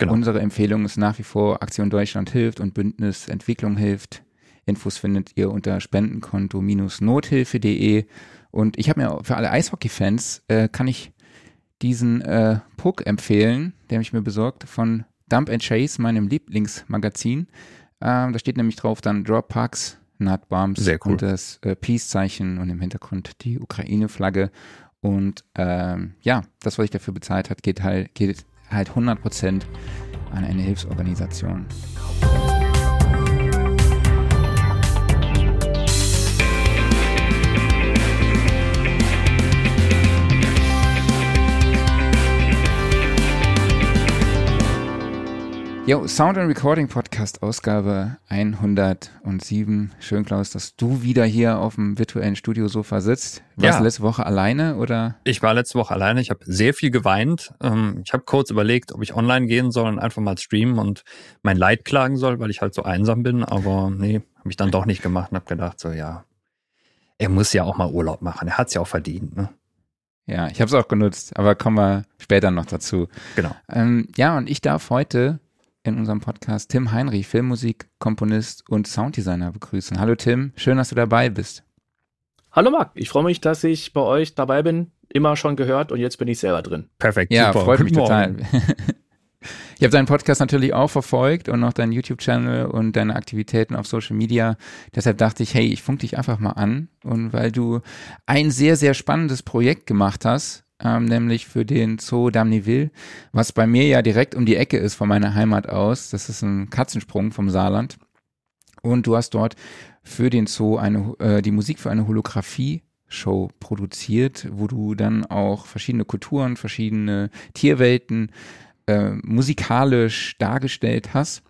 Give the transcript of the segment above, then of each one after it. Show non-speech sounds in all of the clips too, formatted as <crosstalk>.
Genau. Unsere Empfehlung ist nach wie vor Aktion Deutschland hilft und Bündnis Entwicklung hilft. Infos findet ihr unter spendenkonto-nothilfe.de. Und ich habe mir für alle Eishockey-Fans, äh, kann ich diesen äh, Puck empfehlen, der ich mir besorgt von Dump and Chase, meinem Lieblingsmagazin. Ähm, da steht nämlich drauf dann Drop Pucks, Nut Bombs Sehr cool. und das äh, Peace-Zeichen und im Hintergrund die Ukraine-Flagge. Und ähm, ja, das, was ich dafür bezahlt hat, geht halt, geht halt 100% an eine Hilfsorganisation. Jo, Sound and Recording Podcast Ausgabe 107. Schön, Klaus, dass du wieder hier auf dem virtuellen Studiosofa sitzt. Warst ja. du letzte Woche alleine oder? Ich war letzte Woche alleine. Ich habe sehr viel geweint. Ähm, ich habe kurz überlegt, ob ich online gehen soll und einfach mal streamen und mein Leid klagen soll, weil ich halt so einsam bin. Aber nee, habe ich dann doch nicht gemacht und habe gedacht, so ja, er muss ja auch mal Urlaub machen. Er hat es ja auch verdient. Ne? Ja, ich habe es auch genutzt, aber kommen wir später noch dazu. Genau. Ähm, ja, und ich darf heute in unserem Podcast Tim Heinrich, Filmmusik, Komponist und Sounddesigner begrüßen. Hallo Tim, schön, dass du dabei bist. Hallo Marc, ich freue mich, dass ich bei euch dabei bin. Immer schon gehört und jetzt bin ich selber drin. Perfekt, ja, super. freut Guten mich total. <laughs> ich habe deinen Podcast natürlich auch verfolgt und noch deinen YouTube-Channel und deine Aktivitäten auf Social Media. Deshalb dachte ich, hey, ich funk dich einfach mal an. Und weil du ein sehr, sehr spannendes Projekt gemacht hast, ähm, nämlich für den Zoo Damneville, was bei mir ja direkt um die Ecke ist von meiner Heimat aus. Das ist ein Katzensprung vom Saarland. Und du hast dort für den Zoo eine, äh, die Musik für eine Holographie-Show produziert, wo du dann auch verschiedene Kulturen, verschiedene Tierwelten äh, musikalisch dargestellt hast.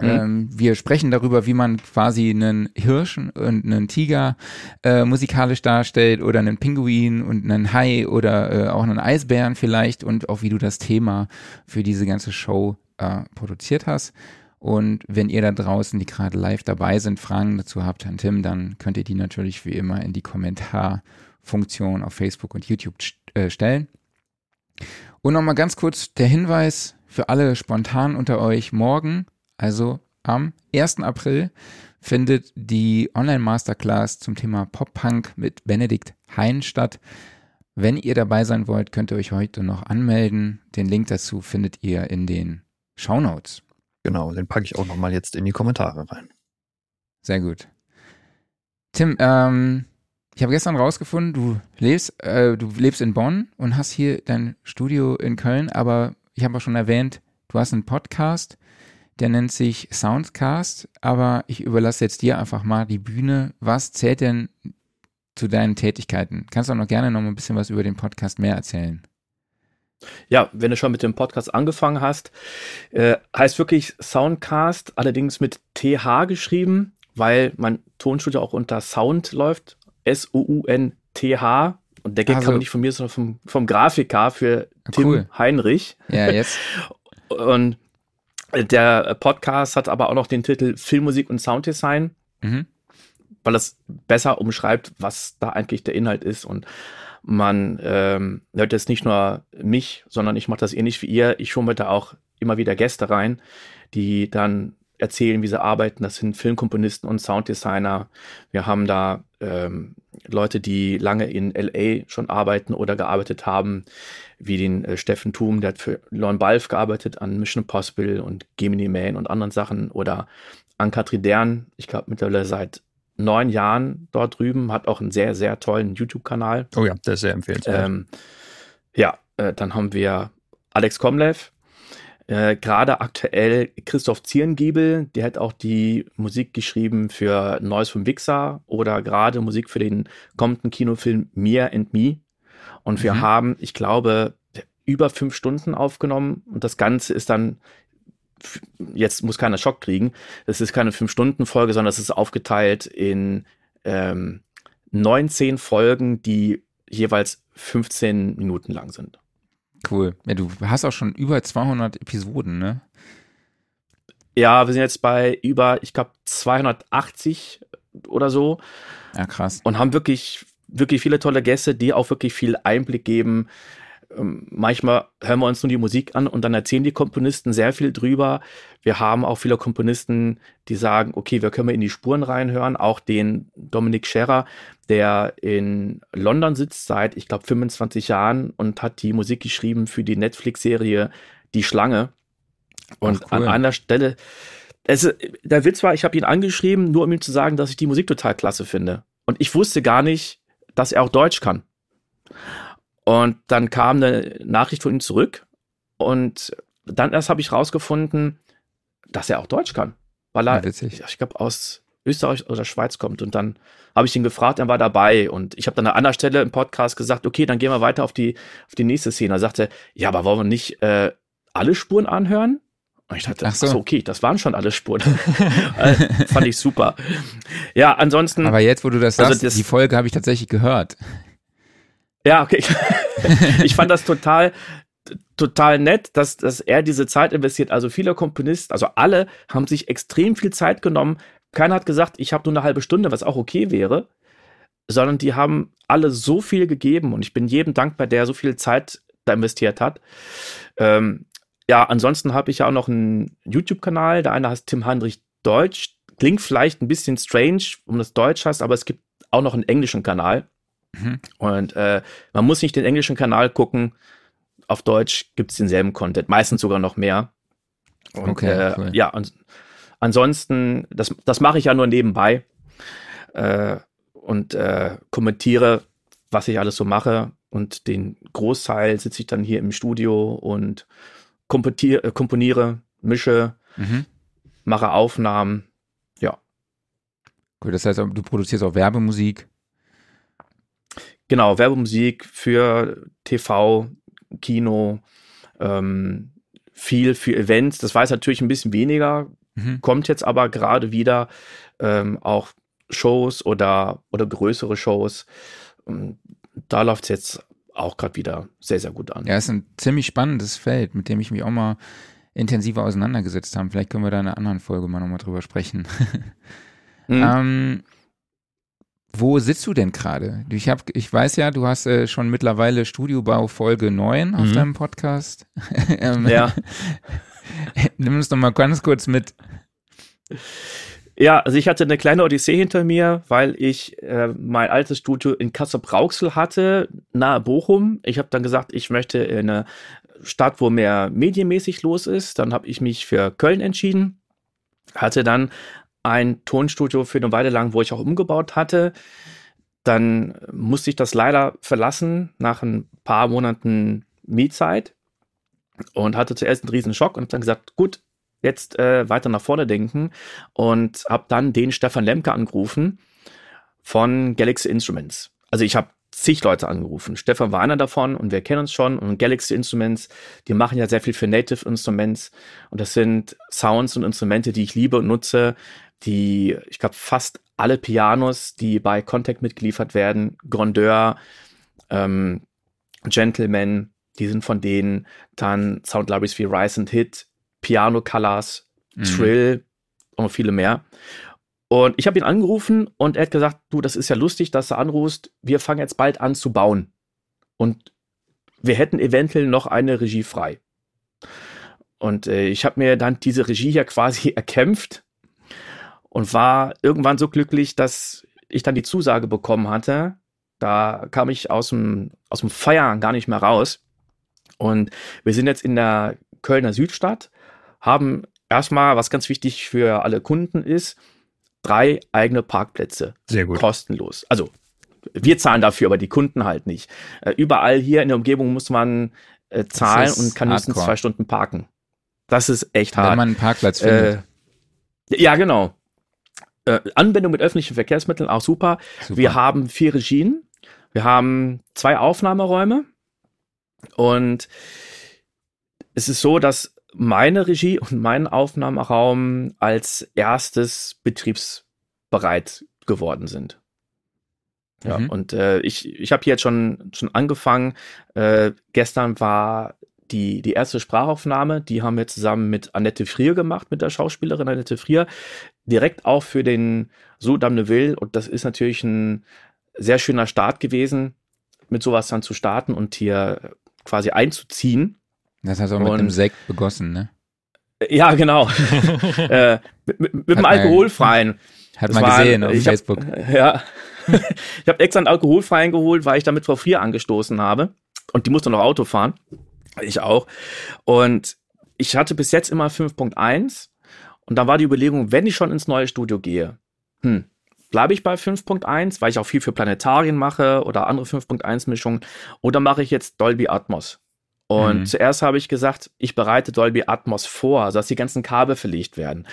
Mhm. Ähm, wir sprechen darüber, wie man quasi einen Hirschen und einen Tiger äh, musikalisch darstellt oder einen Pinguin und einen Hai oder äh, auch einen Eisbären vielleicht und auch wie du das Thema für diese ganze Show äh, produziert hast. Und wenn ihr da draußen, die gerade live dabei sind, Fragen dazu habt an Tim, dann könnt ihr die natürlich wie immer in die Kommentarfunktion auf Facebook und YouTube äh, stellen. Und nochmal ganz kurz der Hinweis für alle spontan unter euch. Morgen also am 1. April findet die Online-Masterclass zum Thema Pop-Punk mit Benedikt Hein statt. Wenn ihr dabei sein wollt, könnt ihr euch heute noch anmelden. Den Link dazu findet ihr in den Show Notes. Genau, den packe ich auch nochmal jetzt in die Kommentare rein. Sehr gut. Tim, ähm, ich habe gestern rausgefunden, du lebst, äh, du lebst in Bonn und hast hier dein Studio in Köln, aber ich habe auch schon erwähnt, du hast einen Podcast der nennt sich Soundcast, aber ich überlasse jetzt dir einfach mal die Bühne. Was zählt denn zu deinen Tätigkeiten? Kannst du auch noch gerne noch ein bisschen was über den Podcast mehr erzählen? Ja, wenn du schon mit dem Podcast angefangen hast, äh, heißt wirklich Soundcast, allerdings mit TH geschrieben, weil mein Tonstudio auch unter Sound läuft. S-O-U-N-T-H. Und der Gag also, kam nicht von mir, sondern vom, vom Grafiker für ah, Tim cool. Heinrich. Ja, jetzt. <laughs> Und der Podcast hat aber auch noch den Titel Filmmusik und Sounddesign, mhm. weil es besser umschreibt, was da eigentlich der Inhalt ist. Und man ähm, hört jetzt nicht nur mich, sondern ich mache das ähnlich wie ihr. Ich mir da auch immer wieder Gäste rein, die dann erzählen, wie sie arbeiten. Das sind Filmkomponisten und Sounddesigner. Wir haben da ähm, Leute, die lange in LA schon arbeiten oder gearbeitet haben, wie den äh, Steffen Thum, der hat für Lorne Balf gearbeitet an Mission Impossible und Gemini Man und anderen Sachen. Oder Anka Tridern, ich glaube mittlerweile seit neun Jahren dort drüben, hat auch einen sehr, sehr tollen YouTube-Kanal. Oh ja, der ist sehr empfehlenswert. Ähm, ja, äh, dann haben wir Alex Komlev, äh, gerade aktuell Christoph Zierengiebel, der hat auch die Musik geschrieben für Neues vom Wixer oder gerade Musik für den kommenden Kinofilm Mia and Me. Und wir mhm. haben, ich glaube, über fünf Stunden aufgenommen und das Ganze ist dann jetzt muss keiner Schock kriegen. Das ist keine Fünf-Stunden-Folge, sondern es ist aufgeteilt in ähm, 19 Folgen, die jeweils 15 Minuten lang sind. Cool. Ja, du hast auch schon über 200 Episoden, ne? Ja, wir sind jetzt bei über, ich glaube, 280 oder so. Ja, krass. Und haben wirklich, wirklich viele tolle Gäste, die auch wirklich viel Einblick geben. Ähm, manchmal hören wir uns nur die Musik an und dann erzählen die Komponisten sehr viel drüber. Wir haben auch viele Komponisten, die sagen, okay, wir können in die Spuren reinhören. Auch den Dominik Scherer, der in London sitzt seit, ich glaube, 25 Jahren und hat die Musik geschrieben für die Netflix-Serie Die Schlange. Und Ach, cool. an einer Stelle, es, der Witz war, ich habe ihn angeschrieben, nur um ihm zu sagen, dass ich die Musik total klasse finde. Und ich wusste gar nicht, dass er auch Deutsch kann. Und dann kam eine Nachricht von ihm zurück und dann erst habe ich rausgefunden, dass er auch Deutsch kann. Weil er, ja, ich glaube, aus Österreich oder Schweiz kommt. Und dann habe ich ihn gefragt, er war dabei. Und ich habe dann an einer Stelle im Podcast gesagt, okay, dann gehen wir weiter auf die, auf die nächste Szene. Er sagte, ja, aber wollen wir nicht äh, alle Spuren anhören? Und ich dachte, ach so. okay, das waren schon alle Spuren. <laughs> Äh, fand ich super. Ja, ansonsten. Aber jetzt, wo du das also sagst, das, die Folge habe ich tatsächlich gehört. Ja, okay. <laughs> ich fand das total, total nett, dass, dass er diese Zeit investiert. Also viele Komponisten, also alle haben sich extrem viel Zeit genommen. Keiner hat gesagt, ich habe nur eine halbe Stunde, was auch okay wäre, sondern die haben alle so viel gegeben und ich bin jedem dankbar, der so viel Zeit da investiert hat. Ähm, ja, ansonsten habe ich ja auch noch einen YouTube-Kanal. Der eine heißt Tim Heinrich Deutsch. Klingt vielleicht ein bisschen strange, um das Deutsch heißt, aber es gibt auch noch einen englischen Kanal. Mhm. Und äh, man muss nicht den englischen Kanal gucken. Auf Deutsch gibt es denselben Content, meistens sogar noch mehr. Und okay, äh, cool. ja, an, ansonsten, das, das mache ich ja nur nebenbei äh, und äh, kommentiere, was ich alles so mache. Und den Großteil sitze ich dann hier im Studio und äh, komponiere, mische, mhm. mache Aufnahmen. Ja. Cool, das heißt, du produzierst auch Werbemusik. Genau, Werbemusik für TV, Kino, ähm, viel für Events. Das war jetzt natürlich ein bisschen weniger, mhm. kommt jetzt aber gerade wieder ähm, auch Shows oder, oder größere Shows. Und da läuft es jetzt auch gerade wieder sehr, sehr gut an. Ja, ist ein ziemlich spannendes Feld, mit dem ich mich auch mal intensiver auseinandergesetzt habe. Vielleicht können wir da in einer anderen Folge mal nochmal drüber sprechen. <laughs> mhm. ähm, wo sitzt du denn gerade? Ich, hab, ich weiß ja, du hast äh, schon mittlerweile Studiobau Folge 9 auf mhm. deinem Podcast. <laughs> ähm, ja. <laughs> Nimm uns doch mal ganz kurz mit. Ja, also ich hatte eine kleine Odyssee hinter mir, weil ich äh, mein altes Studio in Kassel-Brauxel hatte, nahe Bochum. Ich habe dann gesagt, ich möchte in eine Stadt, wo mehr medienmäßig los ist. Dann habe ich mich für Köln entschieden. Hatte dann ein Tonstudio für eine Weile lang, wo ich auch umgebaut hatte. Dann musste ich das leider verlassen nach ein paar Monaten Mietzeit und hatte zuerst einen riesen Schock und dann gesagt, gut, jetzt äh, weiter nach vorne denken und habe dann den Stefan Lemke angerufen von Galaxy Instruments. Also ich habe zig Leute angerufen. Stefan war einer davon und wir kennen uns schon. Und Galaxy Instruments, die machen ja sehr viel für Native Instruments. Und das sind Sounds und Instrumente, die ich liebe und nutze. Die, ich glaube, fast alle Pianos, die bei Contact mitgeliefert werden, Grandeur, ähm, Gentleman, die sind von denen. Dann Sound Libraries wie Rise and Hit, Piano Colors, mhm. Trill und viele mehr. Und ich habe ihn angerufen und er hat gesagt, du, das ist ja lustig, dass du anrufst. Wir fangen jetzt bald an zu bauen. Und wir hätten eventuell noch eine Regie frei. Und äh, ich habe mir dann diese Regie ja quasi <laughs> erkämpft und war irgendwann so glücklich, dass ich dann die Zusage bekommen hatte. Da kam ich aus dem, aus dem Feiern gar nicht mehr raus. Und wir sind jetzt in der Kölner Südstadt haben erstmal, was ganz wichtig für alle Kunden ist, drei eigene Parkplätze. Sehr gut. Kostenlos. Also wir zahlen dafür, aber die Kunden halt nicht. Äh, überall hier in der Umgebung muss man äh, zahlen und kann höchstens zwei Stunden parken. Das ist echt hart. Wenn man einen Parkplatz findet. Äh, ja, genau. Äh, Anbindung mit öffentlichen Verkehrsmitteln auch super. super. Wir haben vier Regien. Wir haben zwei Aufnahmeräume. Und es ist so, dass meine Regie und mein Aufnahmeraum als erstes betriebsbereit geworden sind. Ja, mhm. und äh, ich, ich habe jetzt schon, schon angefangen. Äh, gestern war die, die erste Sprachaufnahme, die haben wir zusammen mit Annette Frier gemacht, mit der Schauspielerin Annette Frier, direkt auch für den So Dame Will. Und das ist natürlich ein sehr schöner Start gewesen, mit sowas dann zu starten und hier quasi einzuziehen. Das hast du auch mit einem Sekt begossen, ne? Ja, genau. <laughs> äh, mit, mit, dem alkoholfreien. Hat man gesehen auf Facebook. Hab, <laughs> ja. ich habe extra einen alkoholfreien geholt, weil ich damit Frau Frier angestoßen habe. Und die musste noch Auto fahren. Ich auch. Und ich hatte bis jetzt immer 5.1. Und da war die Überlegung, wenn ich schon ins neue Studio gehe, hm, bleibe ich bei 5.1, weil ich auch viel für Planetarien mache oder andere 5.1 Mischungen, oder mache ich jetzt Dolby Atmos? Und mhm. zuerst habe ich gesagt, ich bereite Dolby Atmos vor, sodass die ganzen Kabel verlegt werden.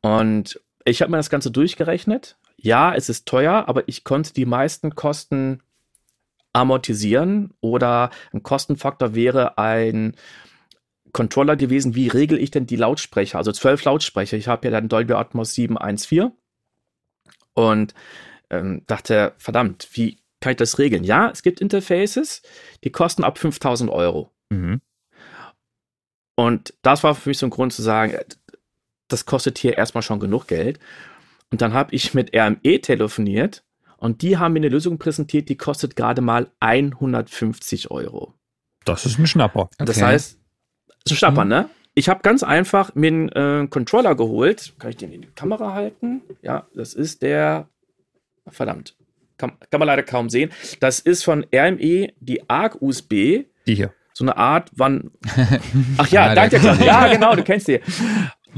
Und ich habe mir das Ganze durchgerechnet. Ja, es ist teuer, aber ich konnte die meisten Kosten amortisieren oder ein Kostenfaktor wäre ein Controller gewesen, wie regel ich denn die Lautsprecher? Also zwölf Lautsprecher. Ich habe ja dann Dolby Atmos 714 und ähm, dachte, verdammt, wie kann ich das regeln? Ja, es gibt Interfaces, die kosten ab 5000 Euro. Mhm. Und das war für mich so ein Grund zu sagen, äh, das kostet hier erstmal schon genug Geld. Und dann habe ich mit RME telefoniert und die haben mir eine Lösung präsentiert, die kostet gerade mal 150 Euro. Das ist ein Schnapper. Okay. Das heißt, das ist ein Schnapper, mhm. ne? Ich habe ganz einfach mir einen äh, Controller geholt. Kann ich den in die Kamera halten? Ja, das ist der. Verdammt. Kann, kann man leider kaum sehen. Das ist von RME die ARC USB. Die hier. So eine Art, wann. <laughs> Ach ja, ja danke. Ja, genau, du kennst die.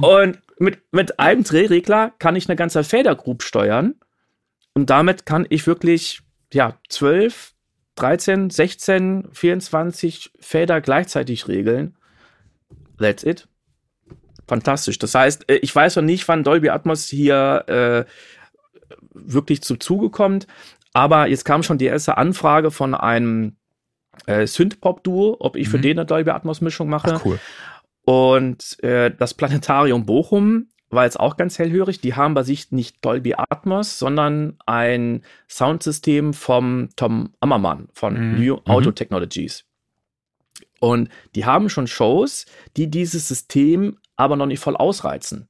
Und mit, mit einem Drehregler kann ich eine ganze Fader steuern. Und damit kann ich wirklich, ja, 12, 13, 16, 24 Fader gleichzeitig regeln. That's it. Fantastisch. Das heißt, äh, ich weiß noch nicht, wann Dolby Atmos hier äh, wirklich zu Zuge kommt, aber jetzt kam schon die erste Anfrage von einem äh, Synth-Pop-Duo, ob ich mhm. für den eine Dolby Atmos-Mischung mache. Ach, cool. Und äh, das Planetarium Bochum war jetzt auch ganz hellhörig. Die haben bei sich nicht Dolby Atmos, sondern ein Soundsystem vom Tom Ammermann von mhm. New Auto mhm. Technologies. Und die haben schon Shows, die dieses System aber noch nicht voll ausreizen.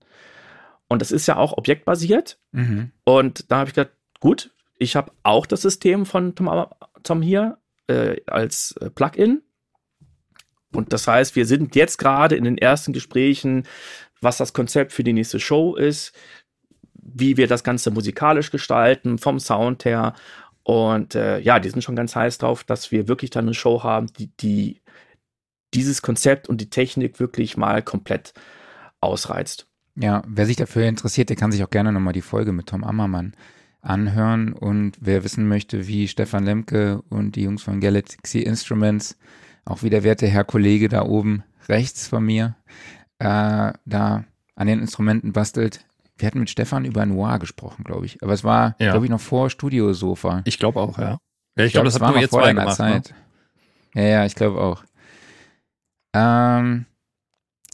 Und das ist ja auch objektbasiert. Mhm. Und da habe ich gedacht, gut, ich habe auch das System von Tom, Tom hier äh, als äh, Plugin. Und das heißt, wir sind jetzt gerade in den ersten Gesprächen, was das Konzept für die nächste Show ist, wie wir das Ganze musikalisch gestalten, vom Sound her. Und äh, ja, die sind schon ganz heiß drauf, dass wir wirklich dann eine Show haben, die, die dieses Konzept und die Technik wirklich mal komplett ausreizt. Ja, wer sich dafür interessiert, der kann sich auch gerne nochmal die Folge mit Tom Ammermann anhören. Und wer wissen möchte, wie Stefan Lemke und die Jungs von Galaxy Instruments, auch wie der werte Herr Kollege da oben rechts von mir, äh, da an den Instrumenten bastelt. Wir hatten mit Stefan über Noir gesprochen, glaube ich. Aber es war, ja. glaube ich, noch vor Studiosofa. Ich glaube auch, ja. ja ich glaube, das, das war noch jetzt vor deiner gemacht, ne? Zeit. Ne? Ja, ja, ich glaube auch. Ähm,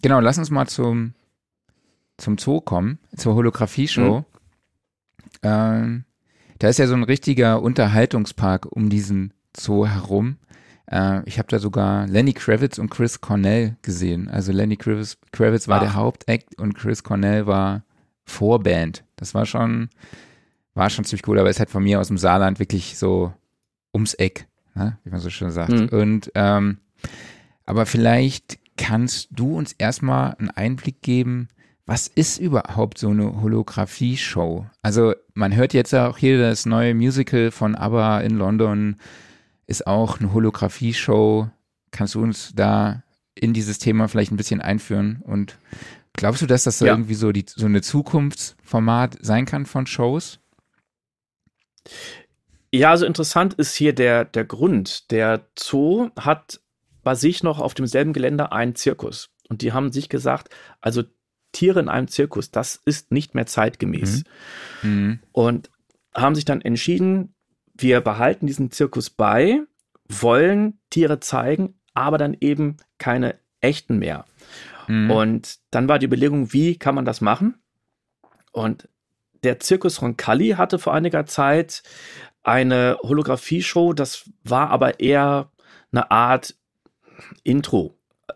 genau, lass uns mal zum, zum Zoo kommen, zur Holographie-Show. Mhm. Ähm, da ist ja so ein richtiger Unterhaltungspark um diesen Zoo herum. Äh, ich habe da sogar Lenny Kravitz und Chris Cornell gesehen. Also Lenny Kravitz, Kravitz war Ach. der Hauptakt und Chris Cornell war Vorband. Das war schon, war schon ziemlich cool, aber es hat von mir aus dem Saarland wirklich so ums Eck, ne? wie man so schön sagt. Mhm. Und ähm, aber vielleicht kannst du uns erstmal einen Einblick geben, was ist überhaupt so eine Holographie-Show? Also man hört jetzt auch hier das neue Musical von ABBA in London ist auch eine Holographie-Show. Kannst du uns da in dieses Thema vielleicht ein bisschen einführen? Und glaubst du, dass das ja. irgendwie so, die, so eine Zukunftsformat sein kann von Shows? Ja, also interessant ist hier der, der Grund. Der Zoo hat bei sich noch auf demselben Gelände einen Zirkus. Und die haben sich gesagt, also Tiere in einem Zirkus, das ist nicht mehr zeitgemäß. Mhm. Mhm. Und haben sich dann entschieden, wir behalten diesen Zirkus bei, wollen Tiere zeigen, aber dann eben keine echten mehr. Mhm. Und dann war die Überlegung, wie kann man das machen? Und der Zirkus Roncalli hatte vor einiger Zeit eine Holographie-Show, das war aber eher eine Art Intro.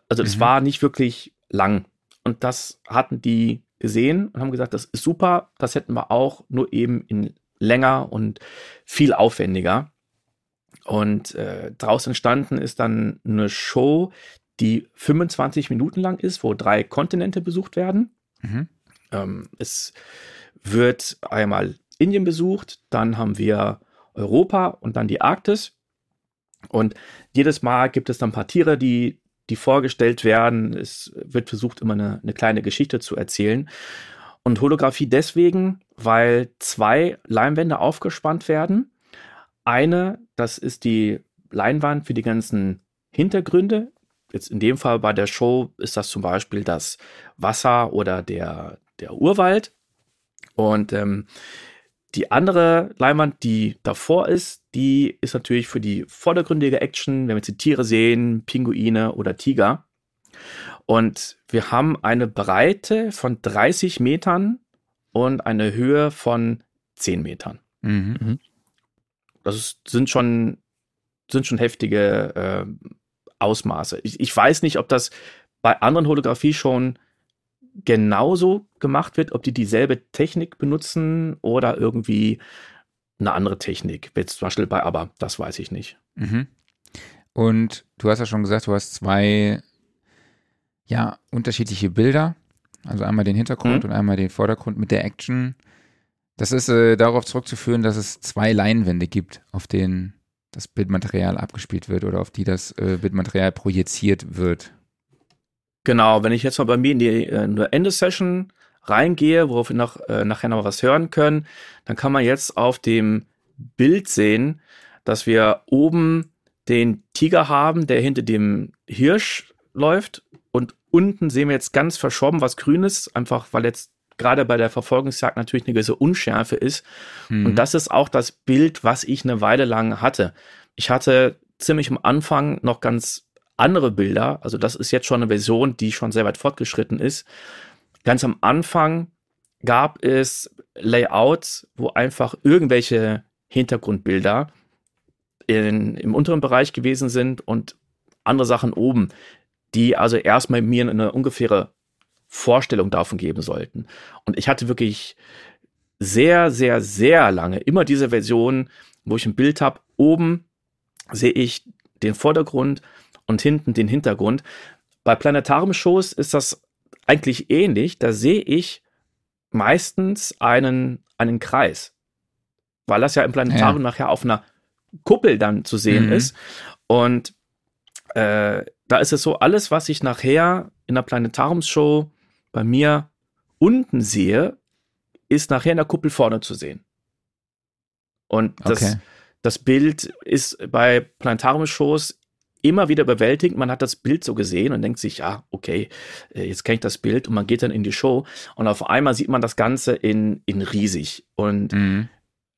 Also das mhm. war nicht wirklich lang. Und das hatten die gesehen und haben gesagt, das ist super, das hätten wir auch, nur eben in länger und viel aufwendiger. Und äh, daraus entstanden ist dann eine Show, die 25 Minuten lang ist, wo drei Kontinente besucht werden. Mhm. Ähm, es wird einmal Indien besucht, dann haben wir Europa und dann die Arktis. Und jedes Mal gibt es dann ein paar Tiere, die, die vorgestellt werden. Es wird versucht, immer eine, eine kleine Geschichte zu erzählen. Und Holographie deswegen, weil zwei Leinwände aufgespannt werden. Eine, das ist die Leinwand für die ganzen Hintergründe. Jetzt in dem Fall bei der Show ist das zum Beispiel das Wasser oder der, der Urwald. Und ähm, die andere Leinwand, die davor ist, die ist natürlich für die vordergründige Action, wenn wir jetzt die Tiere sehen, Pinguine oder Tiger. Und wir haben eine Breite von 30 Metern und eine Höhe von 10 Metern. Mhm. mhm. Das ist, sind schon sind schon heftige äh, Ausmaße. Ich, ich weiß nicht, ob das bei anderen Holographie schon genauso gemacht wird, ob die dieselbe Technik benutzen oder irgendwie eine andere Technik. Jetzt zum Beispiel bei Aber, das weiß ich nicht. Mhm. Und du hast ja schon gesagt, du hast zwei ja, unterschiedliche Bilder. Also einmal den Hintergrund mhm. und einmal den Vordergrund mit der Action. Das ist äh, darauf zurückzuführen, dass es zwei Leinwände gibt, auf denen das Bildmaterial abgespielt wird oder auf die das äh, Bildmaterial projiziert wird. Genau, wenn ich jetzt mal bei mir in die äh, Ende-Session reingehe, worauf wir noch, äh, nachher noch was hören können, dann kann man jetzt auf dem Bild sehen, dass wir oben den Tiger haben, der hinter dem Hirsch läuft unten sehen wir jetzt ganz verschoben was Grünes, einfach weil jetzt gerade bei der Verfolgungsjagd natürlich eine gewisse Unschärfe ist. Mhm. Und das ist auch das Bild, was ich eine Weile lang hatte. Ich hatte ziemlich am Anfang noch ganz andere Bilder. Also das ist jetzt schon eine Version, die schon sehr weit fortgeschritten ist. Ganz am Anfang gab es Layouts, wo einfach irgendwelche Hintergrundbilder in, im unteren Bereich gewesen sind und andere Sachen oben, die also erstmal mir eine ungefähre Vorstellung davon geben sollten. Und ich hatte wirklich sehr, sehr, sehr lange immer diese Version, wo ich ein Bild habe. Oben sehe ich den Vordergrund und hinten den Hintergrund. Bei Planetarium-Shows ist das eigentlich ähnlich. Da sehe ich meistens einen, einen Kreis, weil das ja im Planetarium ja. nachher auf einer Kuppel dann zu sehen mhm. ist. Und äh, da ist es so, alles, was ich nachher in der Planetariumsshow bei mir unten sehe, ist nachher in der Kuppel vorne zu sehen. Und das, okay. das Bild ist bei Planetarium-Shows immer wieder überwältigt. Man hat das Bild so gesehen und denkt sich, ja, okay, äh, jetzt kenne ich das Bild und man geht dann in die Show und auf einmal sieht man das Ganze in, in riesig und mhm.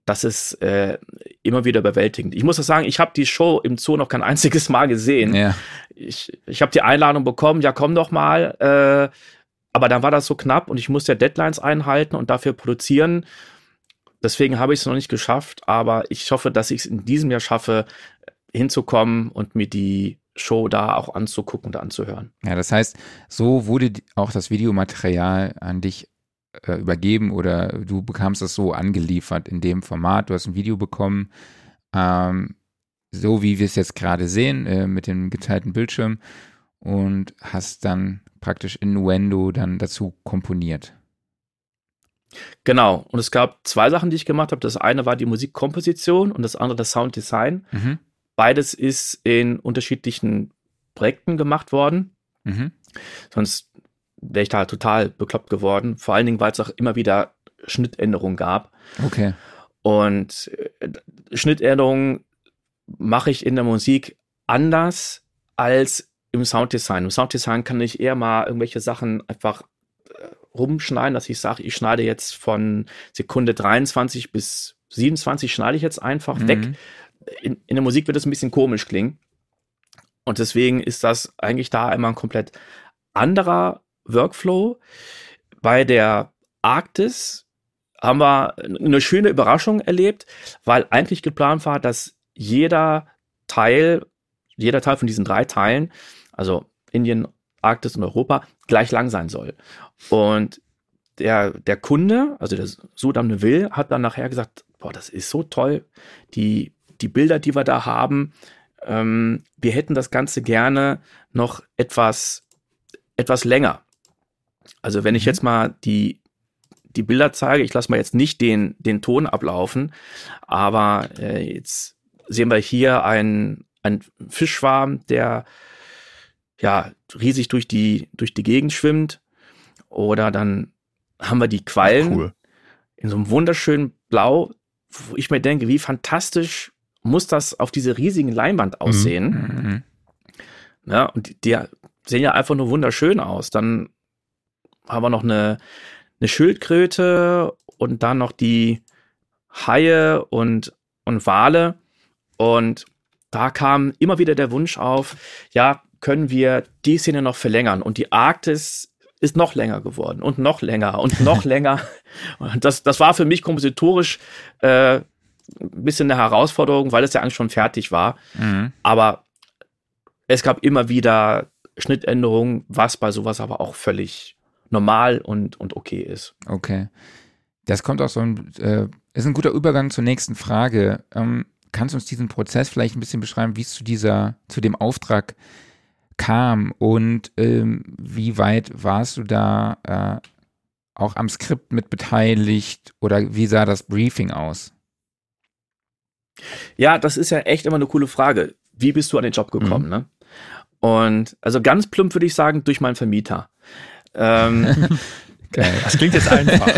Das ist äh, immer wieder überwältigend. Ich muss auch sagen, ich habe die Show im Zoo noch kein einziges Mal gesehen. Ja. Ich, ich habe die Einladung bekommen, ja, komm doch mal, äh, aber dann war das so knapp und ich musste ja Deadlines einhalten und dafür produzieren. Deswegen habe ich es noch nicht geschafft, aber ich hoffe, dass ich es in diesem Jahr schaffe, hinzukommen und mir die Show da auch anzugucken und anzuhören. Ja, das heißt, so wurde auch das Videomaterial an dich äh, übergeben oder du bekamst es so angeliefert in dem Format. Du hast ein Video bekommen, ähm, so wie wir es jetzt gerade sehen, äh, mit dem geteilten Bildschirm und hast dann praktisch Innuendo dann dazu komponiert. Genau, und es gab zwei Sachen, die ich gemacht habe. Das eine war die Musikkomposition und das andere das Sounddesign. Mhm. Beides ist in unterschiedlichen Projekten gemacht worden. Mhm. Sonst wäre ich da total bekloppt geworden. Vor allen Dingen, weil es auch immer wieder Schnittänderungen gab. Okay. Und äh, Schnittänderungen mache ich in der Musik anders als im Sounddesign. Im Sounddesign kann ich eher mal irgendwelche Sachen einfach äh, rumschneiden, dass ich sage, ich schneide jetzt von Sekunde 23 bis 27 schneide ich jetzt einfach mhm. weg in, in der Musik wird es ein bisschen komisch klingen. Und deswegen ist das eigentlich da immer ein komplett anderer Workflow. Bei der Arktis haben wir eine schöne Überraschung erlebt, weil eigentlich geplant war, dass jeder Teil, jeder Teil von diesen drei Teilen, also Indien, Arktis und Europa, gleich lang sein soll. Und der, der Kunde, also der Sudam Neville, hat dann nachher gesagt, boah, das ist so toll, die, die Bilder, die wir da haben, ähm, wir hätten das Ganze gerne noch etwas, etwas länger. Also wenn ich mhm. jetzt mal die, die Bilder zeige, ich lasse mal jetzt nicht den, den Ton ablaufen, aber äh, jetzt sehen wir hier einen, einen Fischschwarm, der ja riesig durch die, durch die Gegend schwimmt. Oder dann haben wir die Quallen cool. in so einem wunderschönen Blau, wo ich mir denke, wie fantastisch muss das auf diese riesigen Leinwand mhm. aussehen. Mhm. Ja, und die, die, sehen ja einfach nur wunderschön aus. Dann haben wir noch eine, eine Schildkröte und dann noch die Haie und, und Wale. Und da kam immer wieder der Wunsch auf, ja, können wir die Szene noch verlängern? Und die Arktis ist noch länger geworden und noch länger und noch <laughs> länger. Und das, das war für mich kompositorisch äh, ein bisschen eine Herausforderung, weil es ja eigentlich schon fertig war. Mhm. Aber es gab immer wieder Schnittänderungen, was bei sowas aber auch völlig normal und, und okay ist. Okay. Das kommt auch so ein, äh, ist ein guter Übergang zur nächsten Frage. Ähm, kannst du uns diesen Prozess vielleicht ein bisschen beschreiben, wie es zu dieser, zu dem Auftrag kam und ähm, wie weit warst du da äh, auch am Skript mit beteiligt oder wie sah das Briefing aus? Ja, das ist ja echt immer eine coole Frage. Wie bist du an den Job gekommen? Mhm. Ne? Und also ganz plump würde ich sagen, durch meinen Vermieter. Ähm, <laughs> Geil. Das klingt jetzt einfach. <laughs>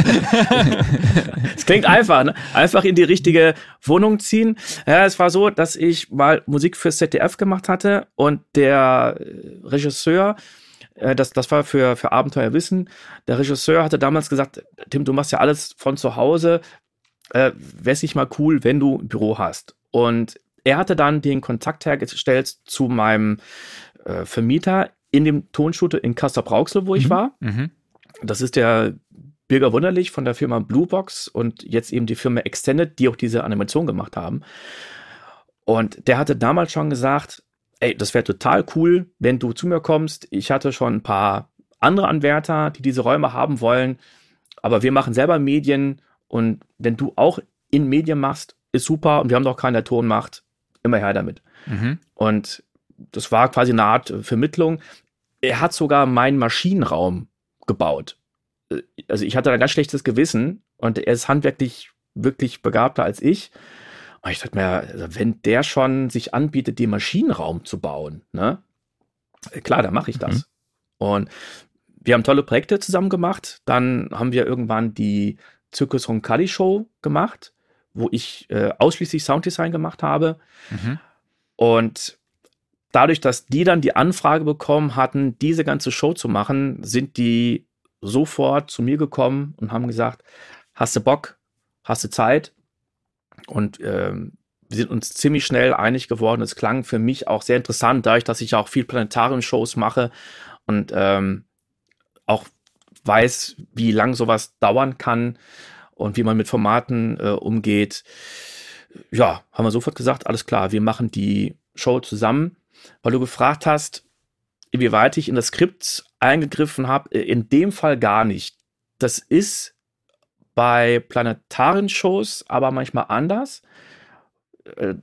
Es klingt einfach, ne? Einfach in die richtige Wohnung ziehen. Ja, es war so, dass ich mal Musik fürs ZDF gemacht hatte und der Regisseur, äh, das, das war für, für Abenteuer Wissen, der Regisseur hatte damals gesagt, Tim, du machst ja alles von zu Hause, äh, wäre es nicht mal cool, wenn du ein Büro hast. Und er hatte dann den Kontakt hergestellt zu meinem äh, Vermieter in dem Tonstudio in Kassel-Brauxel, wo ich mhm. war. Mhm. Das ist der Birger Wunderlich von der Firma Bluebox und jetzt eben die Firma Extended, die auch diese Animation gemacht haben. Und der hatte damals schon gesagt, ey, das wäre total cool, wenn du zu mir kommst. Ich hatte schon ein paar andere Anwärter, die diese Räume haben wollen, aber wir machen selber Medien und wenn du auch in Medien machst, ist super und wir haben doch keinen, Ton macht, immer her damit. Mhm. Und das war quasi eine Art Vermittlung. Er hat sogar meinen Maschinenraum gebaut. Äh, also ich hatte da ganz schlechtes Gewissen und er ist handwerklich wirklich begabter als ich. Und ich dachte mir, also wenn der schon sich anbietet, den Maschinenraum zu bauen, ne? Äh, klar, dann mache ich das. Mhm. Und wir haben tolle Projekte zusammen gemacht. Dann haben wir irgendwann die Zirkus Roncalli Show gemacht, wo ich äh, ausschließlich Sounddesign gemacht habe. Mhm. Und dadurch, dass die dann die Anfrage bekommen hatten, diese ganze Show zu machen, sind die sofort zu mir gekommen und haben gesagt, hast du Bock, hast du Zeit? Und ähm, wir sind uns ziemlich schnell einig geworden. Es klang für mich auch sehr interessant, dadurch, dass ich auch viel Planetarium-Shows mache und ähm, auch weiß, wie lang sowas dauern kann und wie man mit Formaten äh, umgeht. Ja, haben wir sofort gesagt, alles klar, wir machen die Show zusammen weil du gefragt hast, inwieweit ich in das Skript eingegriffen habe. Äh, in dem Fall gar nicht. Das ist bei planetaren Shows aber manchmal anders. Äh,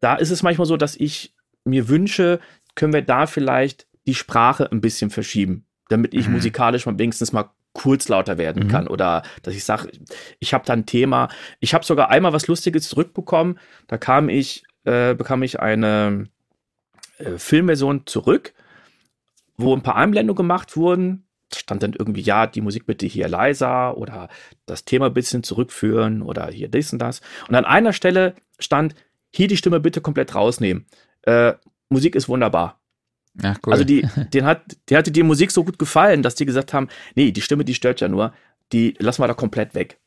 da ist es manchmal so, dass ich mir wünsche, können wir da vielleicht die Sprache ein bisschen verschieben, damit ich mhm. musikalisch mal wenigstens mal kurz lauter werden mhm. kann oder dass ich sage, ich habe da ein Thema. Ich habe sogar einmal was Lustiges zurückbekommen. Da kam ich, äh, bekam ich eine äh, Filmversion zurück, wo ein paar Einblendungen gemacht wurden. Da stand dann irgendwie, ja, die Musik bitte hier leiser oder das Thema ein bisschen zurückführen oder hier dies und das. Und an einer Stelle stand, hier die Stimme bitte komplett rausnehmen. Äh, Musik ist wunderbar. Ach, cool. Also die, <laughs> den hat, der hatte die Musik so gut gefallen, dass die gesagt haben, nee, die Stimme, die stört ja nur, die lassen wir da komplett weg.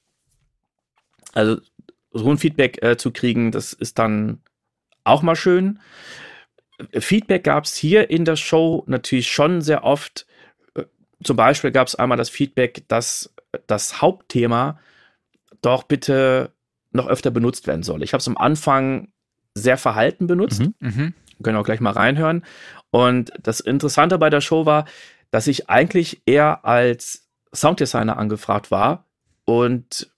Also so ein Feedback äh, zu kriegen, das ist dann auch mal schön. Feedback gab es hier in der Show natürlich schon sehr oft, zum Beispiel gab es einmal das Feedback, dass das Hauptthema doch bitte noch öfter benutzt werden soll. Ich habe es am Anfang sehr verhalten benutzt. Mhm. Mhm. Können auch gleich mal reinhören. Und das Interessante bei der Show war, dass ich eigentlich eher als Sounddesigner angefragt war und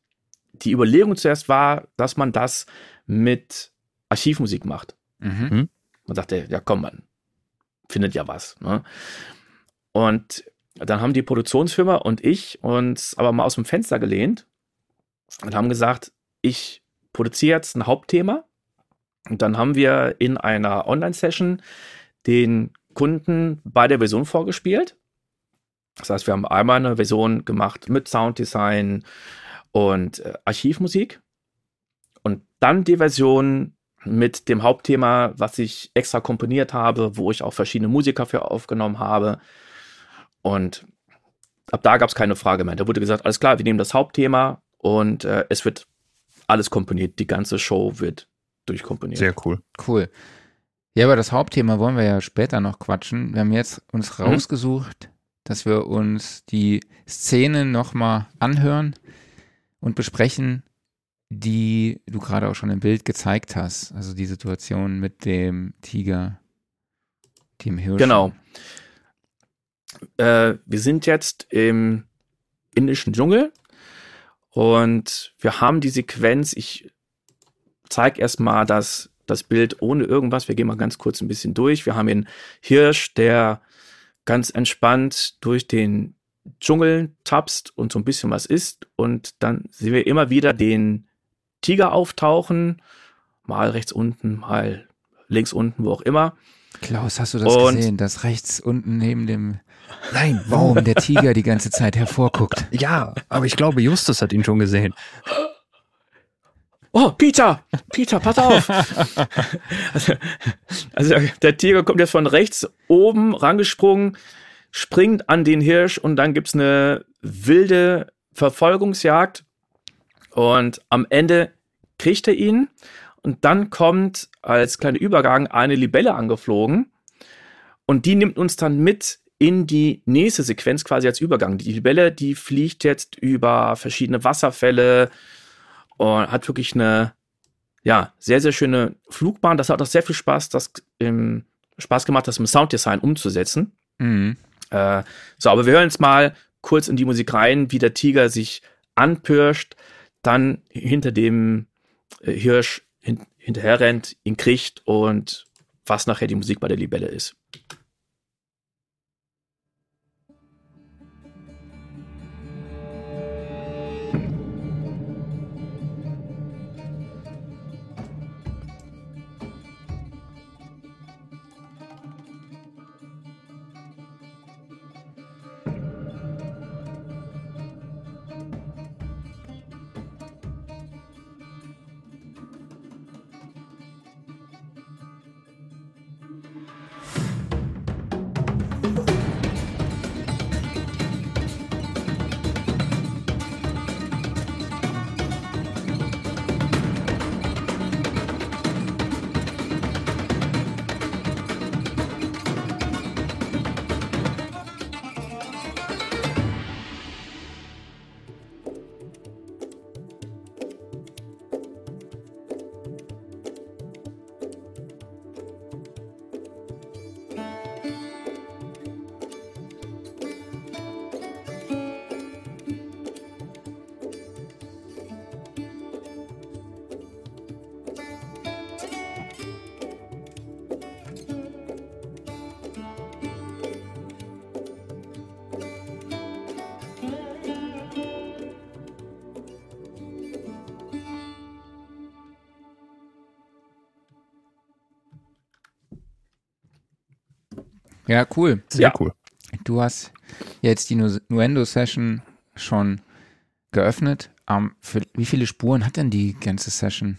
die Überlegung zuerst war, dass man das mit Archivmusik macht. Mhm. Man sagte, ja komm, man findet ja was. Ne? Und dann haben die Produktionsfirma und ich uns aber mal aus dem Fenster gelehnt und haben gesagt, ich produziere jetzt ein Hauptthema. Und dann haben wir in einer Online-Session den Kunden bei der Version vorgespielt. Das heißt, wir haben einmal eine Version gemacht mit Sounddesign und äh, Archivmusik und dann die Version mit dem Hauptthema, was ich extra komponiert habe, wo ich auch verschiedene Musiker für aufgenommen habe. Und ab da gab es keine Frage mehr. Da wurde gesagt, alles klar, wir nehmen das Hauptthema und äh, es wird alles komponiert. Die ganze Show wird durchkomponiert. Sehr cool. Cool. Ja, aber das Hauptthema wollen wir ja später noch quatschen. Wir haben jetzt uns mhm. rausgesucht, dass wir uns die Szenen nochmal anhören und besprechen, die du gerade auch schon im Bild gezeigt hast. Also die Situation mit dem Tiger, dem Hirsch. Genau. Äh, wir sind jetzt im indischen Dschungel und wir haben die Sequenz, ich zeige erstmal das, das Bild ohne irgendwas. Wir gehen mal ganz kurz ein bisschen durch. Wir haben den Hirsch, der ganz entspannt durch den Dschungel tapst und so ein bisschen was isst. Und dann sehen wir immer wieder den Tiger auftauchen. Mal rechts unten, mal links unten, wo auch immer. Klaus, hast du das und gesehen, dass rechts unten neben dem Nein, warum der Tiger die ganze Zeit hervorguckt? Ja, aber ich glaube, Justus hat ihn schon gesehen. Oh, Peter! Peter, pass auf! also, <laughs> also, der Tiger kommt jetzt von rechts oben rangesprungen, springt an den Hirsch und dann gibt's eine wilde Verfolgungsjagd. Und am Ende kriegt er ihn. Und dann kommt als kleiner Übergang eine Libelle angeflogen. Und die nimmt uns dann mit in die nächste Sequenz quasi als Übergang. Die Libelle, die fliegt jetzt über verschiedene Wasserfälle und hat wirklich eine, ja, sehr, sehr schöne Flugbahn. Das hat auch sehr viel Spaß, das im, Spaß gemacht, das im Sounddesign umzusetzen. Mhm. Äh, so, aber wir hören jetzt mal kurz in die Musik rein, wie der Tiger sich anpirscht, dann hinter dem äh, Hirsch hin, hinterher rennt, ihn kriegt und was nachher die Musik bei der Libelle ist. Ja, cool. Sehr ja. cool. Du hast jetzt die Nuendo-Session schon geöffnet. Um, für, wie viele Spuren hat denn die ganze Session?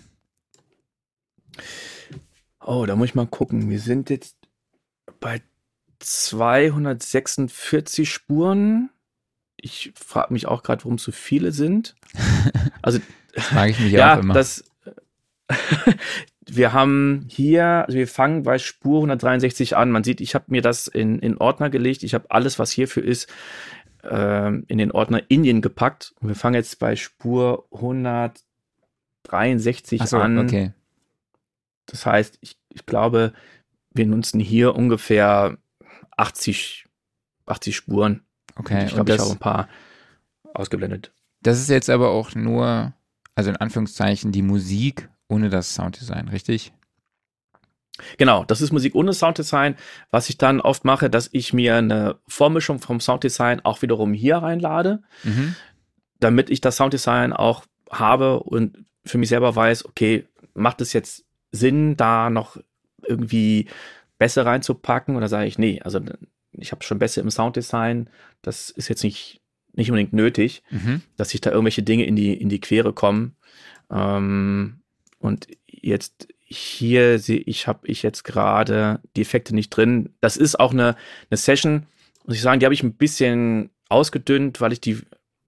Oh, da muss ich mal gucken. Wir sind jetzt bei 246 Spuren. Ich frage mich auch gerade, warum so viele sind. <laughs> Also, das frage ich mich <laughs> ja, auch immer. Das, wir haben hier, also wir fangen bei Spur 163 an. Man sieht, ich habe mir das in, in Ordner gelegt. Ich habe alles, was hierfür ist, äh, in den Ordner Indien gepackt. Und wir fangen jetzt bei Spur 163 so, an. Okay. Das heißt, ich, ich glaube, wir nutzen hier ungefähr 80, 80 Spuren. Okay. Ich glaube, ich habe ein paar ausgeblendet. Das ist jetzt aber auch nur, also in Anführungszeichen, die Musik ohne das Sounddesign, richtig? Genau, das ist Musik ohne Sounddesign. Was ich dann oft mache, dass ich mir eine Vormischung vom Sounddesign auch wiederum hier reinlade, mhm. damit ich das Sounddesign auch habe und für mich selber weiß, okay, macht es jetzt Sinn, da noch irgendwie besser reinzupacken? Oder sage ich, nee, also ich habe schon besser im Sounddesign, das ist jetzt nicht, nicht unbedingt nötig, mhm. dass sich da irgendwelche Dinge in die, in die Quere kommen. Ähm, und jetzt hier sehe ich, habe ich jetzt gerade die Effekte nicht drin. Das ist auch eine, eine Session, muss ich sagen, die habe ich ein bisschen ausgedünnt, weil ich die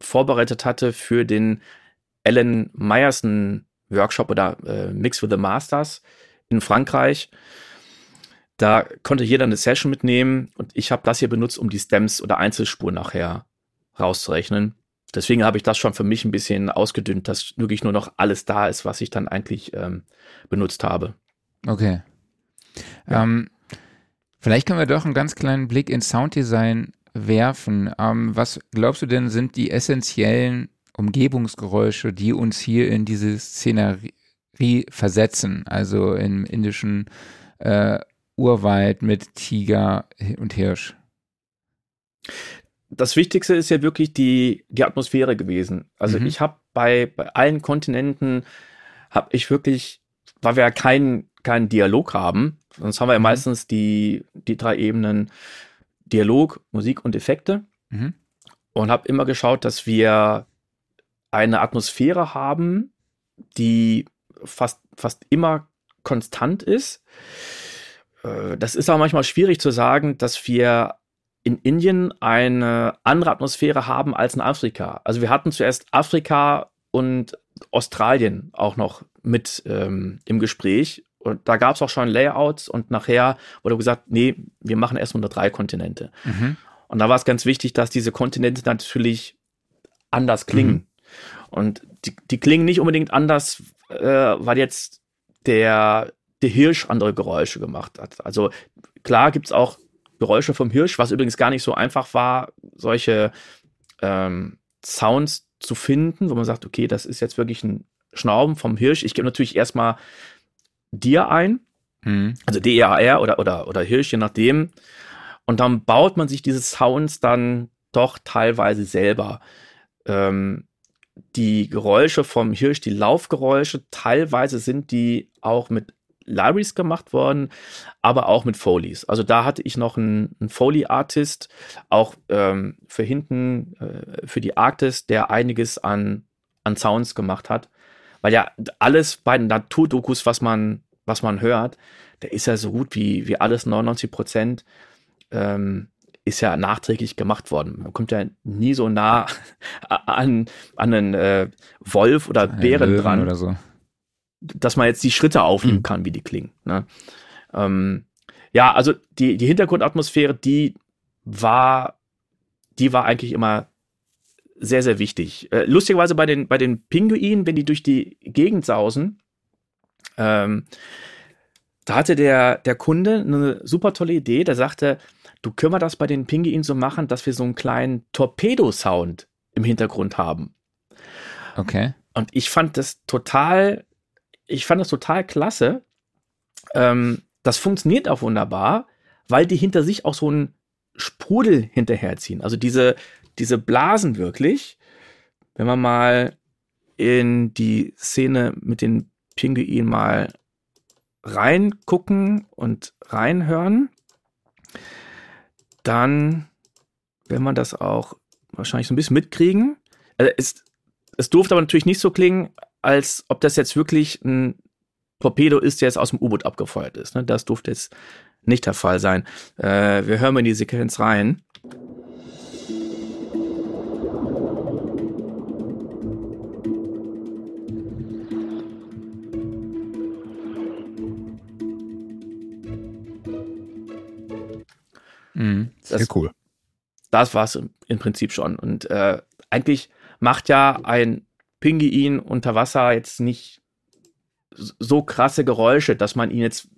vorbereitet hatte für den Alan Meyerson Workshop oder äh, Mix with the Masters in Frankreich. Da konnte jeder eine Session mitnehmen und ich habe das hier benutzt, um die Stems oder Einzelspuren nachher rauszurechnen. Deswegen habe ich das schon für mich ein bisschen ausgedünnt, dass wirklich nur noch alles da ist, was ich dann eigentlich ähm, benutzt habe. Okay. Ja. Ähm, vielleicht können wir doch einen ganz kleinen Blick ins Sounddesign werfen. Ähm, was glaubst du denn sind die essentiellen Umgebungsgeräusche, die uns hier in diese Szenerie versetzen? Also im indischen äh, Urwald mit Tiger und Hirsch das Wichtigste ist ja wirklich die, die Atmosphäre gewesen. Also mhm. ich habe bei, bei allen Kontinenten, habe ich wirklich, weil wir ja keinen keinen Dialog haben, sonst haben wir ja mhm. meistens die, die drei Ebenen Dialog, Musik und Effekte. Mhm. Und habe immer geschaut, dass wir eine Atmosphäre haben, die fast, fast immer konstant ist. Äh, das ist auch manchmal schwierig zu sagen, dass wir in Indien eine andere Atmosphäre haben als in Afrika. Also wir hatten zuerst Afrika und Australien auch noch mit ähm, im Gespräch. Und da gab es auch schon Layouts und nachher wurde gesagt, nee, wir machen erstmal nur drei Kontinente. Mhm. Und da war es ganz wichtig, dass diese Kontinente natürlich anders klingen. Mhm. Und die, die, klingen nicht unbedingt anders, äh, weil jetzt der, der Hirsch andere Geräusche gemacht hat. Also klar gibt es auch Geräusche vom Hirsch, was übrigens gar nicht so einfach war, solche ähm, Sounds zu finden, wo man sagt, okay, das ist jetzt wirklich ein Schnauben vom Hirsch. Ich gebe natürlich erstmal dir ein, mhm. also D-E-A-R oder, oder, oder Hirsch, je nachdem. Und dann baut man sich diese Sounds dann doch teilweise selber. Ähm, die Geräusche vom Hirsch, die Laufgeräusche, teilweise sind die auch mit Libraries gemacht worden, aber auch mit Foleys. Also da hatte ich noch einen, einen Foley-Artist, auch ähm, für hinten, äh, für die Arktis, der einiges an, an Sounds gemacht hat. Weil ja alles bei den Naturdokus, was man, was man hört, der ist ja so gut wie, wie alles 99 Prozent. Ähm, ist ja nachträglich gemacht worden. Man kommt ja nie so nah <laughs> an, an einen äh, Wolf oder Bären dran. Oder so dass man jetzt die Schritte aufnehmen mhm. kann, wie die klingen. Ne? Ähm, ja, also die, die Hintergrundatmosphäre, die war, die war eigentlich immer sehr, sehr wichtig. Äh, lustigerweise bei den, bei den Pinguinen, wenn die durch die Gegend sausen, ähm, da hatte der, der Kunde eine super tolle Idee. Der sagte, du können wir das bei den Pinguinen so machen, dass wir so einen kleinen Torpedo-Sound im Hintergrund haben. Okay. Und ich fand das total ich fand das total klasse. Ähm, das funktioniert auch wunderbar, weil die hinter sich auch so einen Sprudel hinterherziehen. Also diese, diese Blasen wirklich. Wenn wir mal in die Szene mit den Pinguinen mal reingucken und reinhören, dann wenn man das auch wahrscheinlich so ein bisschen mitkriegen. Also es, es durfte aber natürlich nicht so klingen, als ob das jetzt wirklich ein Torpedo ist, der jetzt aus dem U-Boot abgefeuert ist. Ne? Das durfte jetzt nicht der Fall sein. Äh, wir hören mal in die Sequenz rein. Mhm. Sehr das, cool. Das war es im, im, Prinzip schon. Und äh, eigentlich macht ja ein Pinguin unter Wasser jetzt nicht so krasse Geräusche, dass man ihn jetzt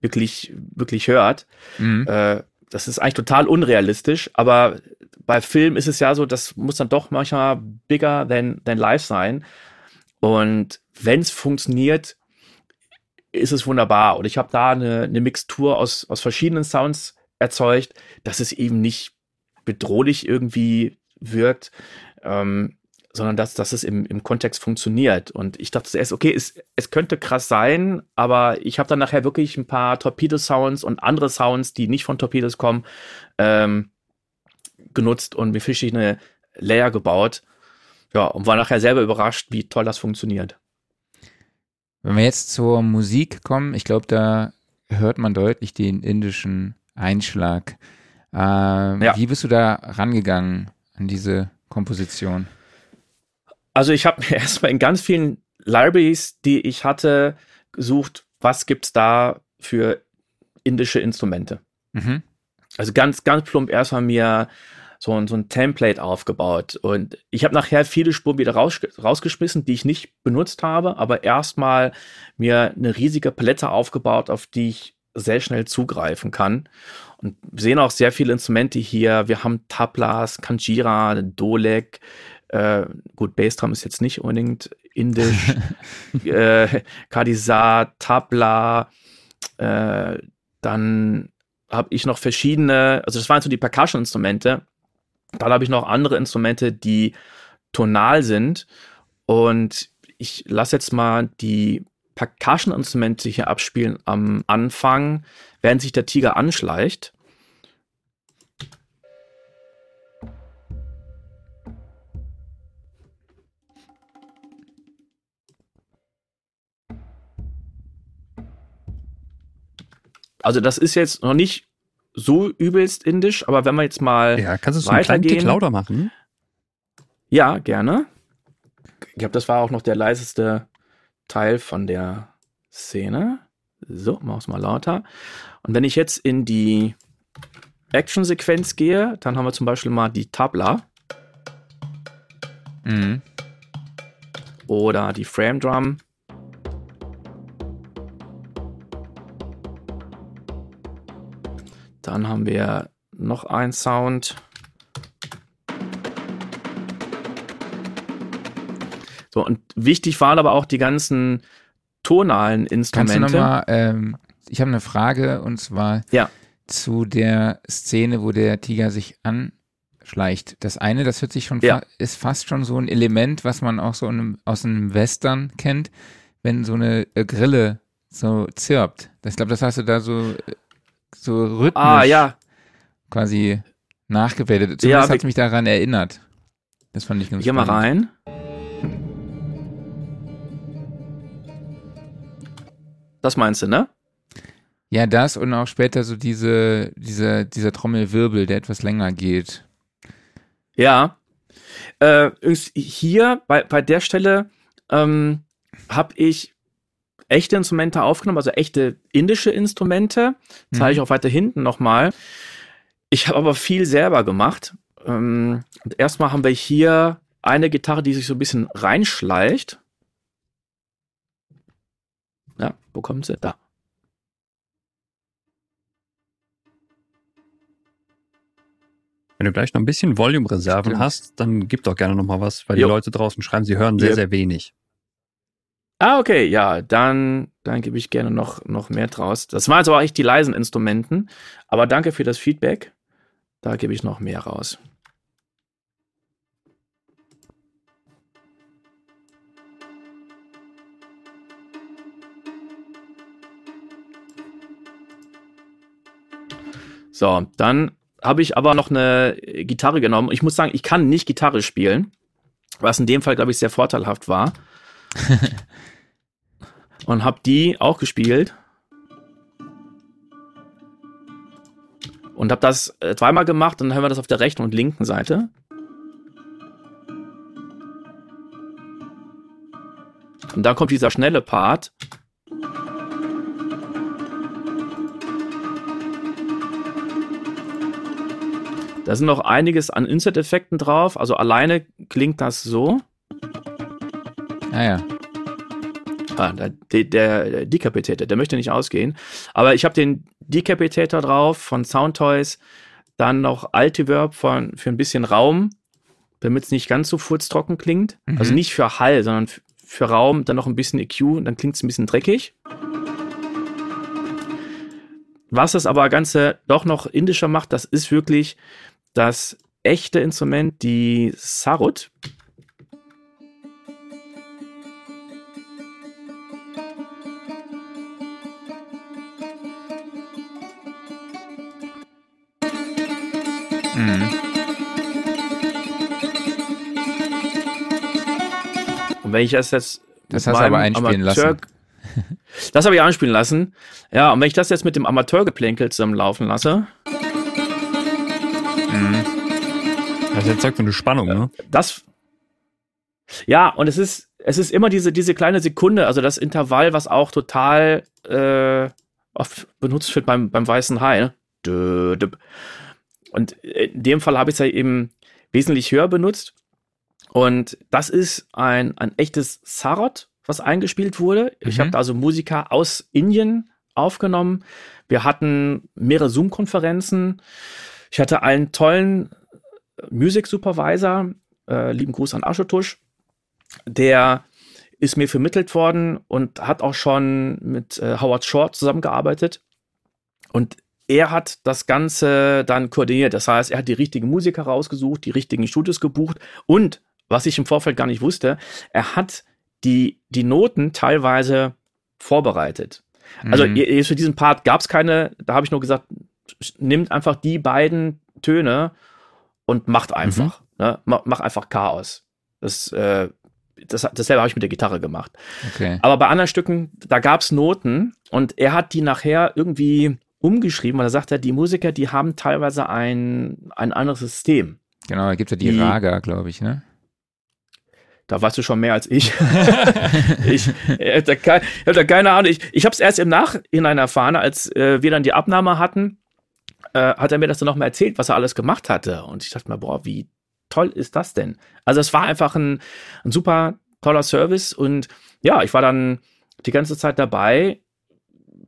wirklich, wirklich hört. Mhm. Äh, das ist eigentlich total unrealistisch, aber bei Film ist es ja so, das muss dann doch manchmal bigger than, than life sein. Und wenn es funktioniert, ist es wunderbar. Und ich habe da eine, eine Mixtur aus, aus verschiedenen Sounds erzeugt, dass es eben nicht bedrohlich irgendwie wirkt. Ähm, sondern dass, dass es im, im Kontext funktioniert. Und ich dachte zuerst, okay, es, es könnte krass sein, aber ich habe dann nachher wirklich ein paar Torpedo-Sounds und andere Sounds, die nicht von Torpedos kommen, ähm, genutzt und mir verschiedene Layer gebaut. Ja, und war nachher selber überrascht, wie toll das funktioniert. Wenn wir jetzt zur Musik kommen, ich glaube, da hört man deutlich den indischen Einschlag. Äh, ja. Wie bist du da rangegangen an diese Komposition? Also ich habe mir <laughs> erstmal in ganz vielen Libraries, die ich hatte, gesucht, was gibt es da für indische Instrumente. Mhm. Also ganz, ganz plump erstmal mir so ein, so ein Template aufgebaut. Und ich habe nachher viele Spuren wieder raus, rausgeschmissen, die ich nicht benutzt habe, aber erstmal mir eine riesige Palette aufgebaut, auf die ich sehr schnell zugreifen kann. Und wir sehen auch sehr viele Instrumente hier. Wir haben Tablas, Kanjira, Dolek, äh, gut, Bassdrum ist jetzt nicht unbedingt indisch. <laughs> äh, Kadisa, Tabla, äh, dann habe ich noch verschiedene, also das waren so die Percussion-Instrumente. Dann habe ich noch andere Instrumente, die tonal sind. Und ich lasse jetzt mal die Percussion-Instrumente hier abspielen am Anfang, während sich der Tiger anschleicht. Also das ist jetzt noch nicht so übelst indisch, aber wenn wir jetzt mal Ja, kannst du so einen kleinen Tick lauter machen? Ja, gerne. Ich glaube, das war auch noch der leiseste Teil von der Szene. So, mach's mal lauter. Und wenn ich jetzt in die Action-Sequenz gehe, dann haben wir zum Beispiel mal die Tabla. Mhm. Oder die Frame Drum. Dann haben wir noch ein Sound. So, und wichtig waren aber auch die ganzen tonalen Instrumente. Kannst du noch mal, ähm, ich habe eine Frage und zwar ja. zu der Szene, wo der Tiger sich anschleicht. Das eine, das hört sich schon, ja. fa ist fast schon so ein Element, was man auch so einem, aus einem Western kennt, wenn so eine äh, Grille so zirpt. Das, ich glaube, das hast du da so äh, so rhythmisch ah, ja. quasi nachgebildet. Zumindest ja, hat mich daran erinnert. Das fand ich ganz Geh mal rein. Das meinst du, ne? Ja, das und auch später so diese, diese, dieser Trommelwirbel, der etwas länger geht. Ja. Äh, hier bei, bei der Stelle ähm, habe ich echte Instrumente aufgenommen, also echte indische Instrumente. Zeige ich mhm. auch weiter hinten nochmal. Ich habe aber viel selber gemacht. Ähm, und erstmal haben wir hier eine Gitarre, die sich so ein bisschen reinschleicht. Ja, wo kommt sie? Da. Wenn du gleich noch ein bisschen Volume-Reserven hast, dann gib doch gerne noch mal was, weil jo. die Leute draußen schreiben, sie hören sehr, yep. sehr wenig. Ah, okay, ja, dann, dann gebe ich gerne noch, noch mehr draus. Das waren also eigentlich die leisen Instrumenten, aber danke für das Feedback. Da gebe ich noch mehr raus. So, dann habe ich aber noch eine Gitarre genommen. Ich muss sagen, ich kann nicht Gitarre spielen, was in dem Fall, glaube ich, sehr vorteilhaft war. <laughs> und habe die auch gespielt. Und habe das äh, zweimal gemacht und dann haben wir das auf der rechten und linken Seite. Und dann kommt dieser schnelle Part. Da sind noch einiges an Insert-Effekten drauf. Also alleine klingt das so. Ah ja. Ah, der, der Decapitator, der möchte nicht ausgehen. Aber ich habe den Decapitator drauf von Soundtoys. Dann noch Altiverb von, für ein bisschen Raum, damit es nicht ganz so furztrocken klingt. Mhm. Also nicht für Hall, sondern für Raum. Dann noch ein bisschen EQ und dann klingt es ein bisschen dreckig. Was das aber Ganze doch noch indischer macht, das ist wirklich das echte Instrument, die Sarut. Und wenn ich das jetzt. Das hast du aber einspielen Amateur lassen. <laughs> Das habe ich einspielen lassen. Ja, und wenn ich das jetzt mit dem Amateurgeplänkel zusammenlaufen lasse. Mhm. Das erzeugt eine Spannung, ne? Das. Ja, und es ist, es ist immer diese, diese kleine Sekunde, also das Intervall, was auch total äh, oft benutzt wird beim, beim weißen Hai. Ne? Und in dem Fall habe ich es ja eben wesentlich höher benutzt. Und das ist ein, ein echtes Sarot, was eingespielt wurde. Mhm. Ich habe also Musiker aus Indien aufgenommen. Wir hatten mehrere Zoom-Konferenzen. Ich hatte einen tollen Music Supervisor, äh, lieben Gruß an Aschutusch, der ist mir vermittelt worden und hat auch schon mit äh, Howard Short zusammengearbeitet. Und er hat das Ganze dann koordiniert. Das heißt, er hat die richtigen Musiker rausgesucht, die richtigen Studios gebucht und, was ich im Vorfeld gar nicht wusste, er hat die, die Noten teilweise vorbereitet. Also mhm. jetzt für diesen Part gab es keine, da habe ich nur gesagt, nimmt einfach die beiden Töne und macht einfach. Mhm. Ne? Mach, einfach Chaos. Das, äh, das, dasselbe habe ich mit der Gitarre gemacht. Okay. Aber bei anderen Stücken, da gab es Noten und er hat die nachher irgendwie umgeschrieben, weil er sagt, ja, die Musiker, die haben teilweise ein, ein anderes System. Genau, da gibt es ja die, die Raga, glaube ich, ne? Da weißt du schon mehr als ich. <laughs> ich ich habe da, kein, hab da, keine Ahnung. Ich, ich habe es erst im Nachhinein erfahren, als äh, wir dann die Abnahme hatten, äh, hat er mir das dann nochmal erzählt, was er alles gemacht hatte. Und ich dachte mir, boah, wie toll ist das denn? Also es war einfach ein, ein super toller Service und ja, ich war dann die ganze Zeit dabei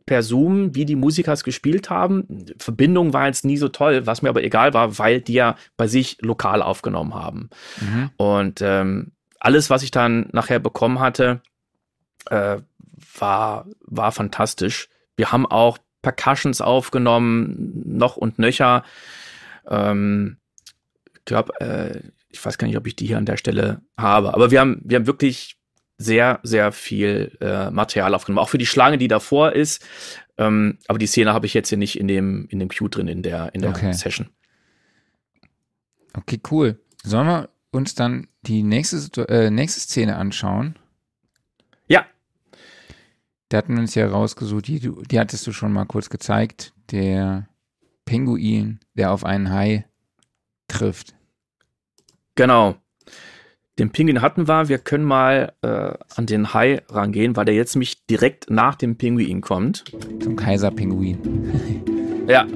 per Zoom, wie die Musiker es gespielt haben. Verbindung war jetzt nie so toll, was mir aber egal war, weil die ja bei sich lokal aufgenommen haben. Mhm. Und ähm, alles, was ich dann nachher bekommen hatte, äh, war, war fantastisch. Wir haben auch Percussions aufgenommen, noch und nöcher. Ähm, ich glaube, äh, ich weiß gar nicht, ob ich die hier an der Stelle habe, aber wir haben, wir haben wirklich sehr, sehr viel äh, Material aufgenommen. Auch für die Schlange, die davor ist. Ähm, aber die Szene habe ich jetzt hier nicht in dem, in dem Queue drin, in der, in der okay. Session. Okay, cool. Sollen wir uns dann die nächste, äh, nächste Szene anschauen? Ja. Da hatten wir uns ja rausgesucht, die, die hattest du schon mal kurz gezeigt. Der Pinguin, der auf einen Hai trifft. Genau. Den Pinguin hatten wir. Wir können mal äh, an den Hai rangehen, weil der jetzt nämlich direkt nach dem Pinguin kommt. Zum Kaiserpinguin. ja,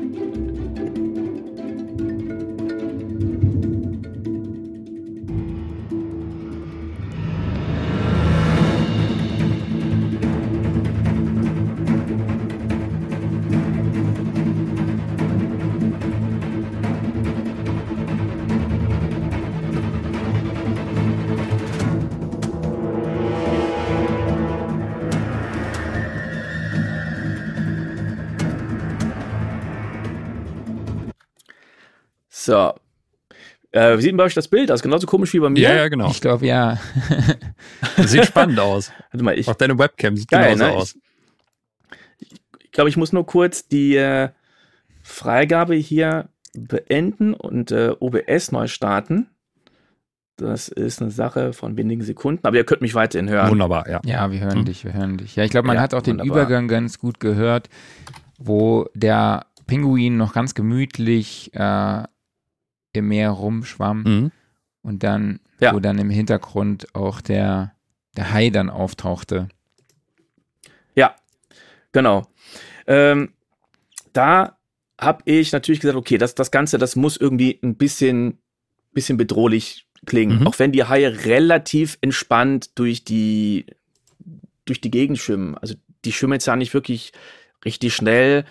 So. Äh, wie sieht denn bei euch das Bild aus? Genauso komisch wie bei mir? Ja, ja, genau. Ich glaube, ja. <laughs> das sieht spannend aus. <laughs> Warte mal, ich, Auch deine Webcam sieht geil, genauso ne? aus. Ich, ich glaube, ich muss nur kurz die äh, Freigabe hier beenden und äh, OBS neu starten. Das ist eine Sache von wenigen Sekunden, aber ihr könnt mich weiterhin hören. Wunderbar, ja. Ja, wir hören hm. dich, wir hören dich. Ja, ich glaube, man ja, hat auch den Übergang ganz gut gehört, wo der Pinguin noch ganz gemütlich äh, im Meer rumschwamm mhm. und dann, ja. wo dann im Hintergrund auch der, der Hai dann auftauchte. Ja, genau. Ähm, da habe ich natürlich gesagt, okay, das, das Ganze, das muss irgendwie ein bisschen, bisschen bedrohlich klingen. Mhm. Auch wenn die Haie relativ entspannt durch die, durch die Gegend schwimmen. Also die schwimmen jetzt ja nicht wirklich richtig schnell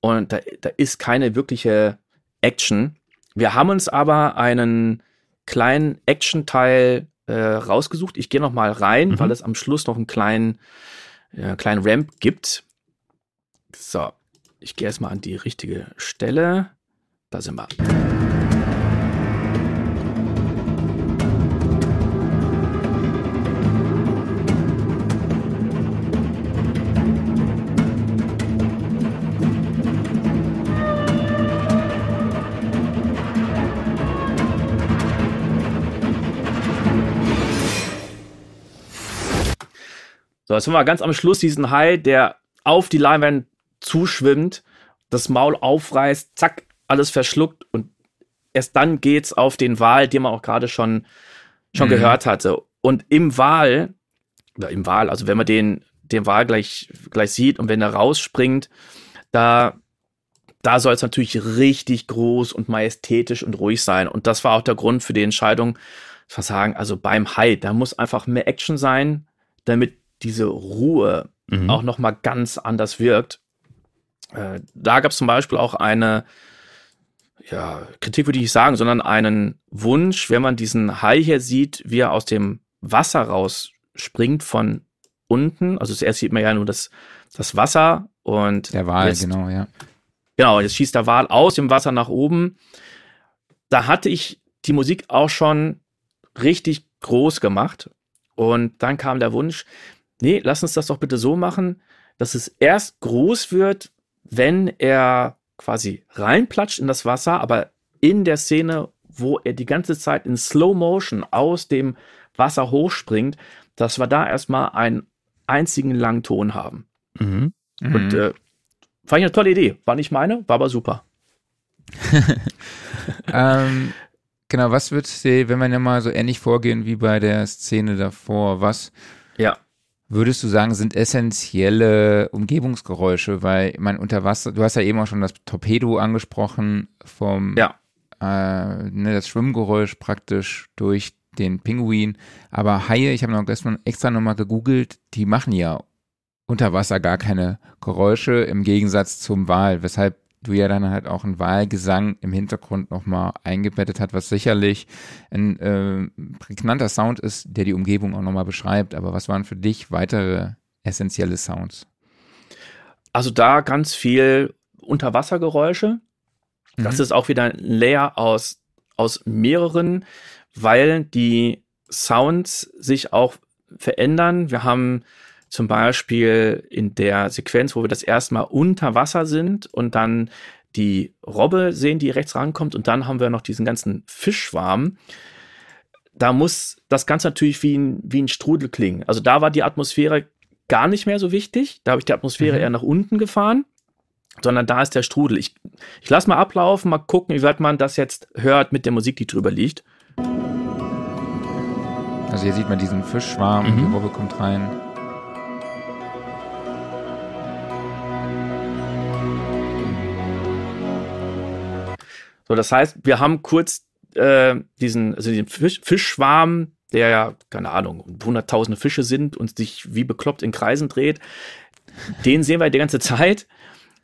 und da, da ist keine wirkliche Action. Wir haben uns aber einen kleinen Action-Teil äh, rausgesucht. Ich gehe noch mal rein, mhm. weil es am Schluss noch einen kleinen, äh, kleinen Ramp gibt. So, ich gehe erstmal an die richtige Stelle. Da sind wir. So, jetzt haben wir ganz am Schluss diesen Hai, der auf die Leinwand zuschwimmt, das Maul aufreißt, zack, alles verschluckt und erst dann geht's auf den Wal, den man auch gerade schon, schon mhm. gehört hatte. Und im Wal, oder im Wal, also wenn man den, den Wal gleich, gleich sieht und wenn er rausspringt, da, da soll es natürlich richtig groß und majestätisch und ruhig sein. Und das war auch der Grund für die Entscheidung, was sagen, also beim Hai, da muss einfach mehr Action sein, damit diese Ruhe mhm. auch noch mal ganz anders wirkt. Äh, da gab es zum Beispiel auch eine ja, Kritik würde ich nicht sagen, sondern einen Wunsch, wenn man diesen Hai hier sieht, wie er aus dem Wasser rausspringt von unten. Also zuerst sieht man ja nur das, das Wasser und der Wal, jetzt, genau, ja. Genau, jetzt schießt der Wal aus dem Wasser nach oben. Da hatte ich die Musik auch schon richtig groß gemacht. Und dann kam der Wunsch, nee, lass uns das doch bitte so machen, dass es erst groß wird, wenn er quasi reinplatscht in das Wasser, aber in der Szene, wo er die ganze Zeit in Slow Motion aus dem Wasser hochspringt, dass wir da erstmal einen einzigen langen Ton haben. Mhm. Und mhm. äh, fand ich eine tolle Idee. War nicht meine, war aber super. <laughs> ähm, genau, was würdest du, wenn wir ja mal so ähnlich vorgehen wie bei der Szene davor, was ja würdest du sagen, sind essentielle Umgebungsgeräusche, weil man unter Wasser, du hast ja eben auch schon das Torpedo angesprochen vom ja. äh, ne, das Schwimmgeräusch praktisch durch den Pinguin. Aber Haie, ich habe noch gestern extra nochmal gegoogelt, die machen ja unter Wasser gar keine Geräusche im Gegensatz zum Wal, weshalb du ja dann halt auch einen Wahlgesang im Hintergrund nochmal eingebettet hat, was sicherlich ein äh, prägnanter Sound ist, der die Umgebung auch nochmal beschreibt. Aber was waren für dich weitere essentielle Sounds? Also da ganz viel Unterwassergeräusche. Das mhm. ist auch wieder ein Layer aus, aus mehreren, weil die Sounds sich auch verändern. Wir haben zum Beispiel in der Sequenz, wo wir das erste Mal unter Wasser sind und dann die Robbe sehen, die rechts rankommt und dann haben wir noch diesen ganzen Fischschwarm. Da muss das Ganze natürlich wie ein, wie ein Strudel klingen. Also da war die Atmosphäre gar nicht mehr so wichtig. Da habe ich die Atmosphäre mhm. eher nach unten gefahren, sondern da ist der Strudel. Ich, ich lasse mal ablaufen, mal gucken, wie weit man das jetzt hört mit der Musik, die drüber liegt. Also hier sieht man diesen Fischschwarm, mhm. die Robbe kommt rein. So, das heißt, wir haben kurz äh, diesen, also den Fisch, Fischschwarm, der ja, keine Ahnung, hunderttausende Fische sind und sich wie bekloppt in Kreisen dreht. Den sehen wir die ganze Zeit.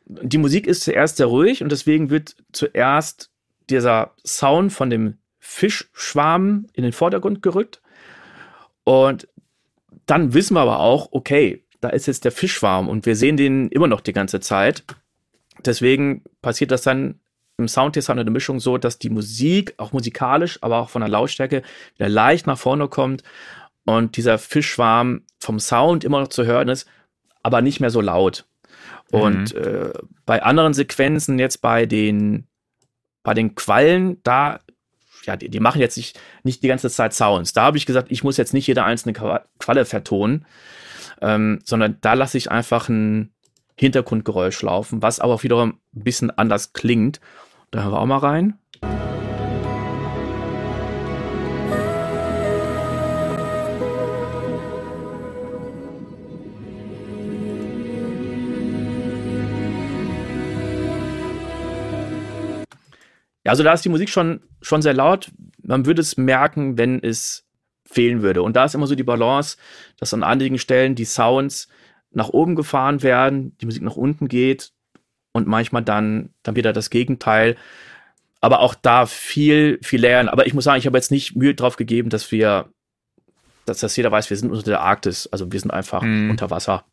Die Musik ist zuerst sehr ruhig und deswegen wird zuerst dieser Sound von dem Fischschwarm in den Vordergrund gerückt. Und dann wissen wir aber auch, okay, da ist jetzt der Fischschwarm und wir sehen den immer noch die ganze Zeit. Deswegen passiert das dann im Sounddesign eine Mischung so, dass die Musik, auch musikalisch, aber auch von der Lautstärke, wieder leicht nach vorne kommt und dieser Fischschwarm vom Sound immer noch zu hören ist, aber nicht mehr so laut. Mhm. Und äh, bei anderen Sequenzen, jetzt bei den, bei den Quallen, da, ja, die, die machen jetzt nicht, nicht die ganze Zeit Sounds. Da habe ich gesagt, ich muss jetzt nicht jede einzelne Qualle vertonen, ähm, sondern da lasse ich einfach ein Hintergrundgeräusch laufen, was aber auch wiederum ein bisschen anders klingt. Da hören wir auch mal rein. Ja, also da ist die Musik schon, schon sehr laut. Man würde es merken, wenn es fehlen würde. Und da ist immer so die Balance, dass an einigen Stellen die Sounds nach oben gefahren werden, die Musik nach unten geht und manchmal dann, dann wieder das Gegenteil. Aber auch da viel, viel lernen. Aber ich muss sagen, ich habe jetzt nicht Mühe drauf gegeben, dass wir, dass das jeder weiß, wir sind unter der Arktis. Also wir sind einfach mm. unter Wasser.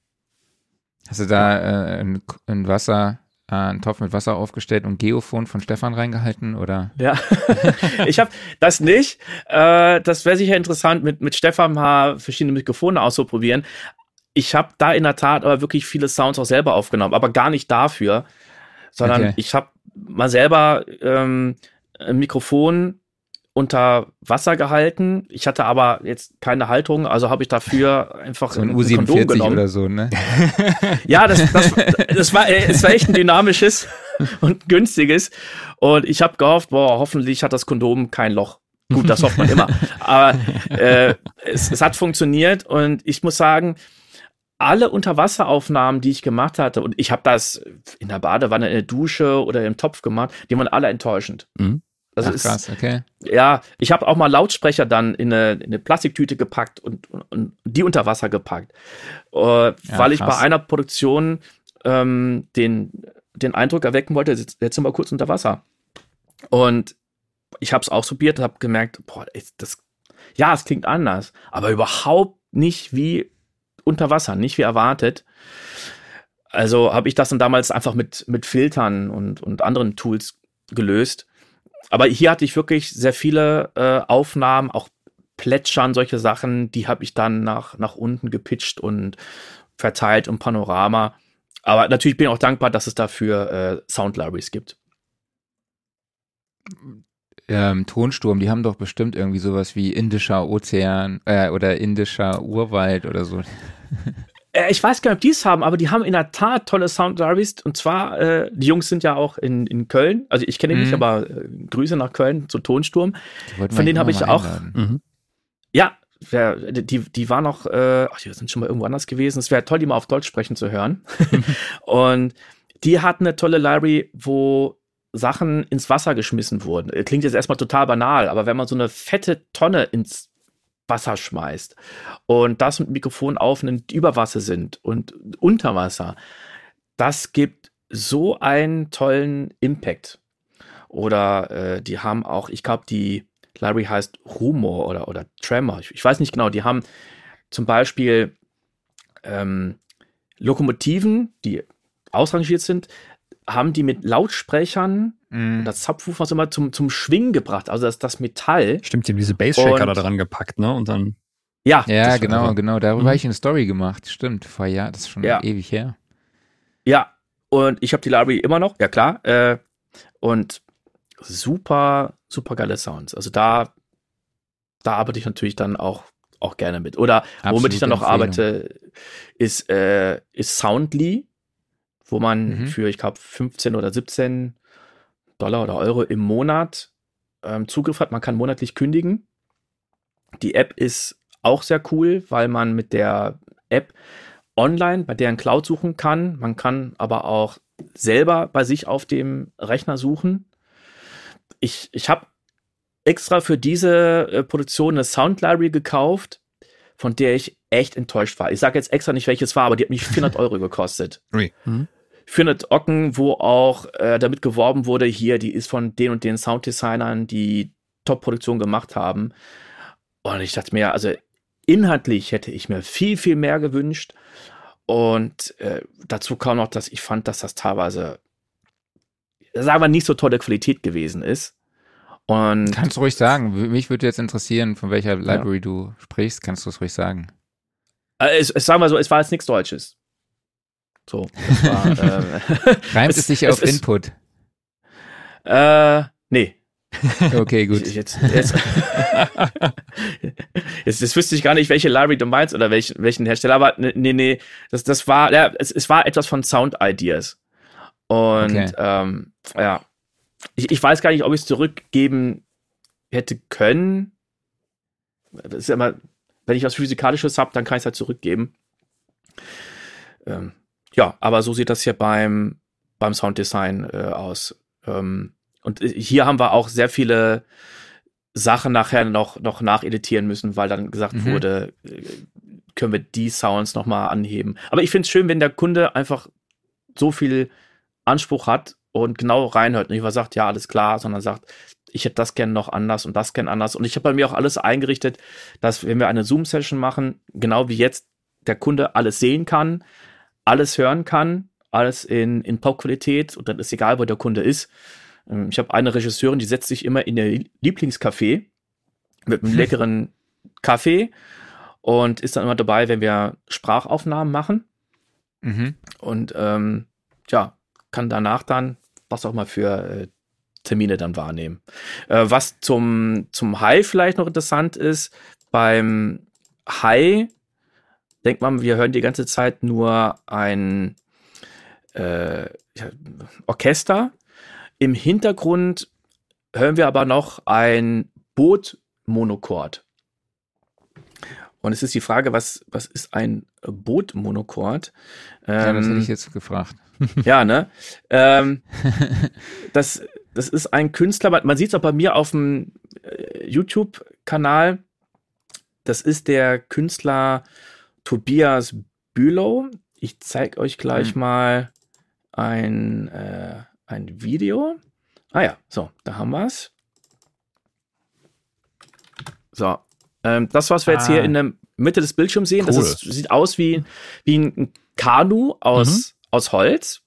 Hast du da äh, ein, ein Wasser, äh, einen Topf mit Wasser aufgestellt und Geophon von Stefan reingehalten oder? Ja, <laughs> ich habe das nicht. Äh, das wäre sicher interessant, mit, mit Stefan mal verschiedene Mikrofone auszuprobieren. Ich habe da in der Tat aber wirklich viele Sounds auch selber aufgenommen, aber gar nicht dafür, sondern okay. ich habe mal selber ähm, ein Mikrofon unter Wasser gehalten. Ich hatte aber jetzt keine Haltung, also habe ich dafür <laughs> einfach so ein, ein U47 genommen. oder so, ne? <laughs> ja, das, das, das war, es war echt ein dynamisches <laughs> und günstiges. Und ich habe gehofft, boah, hoffentlich hat das Kondom kein Loch. Gut, das hofft man immer. Aber äh, es, es hat funktioniert und ich muss sagen, alle Unterwasseraufnahmen, die ich gemacht hatte, und ich habe das in der Badewanne, in der Dusche oder im Topf gemacht, die waren alle enttäuschend. Mhm. Also Ach, krass, okay. Ja, ich habe auch mal Lautsprecher dann in eine, in eine Plastiktüte gepackt und, und, und, die unter Wasser gepackt. Äh, ja, weil ich bei einer Produktion ähm, den, den Eindruck erwecken wollte, jetzt, jetzt sind wir kurz unter Wasser. Und ich habe es ausprobiert und habe gemerkt, boah, das, ja, es klingt anders, aber überhaupt nicht wie unter Wasser, nicht wie erwartet. Also habe ich das dann damals einfach mit, mit Filtern und, und anderen Tools gelöst. Aber hier hatte ich wirklich sehr viele äh, Aufnahmen, auch Plätschern, solche Sachen, die habe ich dann nach, nach unten gepitcht und verteilt im Panorama. Aber natürlich bin ich auch dankbar, dass es dafür äh, Sound Libraries gibt. Ähm, Tonsturm, die haben doch bestimmt irgendwie sowas wie indischer Ozean äh, oder indischer Urwald oder so. <laughs> Äh, ich weiß gar nicht, ob die es haben, aber die haben in der Tat tolle Sound Libraries. Und zwar, äh, die Jungs sind ja auch in, in Köln. Also ich kenne mhm. nicht, aber äh, Grüße nach Köln zu Tonsturm. Von denen habe ich auch. Mhm. Ja, wär, die, die war noch, äh, ach, die sind schon mal irgendwo anders gewesen. Es wäre toll, die mal auf Deutsch sprechen zu hören. <laughs> und die hatten eine tolle Library, wo Sachen ins Wasser geschmissen wurden. Klingt jetzt erstmal total banal, aber wenn man so eine fette Tonne ins Wasser schmeißt und das mit Mikrofon aufnimmt, über Wasser sind und unter Wasser, das gibt so einen tollen Impact. Oder äh, die haben auch, ich glaube, die Library heißt Rumor oder, oder Tremor. Ich, ich, weiß nicht genau, die haben zum Beispiel ähm, Lokomotiven, die ausrangiert sind, haben die mit Lautsprechern mm. das Subwoofer immer zum, zum Schwingen gebracht. Also das, das Metall. Stimmt, die haben diese Basshaker da dran gepackt, ne? Und dann. Ja, ja genau, aber. genau. Darüber mhm. habe ich eine Story gemacht. Stimmt, vor Jahren, das ist schon ja. ewig her. Ja, und ich habe die Library immer noch, ja klar. Äh, und super, super geile Sounds. Also da, da arbeite ich natürlich dann auch, auch gerne mit. Oder Absolute womit ich dann noch arbeite, ist, äh, ist Soundly wo man mhm. für, ich glaube, 15 oder 17 Dollar oder Euro im Monat ähm, Zugriff hat. Man kann monatlich kündigen. Die App ist auch sehr cool, weil man mit der App online bei deren Cloud suchen kann. Man kann aber auch selber bei sich auf dem Rechner suchen. Ich, ich habe extra für diese äh, Produktion eine Sound Library gekauft, von der ich echt enttäuscht war. Ich sage jetzt extra nicht, welches war, aber die hat mich 400 <laughs> Euro gekostet. Mhm für eine Ocken, wo auch äh, damit geworben wurde, hier, die ist von den und den Sounddesignern, die Top-Produktion gemacht haben. Und ich dachte mir, also inhaltlich hätte ich mir viel, viel mehr gewünscht. Und äh, dazu kam noch, dass ich fand, dass das teilweise, sagen wir, nicht so tolle Qualität gewesen ist. Und Kannst du ruhig sagen. Mich würde jetzt interessieren, von welcher Library ja. du sprichst. Kannst du es ruhig sagen? Äh, es, es, sagen wir so, es war jetzt nichts Deutsches. So, das war, <laughs> äh, <laughs> Reimt es, sich auf es, Input? Äh, nee. Okay, gut. Ich, jetzt, jetzt, <laughs> jetzt, jetzt wüsste ich gar nicht, welche Library du meinst oder welch, welchen Hersteller, aber nee, nee, das, das war, ja, es, es war etwas von Sound Ideas. Und okay. ähm, ja, ich, ich weiß gar nicht, ob ich es zurückgeben hätte können. Das ist ja immer, wenn ich was Physikalisches habe, dann kann ich es halt zurückgeben. Ähm, ja, aber so sieht das hier beim, beim Sounddesign äh, aus. Ähm, und hier haben wir auch sehr viele Sachen nachher noch, noch nacheditieren müssen, weil dann gesagt mhm. wurde, äh, können wir die Sounds nochmal anheben. Aber ich finde es schön, wenn der Kunde einfach so viel Anspruch hat und genau reinhört. Nicht mal sagt, ja, alles klar, sondern sagt, ich hätte das gerne noch anders und das gerne anders. Und ich habe bei mir auch alles eingerichtet, dass wenn wir eine Zoom-Session machen, genau wie jetzt der Kunde alles sehen kann, alles hören kann, alles in, in Pop-Qualität und dann ist egal, wo der Kunde ist. Ähm, ich habe eine Regisseurin, die setzt sich immer in ihr Lieblingscafé mit einem <laughs> leckeren Kaffee und ist dann immer dabei, wenn wir Sprachaufnahmen machen. Mhm. Und ähm, ja, kann danach dann was auch mal für äh, Termine dann wahrnehmen. Äh, was zum, zum High vielleicht noch interessant ist, beim High denkt man, wir hören die ganze Zeit nur ein äh, Orchester. Im Hintergrund hören wir aber noch ein Boot-Monochord. Und es ist die Frage, was, was ist ein Boot-Monochord? Ähm, ja, das hätte ich ähm, jetzt gefragt. <laughs> ja, ne? Ähm, <laughs> das, das ist ein Künstler, man sieht es auch bei mir auf dem äh, YouTube-Kanal. Das ist der Künstler Tobias Bülow. Ich zeige euch gleich mhm. mal ein, äh, ein Video. Ah ja, so, da haben wir es. So, ähm, das, was wir ah. jetzt hier ah. in der Mitte des Bildschirms sehen, cool. das ist, sieht aus wie, wie ein Kanu aus, mhm. aus Holz.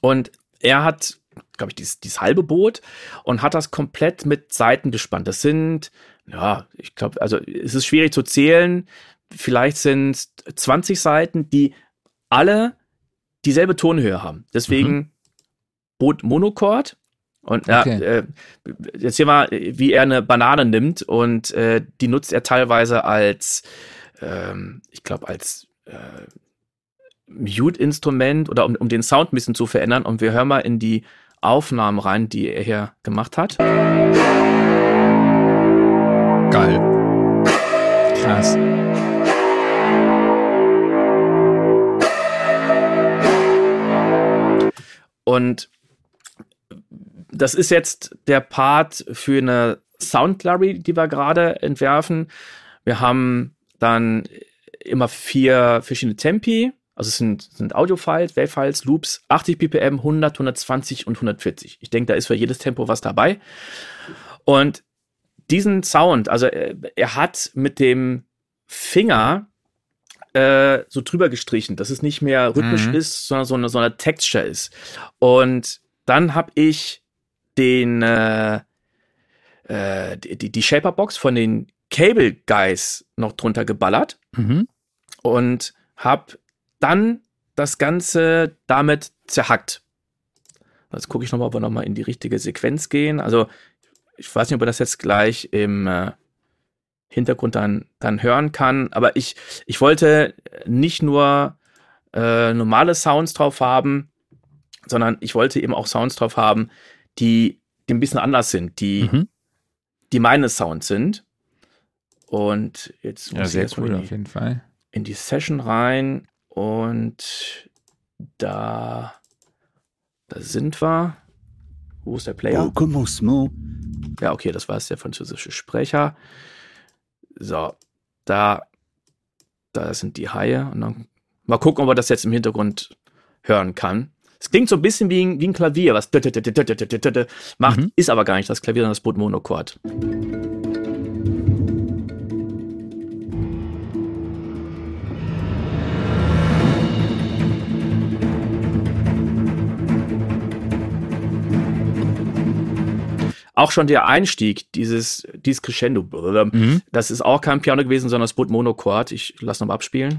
Und er hat glaube ich, dieses, dieses halbe Boot und hat das komplett mit Seiten bespannt. Das sind, ja, ich glaube, also es ist schwierig zu zählen. Vielleicht sind 20 Seiten, die alle dieselbe Tonhöhe haben. Deswegen mhm. Boot Monochord. Und ja, okay. äh, jetzt hier mal, wie er eine Banane nimmt und äh, die nutzt er teilweise als, ähm, ich glaube, als äh, Mute-Instrument oder um, um den Sound ein bisschen zu verändern. Und wir hören mal in die Aufnahmen rein, die er hier gemacht hat. Geil. Krass. Und das ist jetzt der Part für eine Sound Library, die wir gerade entwerfen. Wir haben dann immer vier verschiedene Tempi also es sind, sind Audio-Files, Wave-Files, Loops, 80 BPM, 100, 120 und 140. Ich denke, da ist für jedes Tempo was dabei. Und diesen Sound, also er, er hat mit dem Finger äh, so drüber gestrichen, dass es nicht mehr rhythmisch mhm. ist, sondern so eine, so eine Texture ist. Und dann habe ich den äh, äh, die, die Shaper-Box von den Cable Guys noch drunter geballert mhm. und habe dann das Ganze damit zerhackt. Jetzt gucke ich nochmal, ob wir nochmal in die richtige Sequenz gehen. Also, ich weiß nicht, ob er das jetzt gleich im äh, Hintergrund dann, dann hören kann. Aber ich, ich wollte nicht nur äh, normale Sounds drauf haben, sondern ich wollte eben auch Sounds drauf haben, die, die ein bisschen anders sind, die, mhm. die meine Sounds sind. Und jetzt muss ja, sehr ich cool, die, auf jeden Fall. in die Session rein. Und da, da sind wir. Wo ist der Player? Ja, okay, das war es, der französische Sprecher. So, da, da sind die Haie. Und dann mal gucken, ob man das jetzt im Hintergrund hören kann. Es klingt so ein bisschen wie ein, wie ein Klavier, was macht, mhm. ist aber gar nicht das Klavier, sondern das Boot Monochord. Auch schon der Einstieg, dieses, dieses Crescendo, mhm. das ist auch kein Piano gewesen, sondern das Boot Monochord. Ich lasse nochmal abspielen.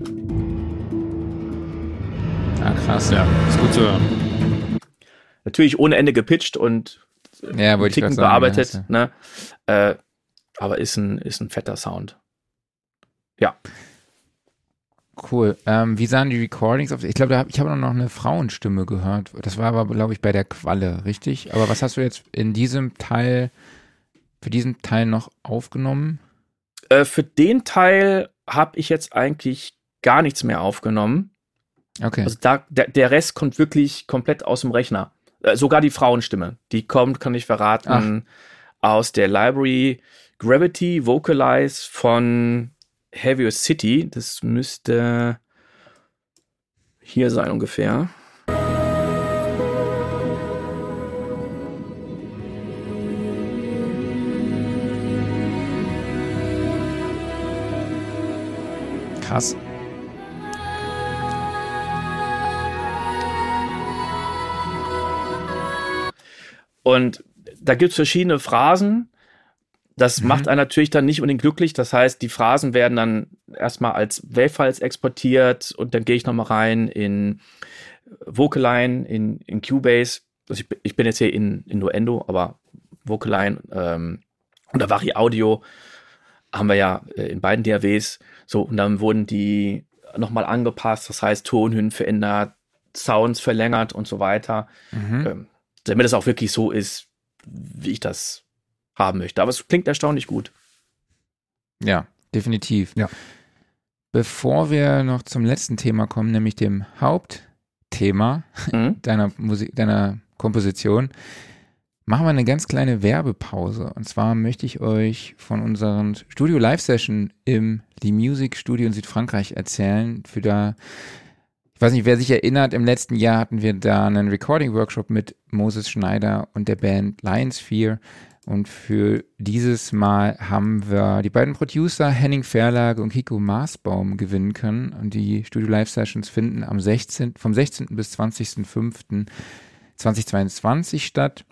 Ah, krass, ja. Ist gut zu hören. Natürlich ohne Ende gepitcht und ja, Ticken bearbeitet, sagen, ja, ne? Äh, aber ist ein, ist ein fetter Sound. Ja. Cool. Ähm, wie sahen die Recordings aus? Ich glaube, hab, ich habe noch eine Frauenstimme gehört. Das war aber, glaube ich, bei der Qualle, richtig? Aber was hast du jetzt in diesem Teil, für diesen Teil noch aufgenommen? Äh, für den Teil habe ich jetzt eigentlich gar nichts mehr aufgenommen. Okay. Also da, der, der Rest kommt wirklich komplett aus dem Rechner. Äh, sogar die Frauenstimme. Die kommt, kann ich verraten, Ach. aus der Library Gravity Vocalize von Heavier City. Das müsste hier sein ungefähr. Krass. Und da gibt es verschiedene Phrasen. Das mhm. macht einen natürlich dann nicht unbedingt glücklich. Das heißt, die Phrasen werden dann erstmal als WAV-Files exportiert und dann gehe ich nochmal rein in Vocaline, in, in Cubase. Also ich, ich bin jetzt hier in, in Nuendo, aber Vocaline ähm, oder Vari Audio haben wir ja äh, in beiden DAWs. So, und dann wurden die nochmal angepasst, das heißt Tonhöhen verändert, Sounds verlängert und so weiter. Mhm. Ähm, damit es auch wirklich so ist, wie ich das haben möchte. Aber es klingt erstaunlich gut. Ja, definitiv. Ja. Bevor wir noch zum letzten Thema kommen, nämlich dem Hauptthema mhm. <laughs> deiner Musik, deiner Komposition, machen wir eine ganz kleine Werbepause. Und zwar möchte ich euch von unseren Studio Live Session im Lee Music Studio in Südfrankreich erzählen. Für da ich weiß nicht, wer sich erinnert, im letzten Jahr hatten wir da einen Recording-Workshop mit Moses Schneider und der Band Lionsphere. Und für dieses Mal haben wir die beiden Producer Henning Verlage und Kiko Maasbaum gewinnen können. Und die Studio Live Sessions finden am 16., vom 16. bis 20.05.2022 statt.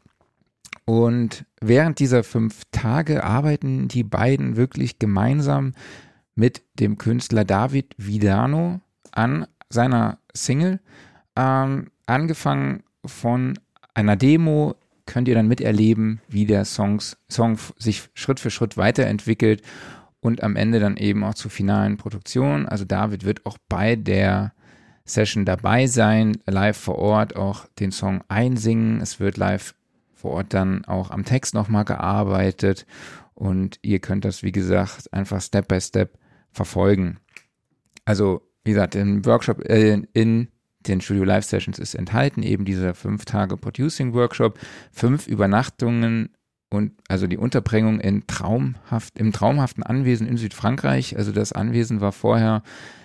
Und während dieser fünf Tage arbeiten die beiden wirklich gemeinsam mit dem Künstler David Vidano an seiner Single. Ähm, angefangen von einer Demo könnt ihr dann miterleben, wie der Songs, Song sich Schritt für Schritt weiterentwickelt und am Ende dann eben auch zur finalen Produktion. Also David wird auch bei der Session dabei sein, live vor Ort auch den Song einsingen. Es wird live vor Ort dann auch am Text nochmal gearbeitet und ihr könnt das, wie gesagt, einfach Step by Step verfolgen. Also wie gesagt, im Workshop, äh, in den Studio Live Sessions ist enthalten eben dieser fünf Tage Producing Workshop, fünf Übernachtungen und also die Unterbringung in traumhaft, im traumhaften Anwesen in Südfrankreich. Also das Anwesen war vorher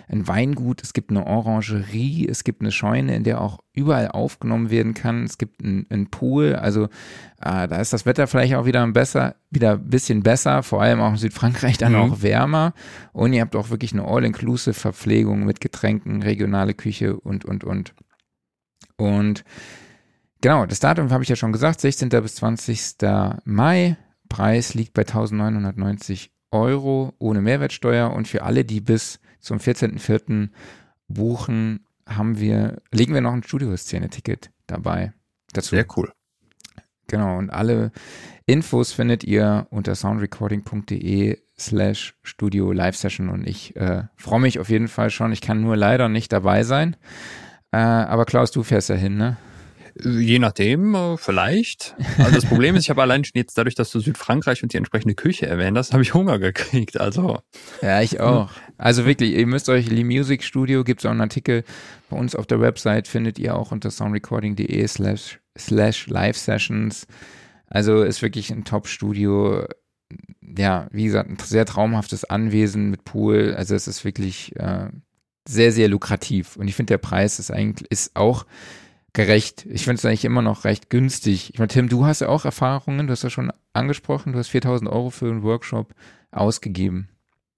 ein Weingut, es gibt eine Orangerie, es gibt eine Scheune, in der auch überall aufgenommen werden kann. Es gibt einen Pool, also äh, da ist das Wetter vielleicht auch wieder besser, wieder ein bisschen besser, vor allem auch in Südfrankreich dann mhm. auch wärmer. Und ihr habt auch wirklich eine All-Inclusive Verpflegung mit Getränken, regionale Küche und, und, und. Und genau, das Datum habe ich ja schon gesagt, 16. bis 20. Mai. Preis liegt bei 1990 Euro ohne Mehrwertsteuer und für alle, die bis zum 14.04. buchen, haben wir, legen wir noch ein Studioszene-Ticket dabei. Dazu. Sehr cool. Genau, und alle Infos findet ihr unter soundrecording.de slash Studio Live Session und ich äh, freue mich auf jeden Fall schon. Ich kann nur leider nicht dabei sein. Äh, aber Klaus, du fährst ja hin, ne? Je nachdem, äh, vielleicht. Also das Problem ist, ich habe allein schon jetzt dadurch, dass du Südfrankreich und die entsprechende Küche erwähnt hast, habe ich Hunger gekriegt. Also. Ja, ich auch. Also wirklich, ihr müsst euch Lee Music Studio, gibt es auch einen Artikel bei uns auf der Website, findet ihr auch unter soundrecording.de slash, slash live sessions. Also ist wirklich ein Top-Studio. Ja, wie gesagt, ein sehr traumhaftes Anwesen mit Pool. Also es ist wirklich äh, sehr, sehr lukrativ. Und ich finde, der Preis ist eigentlich, ist auch gerecht. Ich finde es eigentlich immer noch recht günstig. Ich meine, Tim, du hast ja auch Erfahrungen, du hast ja schon angesprochen, du hast 4000 Euro für einen Workshop ausgegeben.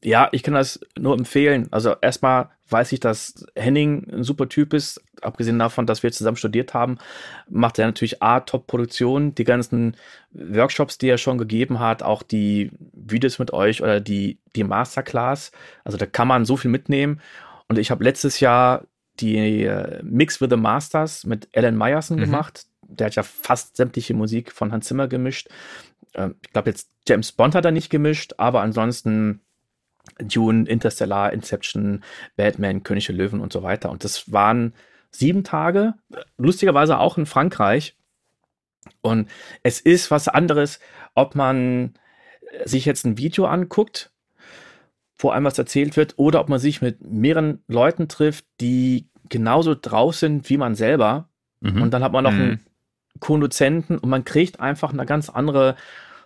Ja, ich kann das nur empfehlen. Also erstmal weiß ich, dass Henning ein super Typ ist. Abgesehen davon, dass wir zusammen studiert haben, macht er natürlich A, Top-Produktion, die ganzen Workshops, die er schon gegeben hat, auch die Videos mit euch oder die, die Masterclass. Also da kann man so viel mitnehmen. Und ich habe letztes Jahr die äh, Mix with the Masters mit Alan Meyerson mhm. gemacht. Der hat ja fast sämtliche Musik von Hans Zimmer gemischt. Ähm, ich glaube jetzt James Bond hat er nicht gemischt, aber ansonsten Dune, Interstellar, Inception, Batman, König der Löwen und so weiter. Und das waren sieben Tage, lustigerweise auch in Frankreich. Und es ist was anderes, ob man sich jetzt ein Video anguckt wo einem was erzählt wird, oder ob man sich mit mehreren Leuten trifft, die genauso drauf sind wie man selber. Mhm. Und dann hat man noch mhm. ein Co-Dozenten und man kriegt einfach eine ganz andere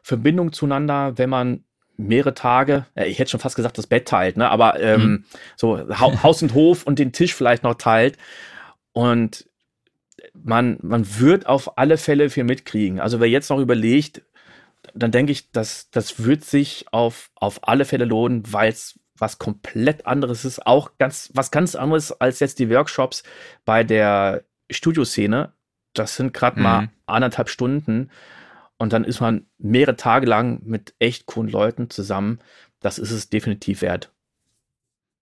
Verbindung zueinander, wenn man mehrere Tage, äh, ich hätte schon fast gesagt, das Bett teilt, ne? aber ähm, mhm. so ha <laughs> Haus und Hof und den Tisch vielleicht noch teilt. Und man, man wird auf alle Fälle viel mitkriegen. Also wer jetzt noch überlegt, dann denke ich, dass das wird sich auf, auf alle Fälle lohnen, weil es was komplett anderes ist, auch ganz, was ganz anderes als jetzt die Workshops bei der Studioszene. Das sind gerade mhm. mal anderthalb Stunden und dann ist man mehrere Tage lang mit echt coolen Leuten zusammen. Das ist es definitiv wert.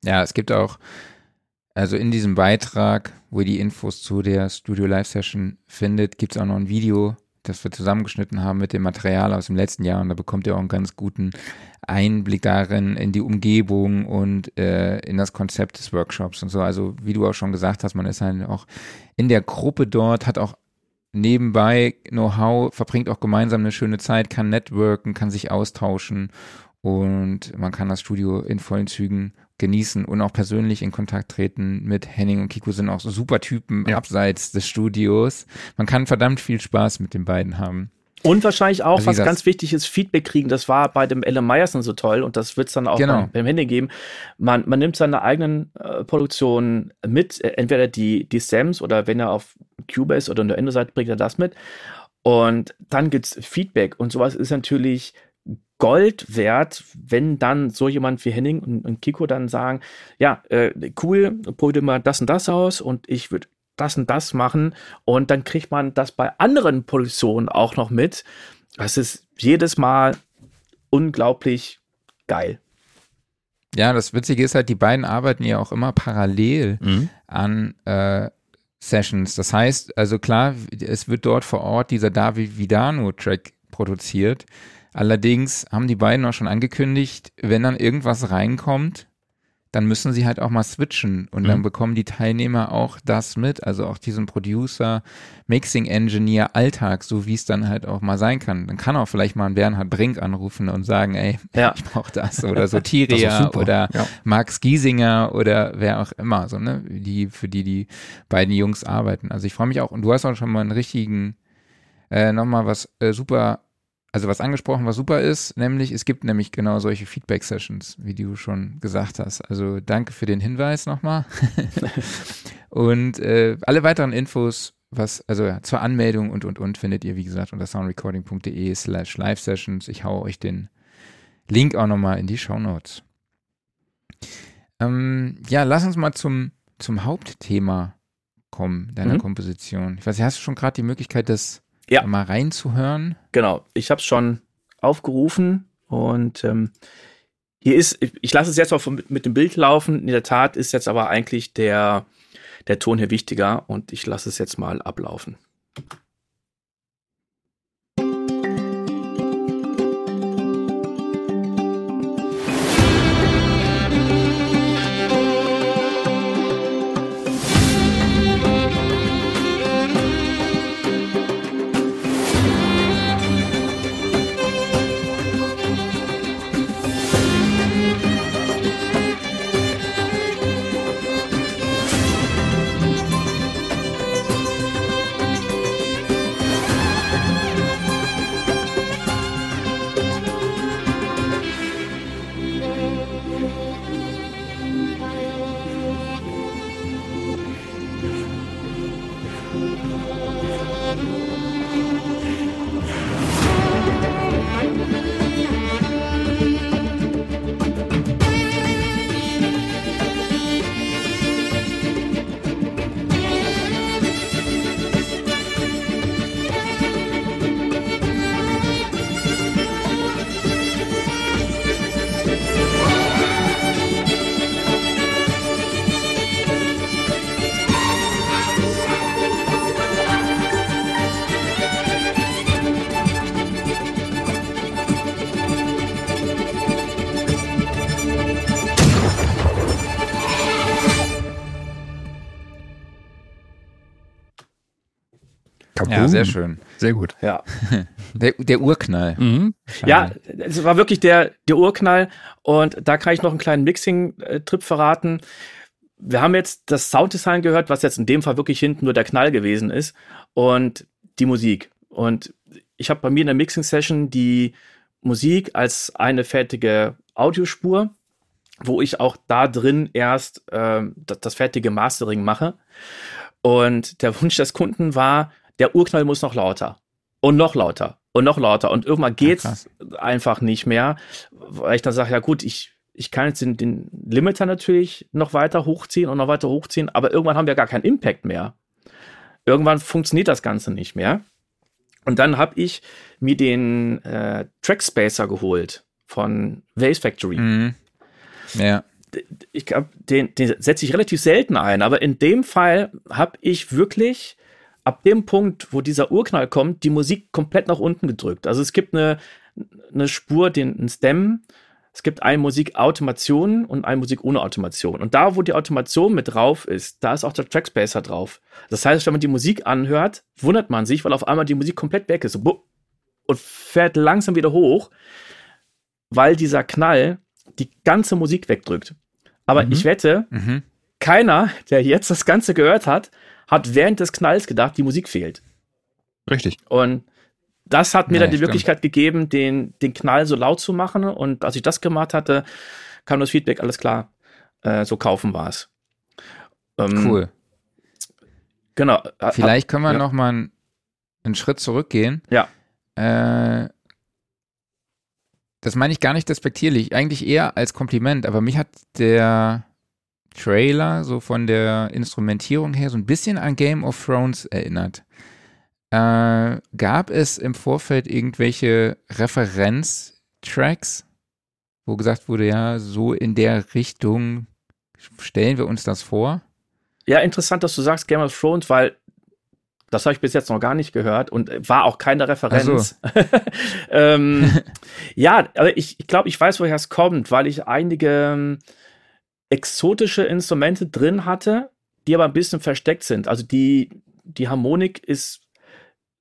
Ja, es gibt auch, also in diesem Beitrag, wo ihr die Infos zu der Studio Live Session findet, gibt es auch noch ein Video, das wir zusammengeschnitten haben mit dem Material aus dem letzten Jahr. Und da bekommt ihr auch einen ganz guten Einblick darin, in die Umgebung und äh, in das Konzept des Workshops und so. Also wie du auch schon gesagt hast, man ist halt auch in der Gruppe dort, hat auch nebenbei Know-how, verbringt auch gemeinsam eine schöne Zeit, kann networken, kann sich austauschen und man kann das Studio in vollen Zügen genießen und auch persönlich in Kontakt treten mit Henning und Kiko sind auch so super Typen ja. abseits des Studios. Man kann verdammt viel Spaß mit den beiden haben. Und wahrscheinlich auch, also was ganz wichtig ist, Feedback kriegen. Das war bei dem Ellen Meyerson so toll und das wird es dann auch genau. beim, beim Handy geben. Man, man nimmt seine eigenen äh, Produktionen mit, äh, entweder die, die Sams oder wenn er auf Cubase oder in der Ende-Seite bringt er das mit. Und dann gibt es Feedback und sowas ist natürlich Gold wert, wenn dann so jemand wie Henning und, und Kiko dann sagen, ja, äh, cool, probier mal das und das aus und ich würde das und das machen und dann kriegt man das bei anderen Produktionen auch noch mit. Das ist jedes Mal unglaublich geil. Ja, das Witzige ist halt, die beiden arbeiten ja auch immer parallel mhm. an äh, Sessions. Das heißt, also klar, es wird dort vor Ort dieser David Vidano-Track produziert. Allerdings haben die beiden auch schon angekündigt, wenn dann irgendwas reinkommt, dann müssen sie halt auch mal switchen und mhm. dann bekommen die Teilnehmer auch das mit, also auch diesen Producer, Mixing Engineer Alltag, so wie es dann halt auch mal sein kann. Dann kann auch vielleicht mal ein Bernhard Brink anrufen und sagen, ey, <laughs> ja. ich brauche das oder so <laughs> Tiria oder ja. Max Giesinger oder wer auch immer, so ne, die für die die beiden Jungs arbeiten. Also ich freue mich auch und du hast auch schon mal einen richtigen äh, nochmal was äh, super also was angesprochen, was super ist, nämlich es gibt nämlich genau solche Feedback-Sessions, wie du schon gesagt hast. Also danke für den Hinweis nochmal. <laughs> und äh, alle weiteren Infos, was, also ja, zur Anmeldung und und und findet ihr, wie gesagt, unter soundrecording.de slash live-sessions. Ich hau euch den Link auch nochmal in die Show Notes. Ähm, ja, lass uns mal zum, zum Hauptthema kommen, deiner mhm. Komposition. Ich weiß, hast du schon gerade die Möglichkeit, das ja. mal reinzuhören. Genau, ich habe es schon aufgerufen und ähm, hier ist, ich lasse es jetzt auch mit dem Bild laufen. In der Tat ist jetzt aber eigentlich der, der Ton hier wichtiger und ich lasse es jetzt mal ablaufen. Ja, sehr schön. Sehr gut. Ja. <laughs> Der, der Urknall. Mhm. Ja, es war wirklich der, der Urknall. Und da kann ich noch einen kleinen Mixing-Trip verraten. Wir haben jetzt das Sounddesign gehört, was jetzt in dem Fall wirklich hinten nur der Knall gewesen ist. Und die Musik. Und ich habe bei mir in der Mixing-Session die Musik als eine fertige Audiospur, wo ich auch da drin erst äh, das, das fertige Mastering mache. Und der Wunsch des Kunden war, der Urknall muss noch lauter und noch lauter und noch lauter. Und irgendwann geht's ja, einfach nicht mehr, weil ich dann sage, ja gut, ich, ich kann jetzt den, den Limiter natürlich noch weiter hochziehen und noch weiter hochziehen, aber irgendwann haben wir gar keinen Impact mehr. Irgendwann funktioniert das Ganze nicht mehr. Und dann habe ich mir den äh, Trackspacer geholt von Vase Factory. Mhm. Ja. Ich glaube, den, den setze ich relativ selten ein, aber in dem Fall habe ich wirklich ab dem Punkt, wo dieser Urknall kommt, die Musik komplett nach unten gedrückt. Also es gibt eine, eine Spur, den einen Stem, es gibt eine Musik Automation und eine Musik ohne Automation. Und da, wo die Automation mit drauf ist, da ist auch der Trackspacer drauf. Das heißt, wenn man die Musik anhört, wundert man sich, weil auf einmal die Musik komplett weg ist und fährt langsam wieder hoch, weil dieser Knall die ganze Musik wegdrückt. Aber mhm. ich wette, mhm. keiner, der jetzt das Ganze gehört hat, hat während des Knalls gedacht, die Musik fehlt. Richtig. Und das hat mir ja, dann die stimmt. Möglichkeit gegeben, den, den Knall so laut zu machen. Und als ich das gemacht hatte, kam das Feedback, alles klar, äh, so kaufen war es. Ähm, cool. Genau. Vielleicht können wir ja. noch mal einen, einen Schritt zurückgehen. Ja. Äh, das meine ich gar nicht despektierlich, eigentlich eher als Kompliment, aber mich hat der Trailer so von der Instrumentierung her so ein bisschen an Game of Thrones erinnert. Äh, gab es im Vorfeld irgendwelche Referenztracks, wo gesagt wurde, ja, so in der Richtung stellen wir uns das vor? Ja, interessant, dass du sagst Game of Thrones, weil das habe ich bis jetzt noch gar nicht gehört und war auch keine Referenz. So. <laughs> ähm, ja, aber ich, ich glaube, ich weiß, woher es kommt, weil ich einige ähm, exotische Instrumente drin hatte, die aber ein bisschen versteckt sind. Also die, die Harmonik ist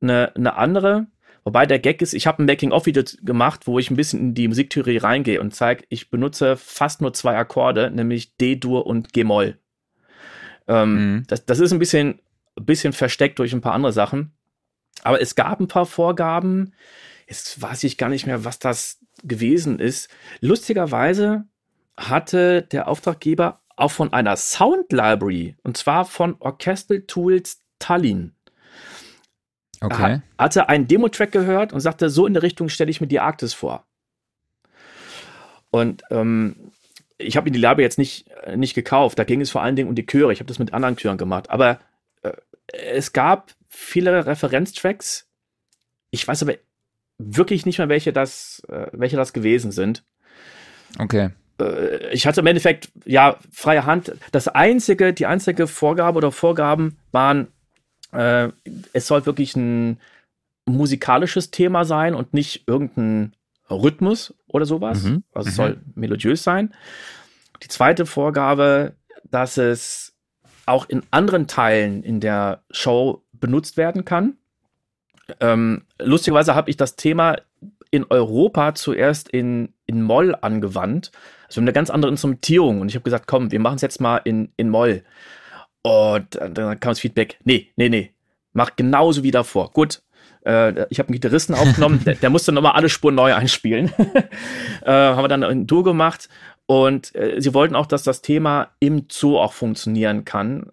eine, eine andere. Wobei der Gag ist, ich habe ein Making-of-Video gemacht, wo ich ein bisschen in die Musiktheorie reingehe und zeige, ich benutze fast nur zwei Akkorde, nämlich D-Dur und G-Moll. Ähm, mhm. das, das ist ein bisschen, ein bisschen versteckt durch ein paar andere Sachen. Aber es gab ein paar Vorgaben. Jetzt weiß ich gar nicht mehr, was das gewesen ist. Lustigerweise hatte der Auftraggeber auch von einer Sound Library, und zwar von Orchestral Tools Tallinn, Okay. Hatte einen Demo-Track gehört und sagte, so in der Richtung stelle ich mir die Arktis vor. Und ähm, ich habe mir die Labe jetzt nicht, äh, nicht gekauft. Da ging es vor allen Dingen um die Chöre. Ich habe das mit anderen Chören gemacht. Aber äh, es gab viele Referenztracks. Ich weiß aber wirklich nicht mehr, welche das, äh, welche das gewesen sind. Okay. Äh, ich hatte im Endeffekt, ja, freie Hand. Das einzige, die einzige Vorgabe oder Vorgaben waren äh, es soll wirklich ein musikalisches Thema sein und nicht irgendein Rhythmus oder sowas. Mhm. Also es mhm. soll melodiös sein. Die zweite Vorgabe, dass es auch in anderen Teilen in der Show benutzt werden kann. Ähm, lustigerweise habe ich das Thema in Europa zuerst in, in Moll angewandt. Haben eine ganz andere Instrumentierung und ich habe gesagt, komm, wir machen es jetzt mal in, in Moll. Und dann kam das Feedback, nee, nee, nee, mach genauso wie davor. Gut, äh, ich habe einen Gitarristen aufgenommen, der, der musste nochmal alle Spuren neu einspielen. <laughs> äh, haben wir dann ein Duo gemacht und äh, sie wollten auch, dass das Thema im Zoo auch funktionieren kann.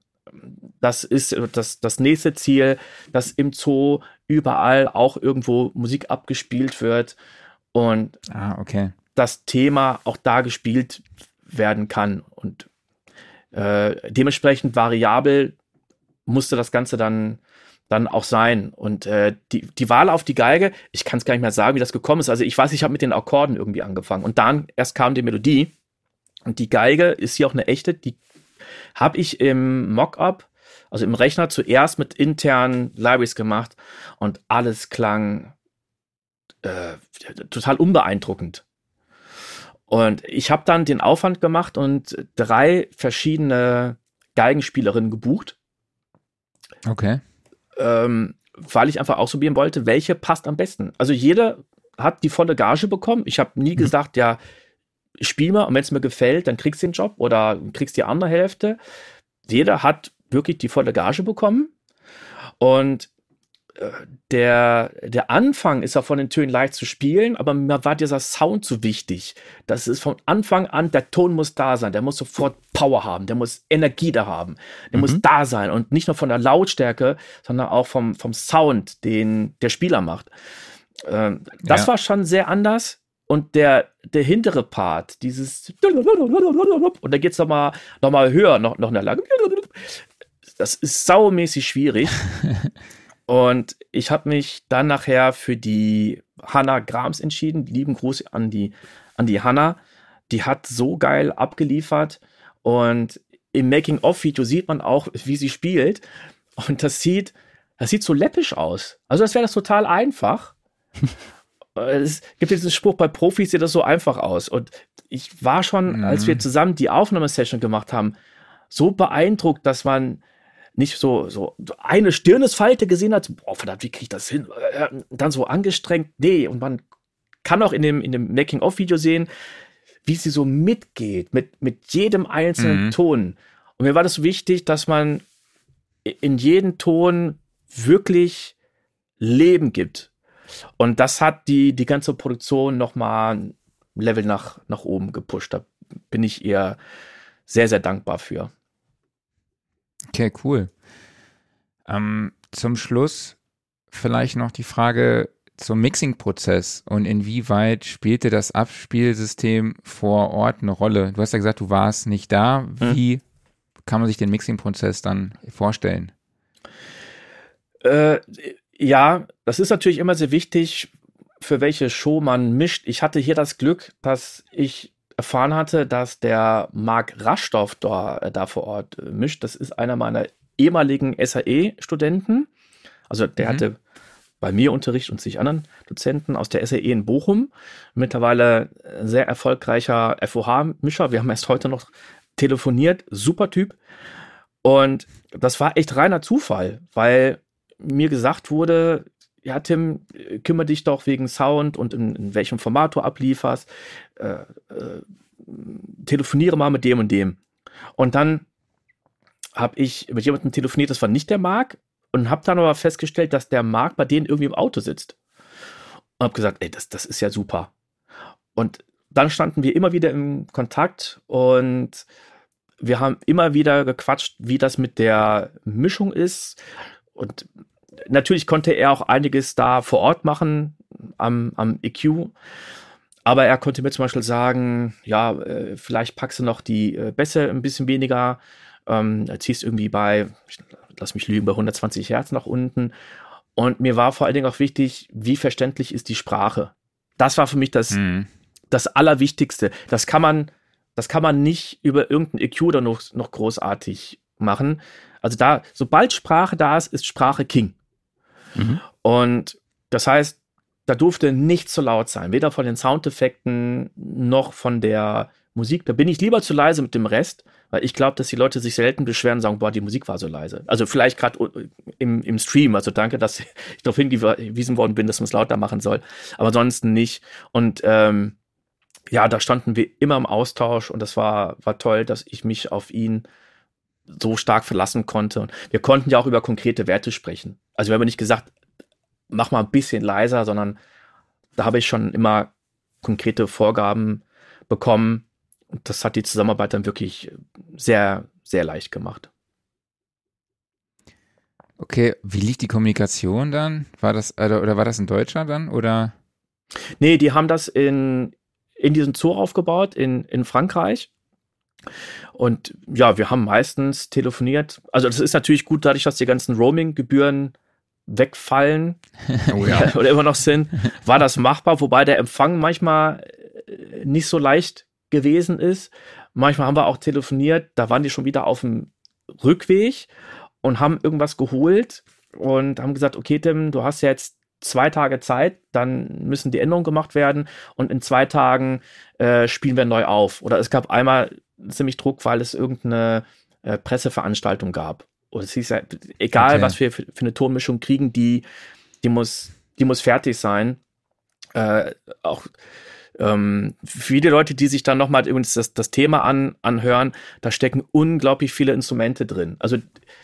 Das ist das, das nächste Ziel, dass im Zoo überall auch irgendwo Musik abgespielt wird und ah, okay. Das Thema auch da gespielt werden kann. Und äh, dementsprechend variabel musste das Ganze dann, dann auch sein. Und äh, die, die Wahl auf die Geige, ich kann es gar nicht mehr sagen, wie das gekommen ist. Also ich weiß, ich habe mit den Akkorden irgendwie angefangen. Und dann erst kam die Melodie. Und die Geige ist hier auch eine echte, die habe ich im Mockup, also im Rechner, zuerst mit internen Libraries gemacht. Und alles klang äh, total unbeeindruckend. Und ich habe dann den Aufwand gemacht und drei verschiedene Geigenspielerinnen gebucht. Okay. Ähm, weil ich einfach ausprobieren wollte, welche passt am besten. Also jeder hat die volle Gage bekommen. Ich habe nie mhm. gesagt, ja, spiel mal und wenn es mir gefällt, dann kriegst du den Job oder kriegst die andere Hälfte. Jeder hat wirklich die volle Gage bekommen. Und der, der Anfang ist ja von den Tönen leicht zu spielen, aber mir war dieser Sound so wichtig. Das ist von Anfang an, der Ton muss da sein, der muss sofort Power haben, der muss Energie da haben, der mhm. muss da sein und nicht nur von der Lautstärke, sondern auch vom, vom Sound, den der Spieler macht. Ähm, das ja. war schon sehr anders. Und der, der hintere Part, dieses und da geht es nochmal noch mal höher, noch, noch eine Lage. Das ist saumäßig schwierig. <laughs> Und ich habe mich dann nachher für die Hannah Grams entschieden. Lieben Gruß an die, an die Hannah. Die hat so geil abgeliefert. Und im Making-of-Video sieht man auch, wie sie spielt. Und das sieht, das sieht so läppisch aus. Also, das wäre das total einfach. <laughs> es gibt diesen Spruch, bei Profis sieht das so einfach aus. Und ich war schon, mhm. als wir mhm. zusammen die Aufnahmesession gemacht haben, so beeindruckt, dass man nicht so, so eine Stirnesfalte gesehen hat, boah, verdammt, wie kriege ich das hin? Dann so angestrengt, nee, und man kann auch in dem, in dem Making-of-Video sehen, wie sie so mitgeht, mit, mit jedem einzelnen mhm. Ton. Und mir war das wichtig, dass man in jeden Ton wirklich Leben gibt. Und das hat die, die ganze Produktion nochmal ein Level nach, nach oben gepusht. Da bin ich ihr sehr, sehr dankbar für. Okay, cool. Ähm, zum Schluss vielleicht noch die Frage zum Mixing-Prozess und inwieweit spielte das Abspielsystem vor Ort eine Rolle? Du hast ja gesagt, du warst nicht da. Hm. Wie hm. kann man sich den Mixing-Prozess dann vorstellen? Äh, ja, das ist natürlich immer sehr wichtig, für welche Show man mischt. Ich hatte hier das Glück, dass ich erfahren hatte, dass der Marc Raschdorf da, äh, da vor Ort äh, mischt. Das ist einer meiner ehemaligen SAE-Studenten. Also der mhm. hatte bei mir Unterricht und sich anderen Dozenten aus der SAE in Bochum. Mittlerweile äh, sehr erfolgreicher FOH-Mischer. Wir haben erst heute noch telefoniert. Super Typ. Und das war echt reiner Zufall, weil mir gesagt wurde, ja, Tim, kümmere dich doch wegen Sound und in, in welchem Format du ablieferst. Äh, äh, telefoniere mal mit dem und dem. Und dann habe ich mit jemandem telefoniert, das war nicht der Marc, und habe dann aber festgestellt, dass der Marc bei denen irgendwie im Auto sitzt. Und habe gesagt, ey, das, das ist ja super. Und dann standen wir immer wieder im Kontakt und wir haben immer wieder gequatscht, wie das mit der Mischung ist. Und natürlich konnte er auch einiges da vor Ort machen am, am EQ. Aber er konnte mir zum Beispiel sagen, ja, äh, vielleicht packst du noch die äh, Bässe ein bisschen weniger, ähm, ziehst irgendwie bei, lass mich lügen, bei 120 Hertz nach unten. Und mir war vor allen Dingen auch wichtig, wie verständlich ist die Sprache. Das war für mich das, mhm. das Allerwichtigste. Das kann man, das kann man nicht über irgendeinen EQ dann noch, noch großartig machen. Also da, sobald Sprache da ist, ist Sprache King. Mhm. Und das heißt, da durfte nicht zu laut sein, weder von den Soundeffekten noch von der Musik. Da bin ich lieber zu leise mit dem Rest, weil ich glaube, dass die Leute sich selten beschweren und sagen, boah, die Musik war so leise. Also vielleicht gerade im, im Stream. Also danke, dass <laughs> ich darauf hingewiesen worden bin, dass man es lauter machen soll. Aber ansonsten nicht. Und ähm, ja, da standen wir immer im Austausch und das war, war toll, dass ich mich auf ihn so stark verlassen konnte. Und wir konnten ja auch über konkrete Werte sprechen. Also wir haben nicht gesagt, mach mal ein bisschen leiser, sondern da habe ich schon immer konkrete Vorgaben bekommen. Und das hat die Zusammenarbeit dann wirklich sehr, sehr leicht gemacht. Okay, wie lief die Kommunikation dann? War das, oder war das in Deutschland dann, oder? Nee, die haben das in, in diesem Zoo aufgebaut, in, in Frankreich. Und ja, wir haben meistens telefoniert. Also das ist natürlich gut, dadurch, dass die ganzen Roaming-Gebühren wegfallen <laughs> oh ja. <laughs> oder immer noch sind, war das machbar, wobei der Empfang manchmal äh, nicht so leicht gewesen ist. Manchmal haben wir auch telefoniert, da waren die schon wieder auf dem Rückweg und haben irgendwas geholt und haben gesagt, okay, Tim, du hast ja jetzt zwei Tage Zeit, dann müssen die Änderungen gemacht werden und in zwei Tagen äh, spielen wir neu auf. Oder es gab einmal ziemlich Druck, weil es irgendeine äh, Presseveranstaltung gab. Oder es hieß ja, egal okay. was wir für, für, eine Tonmischung kriegen, die, die, muss, die muss fertig sein. Äh, auch ähm, viele Leute, die sich dann nochmal übrigens das, das Thema an, anhören, da stecken unglaublich viele Instrumente drin. Also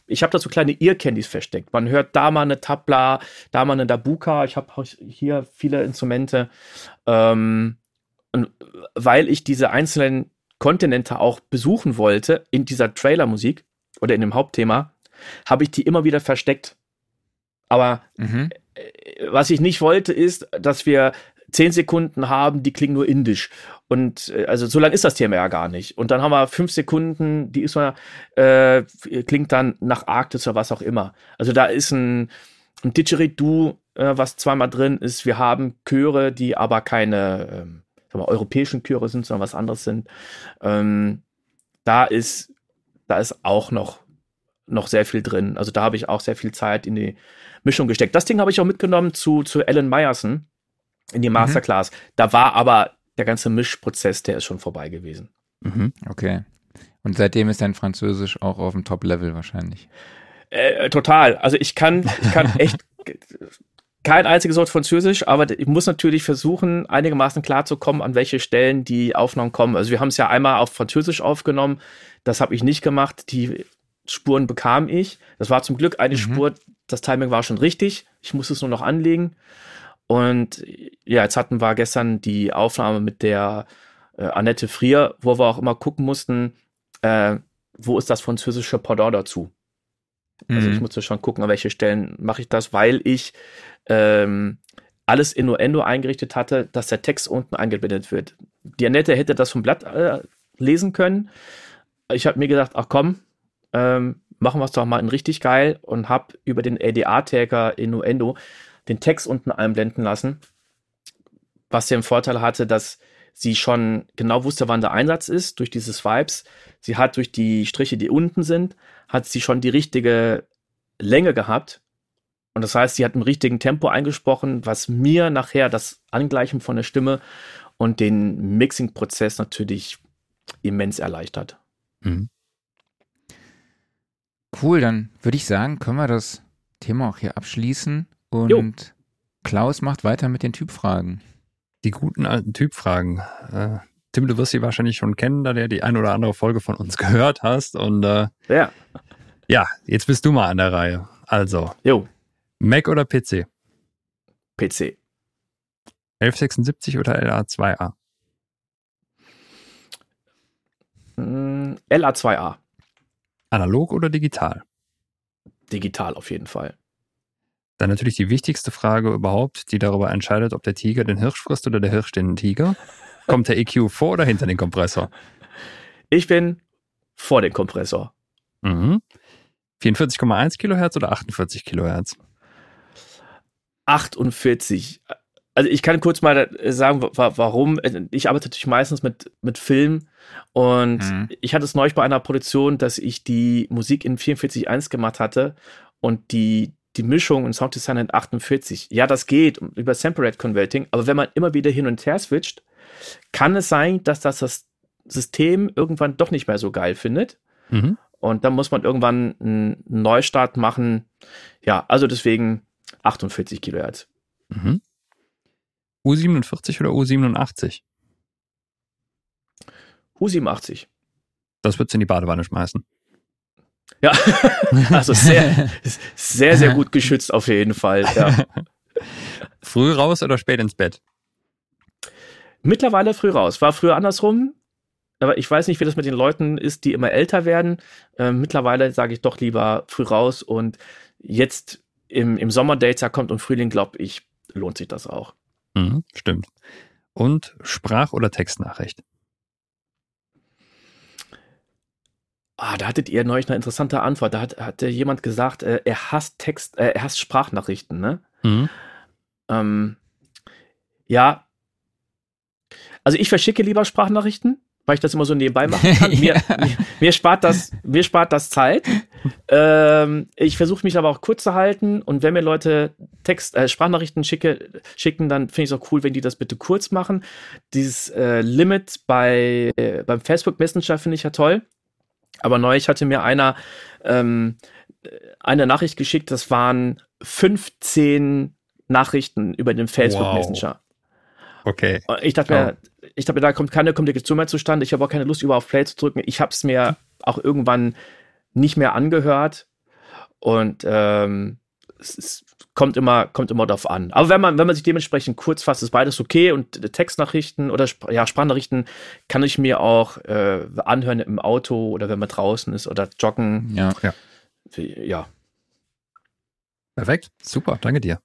ich habe da so kleine Ear-Candies versteckt. Man hört da mal eine Tabla, da mal eine Dabuka. Ich habe hier viele Instrumente. Ähm, und weil ich diese einzelnen Kontinente auch besuchen wollte in dieser Trailermusik oder in dem Hauptthema, habe ich die immer wieder versteckt. Aber mhm. Äh, was ich nicht wollte, ist, dass wir zehn Sekunden haben, die klingen nur indisch. Und äh, also so lang ist das Thema ja gar nicht. Und dann haben wir fünf Sekunden, die ist mal, äh, klingt dann nach Arktis oder was auch immer. Also da ist ein, ein Didgeridoo, äh, was zweimal drin ist. Wir haben Chöre, die aber keine ähm, mal, europäischen Chöre sind, sondern was anderes sind. Ähm, da ist, da ist auch noch, noch sehr viel drin. Also da habe ich auch sehr viel Zeit in die Mischung gesteckt. Das Ding habe ich auch mitgenommen zu, zu Alan Meyerson in die mhm. Masterclass. Mhm. Da war aber der ganze Mischprozess, der ist schon vorbei gewesen. Mhm. Okay. Und seitdem ist dein Französisch auch auf dem Top-Level wahrscheinlich. Äh, total. Also ich kann, ich kann <laughs> echt kein einziges Wort Französisch, aber ich muss natürlich versuchen, einigermaßen klar zu kommen, an welche Stellen die Aufnahmen kommen. Also wir haben es ja einmal auf Französisch aufgenommen. Das habe ich nicht gemacht. Die Spuren bekam ich. Das war zum Glück eine mhm. Spur. Das Timing war schon richtig. Ich musste es nur noch anlegen. Und ja, jetzt hatten wir gestern die Aufnahme mit der äh, Annette Frier, wo wir auch immer gucken mussten, äh, wo ist das französische Pendant dazu. Mhm. Also ich mhm. musste schon gucken, an welche Stellen mache ich das, weil ich ähm, alles Innuendo eingerichtet hatte, dass der Text unten eingeblendet wird. Die Annette hätte das vom Blatt äh, lesen können. Ich habe mir gedacht, ach komm, ähm, machen wir es doch mal in richtig geil und habe über den ADA-Tagger Innuendo den Text unten einblenden lassen, was den Vorteil hatte, dass sie schon genau wusste, wann der Einsatz ist, durch diese Swipes. Sie hat durch die Striche, die unten sind, hat sie schon die richtige Länge gehabt. Und das heißt, sie hat im richtigen Tempo eingesprochen, was mir nachher das Angleichen von der Stimme und den Mixing-Prozess natürlich immens erleichtert. Mhm. Cool, dann würde ich sagen, können wir das Thema auch hier abschließen. Und jo. Klaus macht weiter mit den Typfragen. Die guten alten Typfragen. Äh, Tim, du wirst sie wahrscheinlich schon kennen, da du ja die ein oder andere Folge von uns <laughs> gehört hast. Und äh, ja. ja, jetzt bist du mal an der Reihe. Also, jo. Mac oder PC? PC. 1176 oder LA2A? Mm, LA2A. Analog oder digital? Digital auf jeden Fall. Dann natürlich die wichtigste Frage überhaupt, die darüber entscheidet, ob der Tiger den Hirsch frisst oder der Hirsch den Tiger. Kommt der EQ vor oder hinter den Kompressor? Ich bin vor dem Kompressor. Mhm. 44,1 Kilohertz oder 48 Kilohertz? 48. Also ich kann kurz mal sagen, warum. Ich arbeite natürlich meistens mit, mit Film und mhm. ich hatte es neulich bei einer Produktion, dass ich die Musik in 44.1 gemacht hatte und die die Mischung und Sounddesign in 48. Ja, das geht über Sample Rate Converting, aber wenn man immer wieder hin und her switcht, kann es sein, dass das, das System irgendwann doch nicht mehr so geil findet. Mhm. Und dann muss man irgendwann einen Neustart machen. Ja, also deswegen 48 Kilohertz. Mhm. U47 oder U87? U87. Das wird's in die Badewanne schmeißen. Ja, <laughs> also sehr, sehr, sehr gut geschützt auf jeden Fall. Ja. <laughs> Früh raus oder spät ins Bett? Mittlerweile früh raus. War früher andersrum, aber ich weiß nicht, wie das mit den Leuten ist, die immer älter werden. Ähm, mittlerweile sage ich doch lieber früh raus und jetzt im, im Sommer Data kommt und Frühling, glaube ich, lohnt sich das auch. Mhm, stimmt. Und Sprach- oder Textnachricht? Ah, da hattet ihr neulich eine interessante Antwort. Da hat, hatte jemand gesagt, äh, er hasst Text, äh, er hasst Sprachnachrichten, ne? Mhm. Ähm, ja. Also ich verschicke lieber Sprachnachrichten, weil ich das immer so nebenbei machen kann. <laughs> Mir, mir, mir, spart das, mir spart das Zeit. Ähm, ich versuche mich aber auch kurz zu halten und wenn mir Leute Text, äh, Sprachnachrichten schicke, schicken, dann finde ich es auch cool, wenn die das bitte kurz machen. Dieses äh, Limit bei äh, beim Facebook Messenger finde ich ja toll. Aber neulich hatte mir einer ähm, eine Nachricht geschickt, das waren 15 Nachrichten über den Facebook wow. Messenger. Okay. Ich dachte mir, oh. ich dachte mir, da kommt keine Kommunikation mehr zustande. Ich habe auch keine Lust, über auf Play zu drücken. Ich habe es mir auch irgendwann nicht mehr angehört. Und ähm, es, es, kommt immer, kommt immer darauf an. Aber wenn man, wenn man sich dementsprechend kurz fasst, ist beides okay. Und Textnachrichten oder ja, Sprachnachrichten kann ich mir auch äh, anhören im Auto oder wenn man draußen ist oder joggen. Ja. Ja. ja. Perfekt. Super. Danke dir.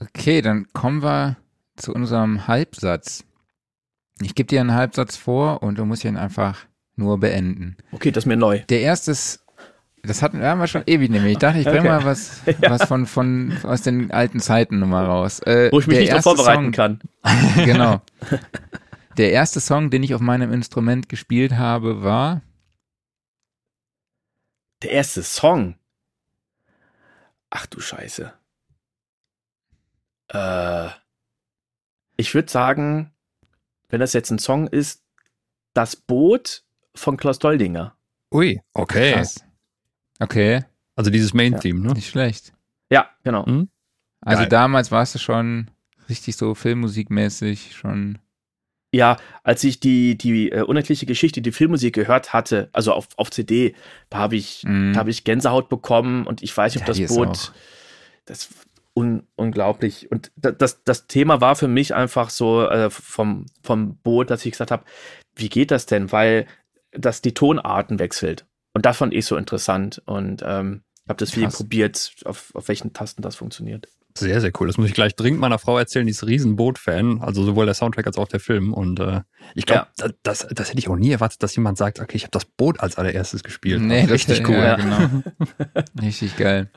Okay, dann kommen wir zu unserem Halbsatz. Ich gebe dir einen Halbsatz vor und du musst ihn einfach nur beenden. Okay, das ist mir neu. Der erste ist das hatten wir, haben wir schon ewig nämlich. Ich dachte, ich bringe okay. mal was, <laughs> ja. was von, von aus den alten Zeiten nochmal raus. Äh, Wo ich mich nicht noch vorbereiten Song, kann. <laughs> <laughs> genau. Der erste Song, den ich auf meinem Instrument gespielt habe, war. Der erste Song? Ach du Scheiße. Äh, ich würde sagen, wenn das jetzt ein Song ist, das Boot von Klaus Doldinger. Ui, okay. Krass. Okay. Also dieses Main-Theme, ja, ne? Nicht schlecht. Ja, genau. Mhm. Also Geil. damals warst du schon richtig so filmmusikmäßig schon. Ja, als ich die, die uh, unendliche Geschichte, die Filmmusik gehört hatte, also auf, auf CD, da habe ich, mm. hab ich Gänsehaut bekommen und ich weiß nicht, ob ja, das Boot, das un, unglaublich. Und das, das Thema war für mich einfach so äh, vom, vom Boot, dass ich gesagt habe, wie geht das denn? Weil das die Tonarten wechselt. Und das fand ich so interessant und ähm, habe das viel probiert, auf, auf welchen Tasten das funktioniert. Sehr, sehr cool. Das muss ich gleich dringend meiner Frau erzählen. Die ist Riesenboot-Fan, also sowohl der Soundtrack als auch der Film. Und äh, ich glaube, ja. das, das, hätte ich auch nie erwartet, dass jemand sagt, okay, ich habe das Boot als allererstes gespielt. Nee, das richtig cool. Ja, genau. <laughs> richtig geil.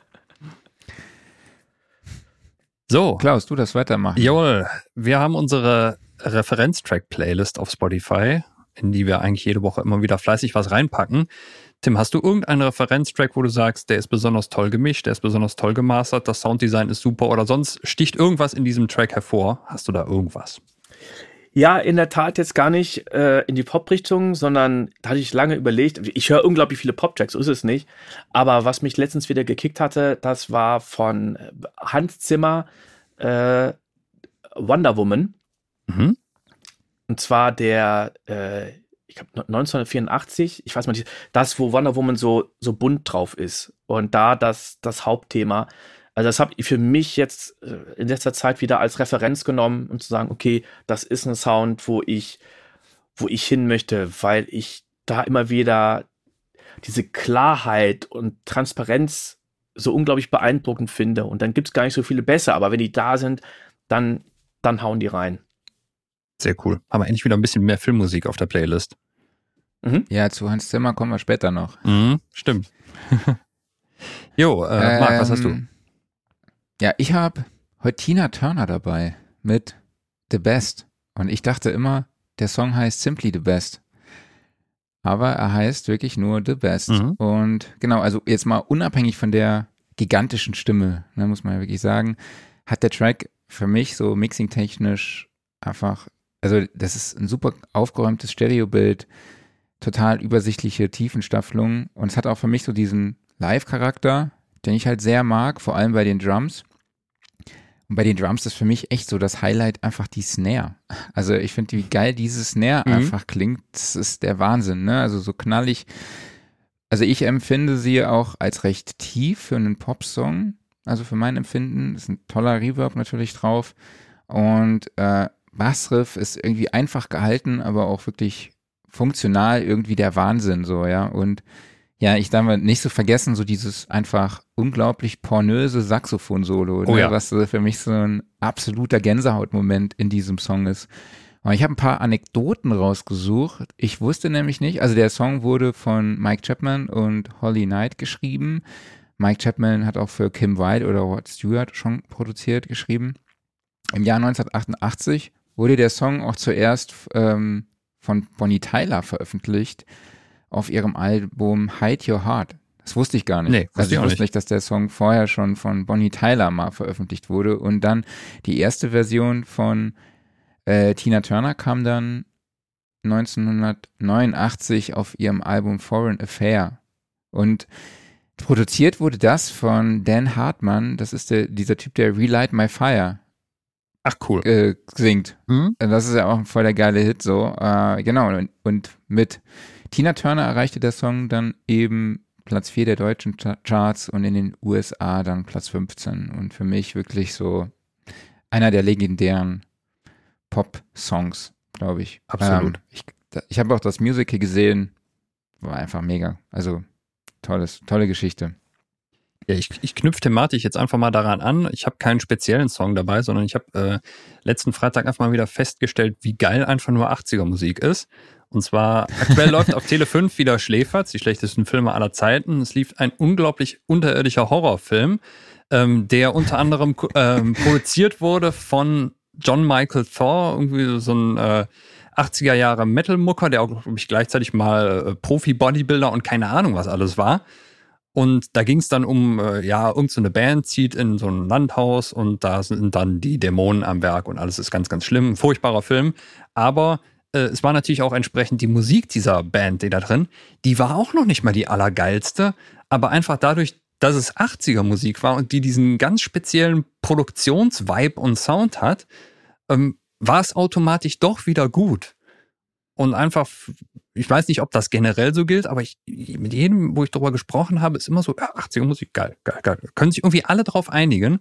So. Klaus, du das weitermachen. Jawohl. Wir haben unsere Referenztrack-Playlist auf Spotify, in die wir eigentlich jede Woche immer wieder fleißig was reinpacken. Tim, hast du irgendeinen Referenztrack, wo du sagst, der ist besonders toll gemischt, der ist besonders toll gemastert, das Sounddesign ist super oder sonst sticht irgendwas in diesem Track hervor? Hast du da irgendwas? Ja, in der Tat jetzt gar nicht äh, in die Pop-Richtung, sondern da hatte ich lange überlegt. Ich höre unglaublich viele Pop-Tracks, so ist es nicht. Aber was mich letztens wieder gekickt hatte, das war von Hans Zimmer äh, Wonder Woman. Mhm. Und zwar der äh, glaube 1984, ich weiß nicht, das, wo Wonder Woman so, so bunt drauf ist. Und da das, das Hauptthema. Also das habe ich für mich jetzt äh, in letzter Zeit wieder als Referenz genommen, um zu sagen, okay, das ist ein Sound, wo ich, wo ich hin möchte, weil ich da immer wieder diese Klarheit und Transparenz so unglaublich beeindruckend finde. Und dann gibt es gar nicht so viele besser, aber wenn die da sind, dann, dann hauen die rein. Sehr cool. Haben wir endlich wieder ein bisschen mehr Filmmusik auf der Playlist. Mhm. Ja, zu Hans Zimmer kommen wir später noch. Mhm, stimmt. <laughs> jo, äh, Marc, was hast du? Ähm, ja, ich habe heute Tina Turner dabei mit The Best. Und ich dachte immer, der Song heißt Simply The Best. Aber er heißt wirklich nur The Best. Mhm. Und genau, also jetzt mal unabhängig von der gigantischen Stimme, ne, muss man ja wirklich sagen, hat der Track für mich so mixing-technisch einfach, also das ist ein super aufgeräumtes Stereobild total übersichtliche Tiefenstaffelung und es hat auch für mich so diesen Live-Charakter, den ich halt sehr mag, vor allem bei den Drums. Und bei den Drums ist für mich echt so das Highlight einfach die Snare. Also ich finde, wie geil diese Snare mhm. einfach klingt, das ist der Wahnsinn, ne? Also so knallig. Also ich empfinde sie auch als recht tief für einen Popsong. Also für mein Empfinden ist ein toller Reverb natürlich drauf. Und äh, Bassriff ist irgendwie einfach gehalten, aber auch wirklich funktional irgendwie der Wahnsinn, so, ja. Und ja, ich darf nicht so vergessen, so dieses einfach unglaublich pornöse Saxophon-Solo, ne, oh ja. was für mich so ein absoluter Gänsehautmoment in diesem Song ist. Und ich habe ein paar Anekdoten rausgesucht. Ich wusste nämlich nicht, also der Song wurde von Mike Chapman und Holly Knight geschrieben. Mike Chapman hat auch für Kim Wilde oder Rod Stewart schon produziert, geschrieben. Im Jahr 1988 wurde der Song auch zuerst ähm, von Bonnie Tyler veröffentlicht auf ihrem Album Hide Your Heart. Das wusste ich gar nicht. Nee, also ich wusste nicht. nicht, dass der Song vorher schon von Bonnie Tyler mal veröffentlicht wurde. Und dann die erste Version von äh, Tina Turner kam dann 1989 auf ihrem Album Foreign Affair. Und produziert wurde das von Dan Hartmann. Das ist der, dieser Typ, der Relight My Fire Ach cool. Äh, singt. Mhm. Das ist ja auch voll der geile Hit so. Äh, genau. Und, und, mit Tina Turner erreichte der Song dann eben Platz 4 der deutschen Charts und in den USA dann Platz 15. Und für mich wirklich so einer der legendären Pop-Songs, glaube ich. Absolut. Ähm, ich ich habe auch das Musical gesehen. War einfach mega. Also tolles, tolle Geschichte. Ja, ich, ich knüpfe thematisch jetzt einfach mal daran an. Ich habe keinen speziellen Song dabei, sondern ich habe äh, letzten Freitag einfach mal wieder festgestellt, wie geil einfach nur 80er Musik ist. Und zwar aktuell <laughs> läuft auf Tele 5 wieder Schläferz, die schlechtesten Filme aller Zeiten. Es lief ein unglaublich unterirdischer Horrorfilm, ähm, der unter anderem ähm, produziert wurde von John Michael Thor, irgendwie so ein äh, 80er Jahre Metal-Mucker, der auch, glaube ich, gleichzeitig mal äh, Profi-Bodybuilder und keine Ahnung was alles war. Und da ging es dann um, äh, ja, irgendeine so Band zieht in so ein Landhaus und da sind dann die Dämonen am Werk und alles ist ganz, ganz schlimm. Furchtbarer Film. Aber äh, es war natürlich auch entsprechend die Musik dieser Band, die da drin, die war auch noch nicht mal die allergeilste. Aber einfach dadurch, dass es 80er Musik war und die diesen ganz speziellen Produktionsvibe und Sound hat, ähm, war es automatisch doch wieder gut und einfach, ich weiß nicht, ob das generell so gilt, aber ich, mit jedem, wo ich darüber gesprochen habe, ist immer so, ja, 80er Musik, geil, geil, geil. Können sich irgendwie alle drauf einigen.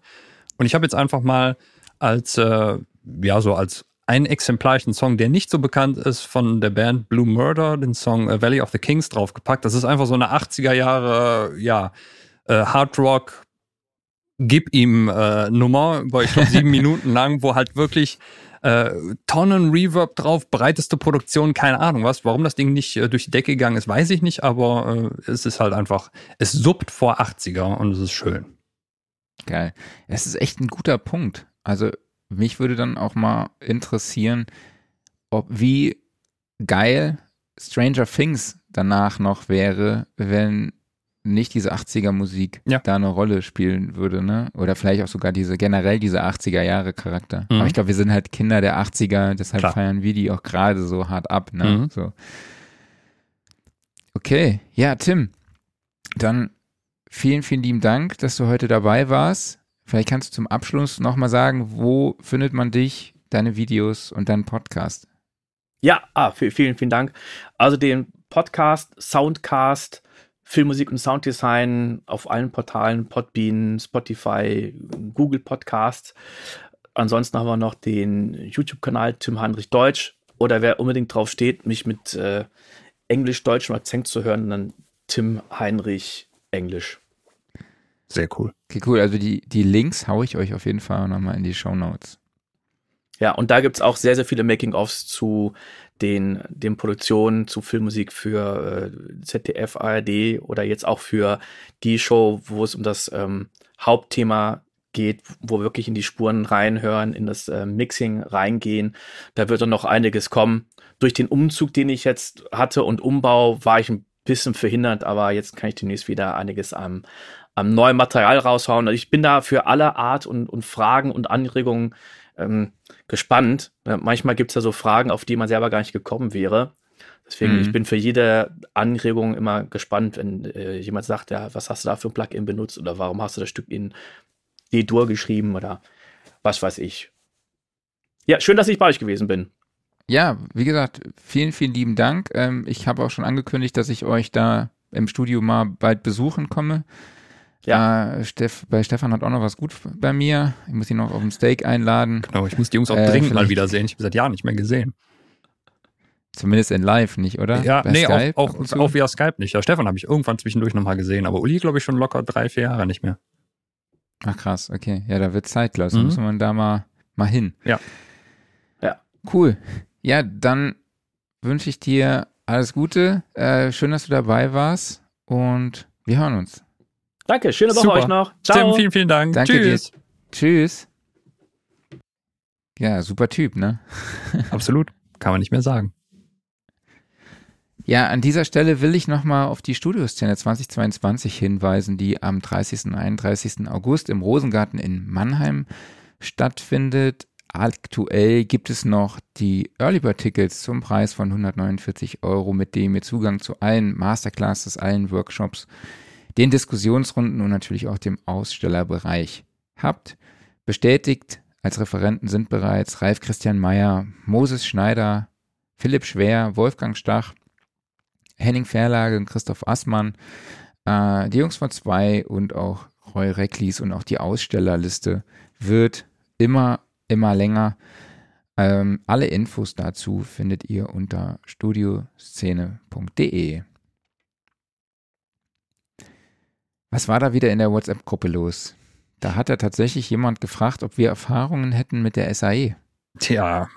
Und ich habe jetzt einfach mal als, äh, ja, so als einen exemplarischen Song, der nicht so bekannt ist, von der Band Blue Murder, den Song äh, Valley of the Kings draufgepackt. Das ist einfach so eine 80er Jahre, ja, äh, Hard Rock, gib ihm äh, Nummer, war ich schon sieben <laughs> Minuten lang, wo halt wirklich äh, Tonnen Reverb drauf, breiteste Produktion, keine Ahnung was. Warum das Ding nicht äh, durch die Decke gegangen ist, weiß ich nicht, aber äh, es ist halt einfach, es suppt vor 80er und es ist schön. Geil. Es ist echt ein guter Punkt. Also mich würde dann auch mal interessieren, ob wie geil Stranger Things danach noch wäre, wenn nicht diese 80er Musik ja. da eine Rolle spielen würde, ne? Oder vielleicht auch sogar diese, generell diese 80er Jahre Charakter. Mhm. Aber ich glaube, wir sind halt Kinder der 80er, deshalb Klar. feiern wir die auch gerade so hart ab, ne? Mhm. So. Okay, ja, Tim, dann vielen, vielen lieben Dank, dass du heute dabei warst. Vielleicht kannst du zum Abschluss nochmal sagen, wo findet man dich, deine Videos und deinen Podcast? Ja, ah, vielen, vielen Dank. Also den Podcast, Soundcast, Filmmusik und Sounddesign auf allen Portalen, Podbean, Spotify, Google Podcasts. Ansonsten haben wir noch den YouTube-Kanal Tim Heinrich Deutsch. Oder wer unbedingt drauf steht, mich mit äh, englisch-deutschem Akzent zu hören, dann Tim Heinrich Englisch. Sehr cool. Okay, cool. Also die, die Links haue ich euch auf jeden Fall nochmal in die Show Notes. Ja, und da gibt es auch sehr, sehr viele Making-ofs zu den, den Produktionen, zu Filmmusik für äh, ZDF, ARD oder jetzt auch für die Show, wo es um das ähm, Hauptthema geht, wo wir wirklich in die Spuren reinhören, in das äh, Mixing reingehen. Da wird dann noch einiges kommen. Durch den Umzug, den ich jetzt hatte und Umbau, war ich ein bisschen verhindert, aber jetzt kann ich demnächst wieder einiges am, am neuen Material raushauen. Also ich bin da für alle Art und, und Fragen und Anregungen ähm, gespannt. manchmal gibt es ja so Fragen, auf die man selber gar nicht gekommen wäre. Deswegen, mhm. ich bin für jede Anregung immer gespannt, wenn äh, jemand sagt, ja, was hast du da für ein Plugin benutzt oder warum hast du das Stück in D-Dur geschrieben oder was weiß ich. Ja, schön, dass ich bei euch gewesen bin. Ja, wie gesagt, vielen, vielen lieben Dank. Ähm, ich habe auch schon angekündigt, dass ich euch da im Studio mal bald besuchen komme. Ja. Äh, Steff, bei Stefan hat auch noch was gut bei mir. Ich muss ihn noch auf ein Steak einladen. Genau, ich muss die Jungs auch äh, dringend mal wiedersehen. Ich habe seit Jahren nicht mehr gesehen. Zumindest in live nicht, oder? Ja, bei nee, Skype auch, auch, auch via Skype nicht. Ja, Stefan habe ich irgendwann zwischendurch nochmal gesehen, aber Uli glaube ich schon locker drei, vier Jahre nicht mehr. Ach krass, okay. Ja, da wird Zeit, Klaus. Mhm. Muss man da mal, mal hin. Ja. Ja. Cool. Ja, dann wünsche ich dir alles Gute. Äh, schön, dass du dabei warst und wir hören uns. Danke, schöne Woche Super. euch noch. Ciao. Tim, vielen, vielen Dank. Danke Tschüss. Dir. Tschüss. Ja, super Typ, ne? <laughs> Absolut. Kann man nicht mehr sagen. Ja, an dieser Stelle will ich nochmal auf die Studioszene 2022 hinweisen, die am 30. und 31. August im Rosengarten in Mannheim stattfindet. Aktuell gibt es noch die Early Bird Tickets zum Preis von 149 Euro, mit dem ihr Zugang zu allen Masterclasses, allen Workshops den Diskussionsrunden und natürlich auch dem Ausstellerbereich habt. Bestätigt als Referenten sind bereits Ralf Christian Meyer, Moses Schneider, Philipp Schwer, Wolfgang Stach, Henning Verlage und Christoph Assmann, äh, die Jungs von zwei und auch Roy Recklis und auch die Ausstellerliste wird immer, immer länger. Ähm, alle Infos dazu findet ihr unter studioszene.de. Was war da wieder in der WhatsApp-Gruppe los? Da hat er tatsächlich jemand gefragt, ob wir Erfahrungen hätten mit der SAE. Tja,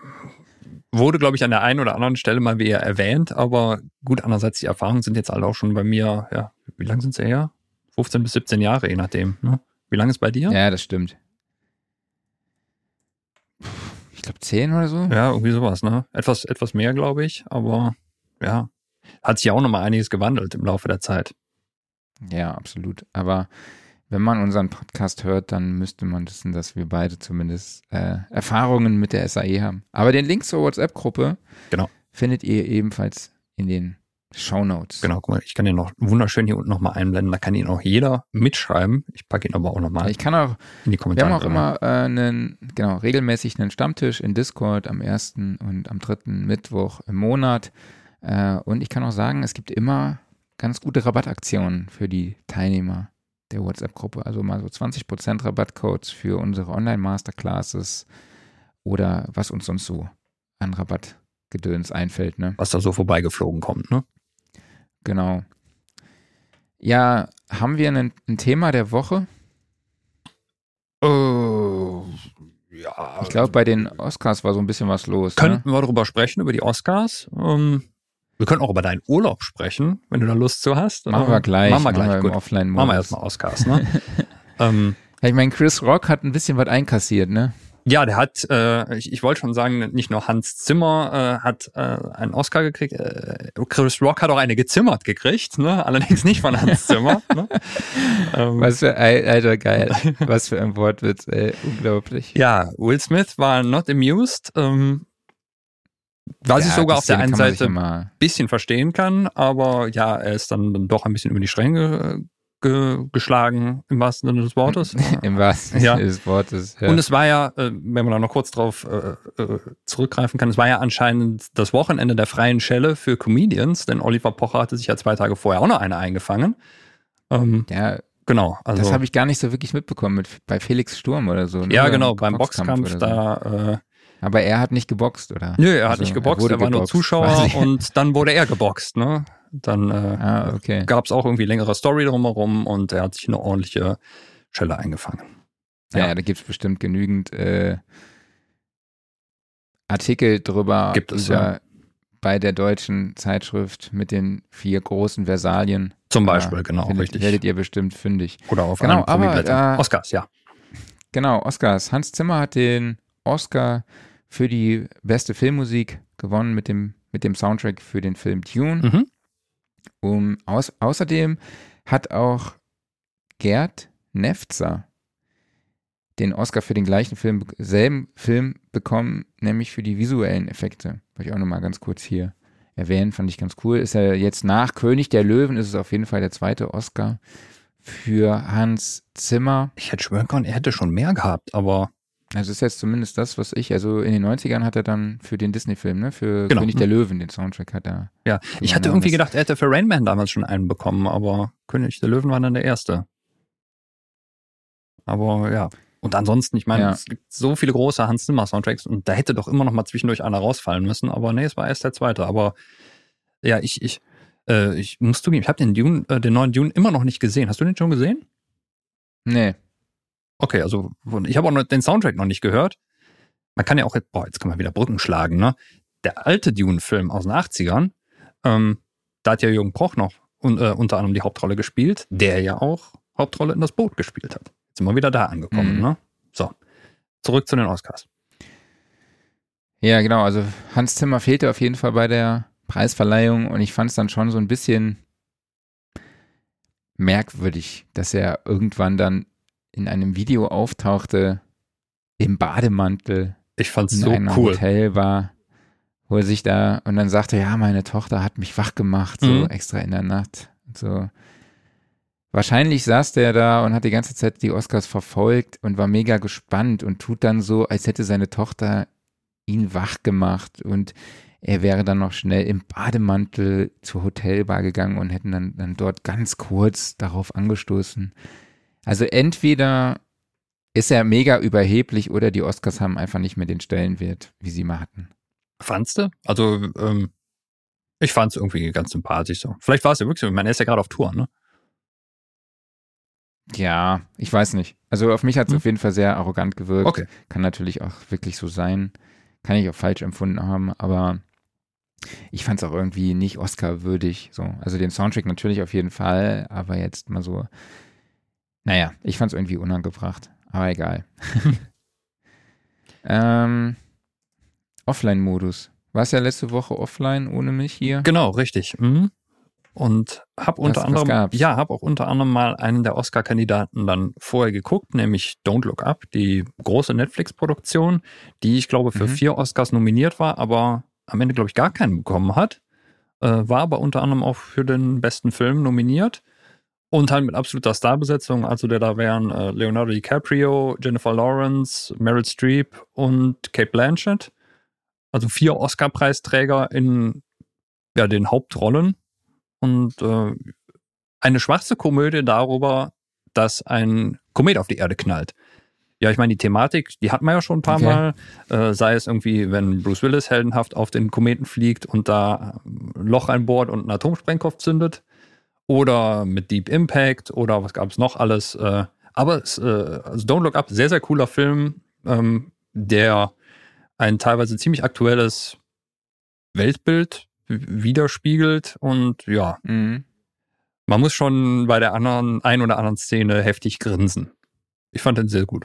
wurde, glaube ich, an der einen oder anderen Stelle mal wieder erwähnt, aber gut, andererseits, die Erfahrungen sind jetzt alle auch schon bei mir, ja, wie lange sind sie her? 15 bis 17 Jahre, je nachdem. Ne? Wie lange ist bei dir? Ja, das stimmt. Ich glaube 10 oder so. Ja, irgendwie sowas, ne? Etwas, etwas mehr, glaube ich, aber ja, hat sich ja auch nochmal einiges gewandelt im Laufe der Zeit. Ja, absolut. Aber wenn man unseren Podcast hört, dann müsste man wissen, dass wir beide zumindest äh, Erfahrungen mit der SAE haben. Aber den Link zur WhatsApp-Gruppe genau. findet ihr ebenfalls in den Show Notes. Genau, guck mal, ich kann den noch wunderschön hier unten nochmal einblenden. Da kann ihn auch jeder mitschreiben. Ich packe ihn aber auch nochmal. Ich kann auch in die Kommentare. Wir haben auch immer äh, einen, genau, regelmäßig einen Stammtisch in Discord am ersten und am dritten Mittwoch im Monat. Äh, und ich kann auch sagen, es gibt immer ganz gute Rabattaktionen für die Teilnehmer der WhatsApp-Gruppe. Also mal so 20% Rabattcodes für unsere Online-Masterclasses oder was uns sonst so an Rabattgedöns einfällt. Ne? Was da so vorbeigeflogen kommt, ne? Genau. Ja, haben wir ein, ein Thema der Woche? Oh, ja. Ich glaube, bei den Oscars war so ein bisschen was los. Könnten ne? wir darüber sprechen, über die Oscars? Ähm, wir können auch über deinen Urlaub sprechen, wenn du da Lust zu hast. Machen wir gleich. Machen wir gleich, machen wir gut. Offline machen wir erstmal Oscars, ne? <laughs> ähm, ich meine, Chris Rock hat ein bisschen was einkassiert, ne? Ja, der hat, äh, ich, ich wollte schon sagen, nicht nur Hans Zimmer äh, hat äh, einen Oscar gekriegt, äh, Chris Rock hat auch eine gezimmert gekriegt, ne? allerdings nicht von Hans Zimmer. <laughs> ne? ähm, Was für, Alter, geil. Was für ein Wortwitz, ey, unglaublich. Ja, Will Smith war not amused, ähm, was ja, ich sogar auf der einen Seite ein bisschen verstehen kann, aber ja, er ist dann, dann doch ein bisschen über die Stränge ge geschlagen, im wahrsten Sinne des Wortes. <laughs> Im wahrsten Sinne des Wortes. Ja. Und es war ja, äh, wenn man da noch kurz drauf äh, äh, zurückgreifen kann, es war ja anscheinend das Wochenende der freien Schelle für Comedians, denn Oliver Pocher hatte sich ja zwei Tage vorher auch noch eine eingefangen. Ähm, ja, Genau. Also, das habe ich gar nicht so wirklich mitbekommen mit, bei Felix Sturm oder so. Ne? Ja, genau, beim Boxkampf, Boxkampf da. So. Äh, Aber er hat nicht geboxt, oder? Nö, er hat also, nicht geboxt, er, er war nur Zuschauer und <laughs> dann wurde er geboxt, ne? Dann äh, ah, okay. gab es auch irgendwie längere Story drumherum und er hat sich eine ordentliche Schelle eingefangen. Ja, ja da gibt es bestimmt genügend äh, Artikel drüber gibt es, ja. bei der deutschen Zeitschrift mit den vier großen Versalien. Zum Beispiel, genau, findet, richtig. Werdet ihr bestimmt fündig. Oder auf genau, einem aber, äh, Oscars, ja. Genau, Oscars. Hans Zimmer hat den Oscar für die beste Filmmusik gewonnen mit dem, mit dem Soundtrack für den Film Tune. Mhm. Um, aus, außerdem hat auch Gerd Nefzer den Oscar für den gleichen Film, selben Film bekommen, nämlich für die visuellen Effekte. Wollte ich auch nochmal ganz kurz hier erwähnen, fand ich ganz cool. Ist er jetzt nach König der Löwen, ist es auf jeden Fall der zweite Oscar für Hans Zimmer. Ich hätte schwören können, er hätte schon mehr gehabt, aber also ist jetzt zumindest das, was ich, also in den 90ern hat er dann für den Disney-Film, ne, für Genau. König der Löwen, den Soundtrack hat er. ja. Ich hatte irgendwie gedacht, er hätte für Rain Man damals schon einen bekommen, aber König der Löwen war dann der erste. Aber ja. Und ansonsten, ich meine, Ja. es gibt so viele große Hans Zimmer Soundtracks und da hätte doch immer noch mal zwischendurch einer rausfallen müssen, aber nee, es war erst der zweite. Aber ja, ich, ich, äh, ich muss zugeben, ich habe den Dune, äh, den neuen Dune immer noch nicht gesehen. Hast du den schon gesehen? Nee. Okay, also ich habe auch noch den Soundtrack noch nicht gehört. Man kann ja auch jetzt, boah, jetzt kann man wieder Brücken schlagen, ne? Der alte Dune-Film aus den 80ern, ähm, da hat ja Jürgen Proch noch un, äh, unter anderem die Hauptrolle gespielt, der ja auch Hauptrolle in das Boot gespielt hat. Jetzt sind wir wieder da angekommen, Mhm. ne? So, zurück zu den Oscars. Ja, genau, also Hans Zimmer fehlte auf jeden Fall bei der Preisverleihung und ich fand es dann schon so ein bisschen merkwürdig, dass er irgendwann dann in einem Video auftauchte im Bademantel Ich fand's in so einem cool. Hotel war, wo er sich da und dann sagte, ja, meine Tochter hat mich wach gemacht, so Mhm. extra in der Nacht. So. wahrscheinlich saß der da und hat die ganze Zeit die Oscars verfolgt und war mega gespannt und tut dann so, als hätte seine Tochter ihn wach gemacht und er wäre dann noch schnell im Bademantel zur Hotelbar gegangen und hätten dann, dann dort ganz kurz darauf angestoßen. Also entweder ist er mega überheblich oder die Oscars haben einfach nicht mehr den Stellenwert, wie sie mal hatten. Fandst du? Also, ähm, ich fand es irgendwie ganz sympathisch so. Vielleicht war es ja wirklich so. Ich meine, er ist ja gerade auf Tour, ne? Ja, ich weiß nicht. Also auf mich hat es hm. auf jeden Fall sehr arrogant gewirkt. Okay. Kann natürlich auch wirklich so sein. Kann ich auch falsch empfunden haben, aber ich fand es auch irgendwie nicht Oscar-würdig. So. Also den Soundtrack natürlich auf jeden Fall, aber jetzt mal so. Naja, ich fand es irgendwie unangebracht. Aber egal. <laughs> ähm, Offline-Modus. Warst ja letzte Woche offline ohne mich hier? Genau, richtig. Mhm. Und habe unter anderem, ja, habe auch unter anderem mal einen der Oscar-Kandidaten dann vorher geguckt, nämlich Don't Look Up, die große Netflix-Produktion, die ich glaube für mhm. vier Oscars nominiert war, aber am Ende glaube ich gar keinen bekommen hat. Äh, war aber unter anderem auch für den besten Film nominiert. Und halt mit absoluter Starbesetzung, also der da wären äh, Leonardo DiCaprio, Jennifer Lawrence, Meryl Streep und Kate Blanchett. Also vier Oscar-Preisträger in ja, den Hauptrollen. Und äh, eine schwarze Komödie darüber, dass ein Komet auf die Erde knallt. Ja, ich meine, die Thematik, die hat man ja schon ein paar okay. Mal. Äh, sei es irgendwie, wenn Bruce Willis heldenhaft auf den Kometen fliegt und da ein Loch einbohrt und einen Atomsprengkopf zündet oder mit Deep Impact oder was gab es noch alles. Äh, aber es, äh, also Don't Look Up, sehr, sehr cooler Film, ähm, der ein teilweise ziemlich aktuelles Weltbild widerspiegelt und ja, mhm. man muss schon bei der anderen, ein oder anderen Szene heftig grinsen. Ich fand den sehr gut.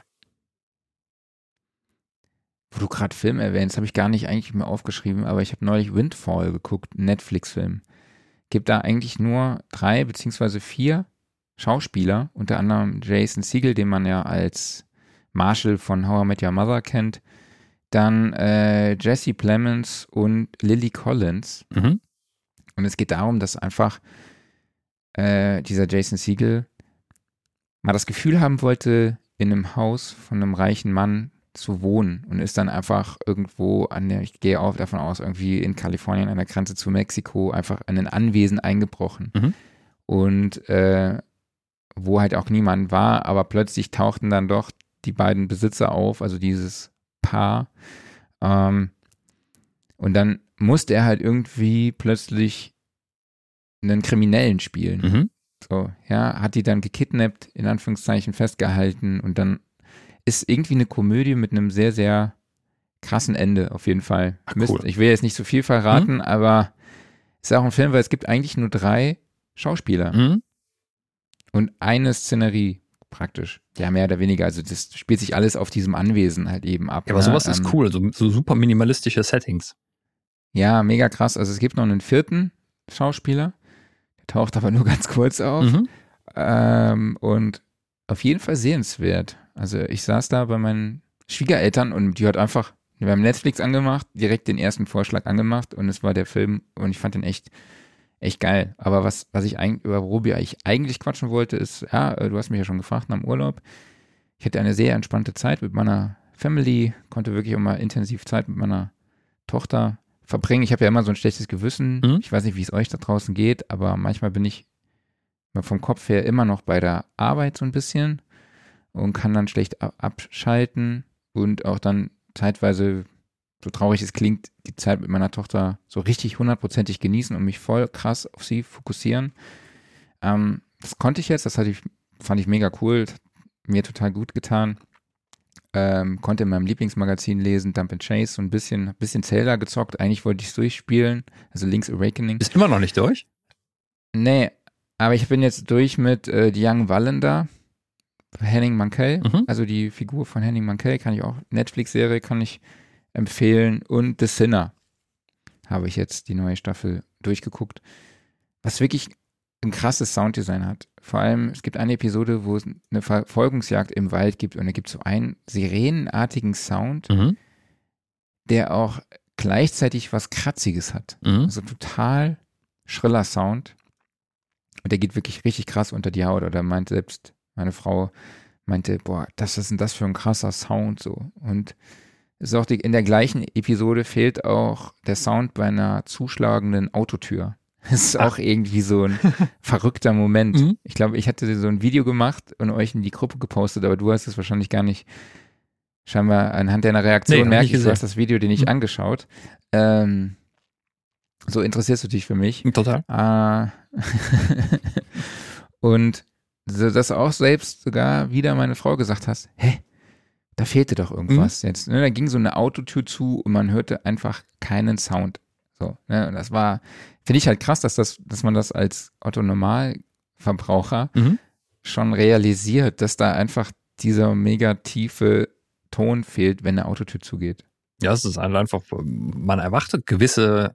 Wo du gerade Film erwähnst, habe ich gar nicht eigentlich mehr aufgeschrieben, aber ich habe neulich Windfall geguckt, Netflix-Film gibt da eigentlich nur drei beziehungsweise vier Schauspieler, unter anderem Jason Siegel, den man ja als Marshall von How I Met Your Mother kennt, dann äh, Jesse Plemons und Lily Collins. Mhm. Und es geht darum, dass einfach äh, dieser Jason Siegel mal das Gefühl haben wollte, in einem Haus von einem reichen Mann zu wohnen und ist dann einfach irgendwo an der, ich gehe auch davon aus, irgendwie in Kalifornien an der Grenze zu Mexiko einfach in ein Anwesen eingebrochen. Mhm. Und äh, wo halt auch niemand war, aber plötzlich tauchten dann doch die beiden Besitzer auf, also dieses Paar. Ähm, und dann musste er halt irgendwie plötzlich einen Kriminellen spielen. Mhm. So, ja, hat die dann gekidnappt, in Anführungszeichen festgehalten und dann ist irgendwie eine Komödie mit einem sehr, sehr krassen Ende, auf jeden Fall. Ach, cool. Ich will jetzt nicht so viel verraten, mhm. aber es ist auch ein Film, weil es gibt eigentlich nur drei Schauspieler mhm. und eine Szenerie praktisch. Ja, mehr oder weniger. Also das spielt sich alles auf diesem Anwesen halt eben ab. Ja, aber ne? sowas ist ähm, cool, so, so super minimalistische Settings. Ja, mega krass. Also es gibt noch einen vierten Schauspieler, der taucht aber nur <laughs> ganz kurz auf. Mhm. Ähm, und auf jeden Fall sehenswert. Also ich saß da bei meinen Schwiegereltern und die hat einfach, wir haben Netflix angemacht, direkt den ersten Vorschlag angemacht und es war der Film und ich fand den echt, echt geil. Aber was, was ich eigentlich, über worüber ich eigentlich quatschen wollte, ist, ja, äh, du hast mich ja schon gefragt nach dem Urlaub. Ich hatte eine sehr entspannte Zeit mit meiner Family, konnte wirklich auch mal intensiv Zeit mit meiner Tochter verbringen. Ich habe ja immer so ein schlechtes Gewissen. Mhm. Ich weiß nicht, wie es euch da draußen geht, aber manchmal bin ich vom Kopf her immer noch bei der Arbeit so ein bisschen und kann dann schlecht abschalten und auch dann zeitweise, so traurig es klingt, die Zeit mit meiner Tochter so richtig hundertprozentig genießen und mich voll krass auf sie fokussieren. Ähm, das konnte ich jetzt, das hatte ich, fand ich mega cool, mir total gut getan. Ähm, konnte in meinem Lieblingsmagazin lesen, Dump and Chase, so ein bisschen, bisschen Zelda gezockt. Eigentlich wollte ich es durchspielen, also Link's Awakening. Ist immer noch nicht durch? Nee, aber ich bin jetzt durch mit äh, The Young Wallander. Henning Mankell, mhm. also die Figur von Henning Mankell, kann ich auch, Netflix-Serie kann ich empfehlen und The Sinner habe ich jetzt die neue Staffel durchgeguckt, was wirklich ein krasses Sounddesign hat. Vor allem, es gibt eine Episode, wo es eine Verfolgungsjagd im Wald gibt und da gibt es so einen sirenenartigen Sound, mhm. der auch gleichzeitig was Kratziges hat. Mhm. Also total schriller Sound. Und der geht wirklich richtig krass unter die Haut. Oder meint selbst meine Frau, meinte, boah, das ist denn das für ein krasser Sound so. Und es ist auch die, in der gleichen Episode fehlt auch der Sound bei einer zuschlagenden Autotür. <laughs> Das ist Ach. auch irgendwie so ein <laughs> verrückter Moment. Mhm. Ich glaube, ich hatte so ein Video gemacht und euch in die Gruppe gepostet, aber du hast es wahrscheinlich gar nicht scheinbar anhand deiner Reaktion nee, merke ich, du hast das Video dir nicht mhm. angeschaut. Ähm, so interessierst du dich für mich. Total. Äh, <laughs> und dass auch selbst sogar wieder meine Frau gesagt hast, hä, da fehlte doch irgendwas mhm. jetzt. Ne? Da ging so eine Autotür zu und man hörte einfach keinen Sound. So, ne? Und das war, finde ich halt krass, dass das, dass man das als Otto Normalverbraucher mhm. schon realisiert, dass da einfach dieser mega tiefe Ton fehlt, wenn eine Autotür zugeht. Ja, es ist halt einfach, man erwartet gewisse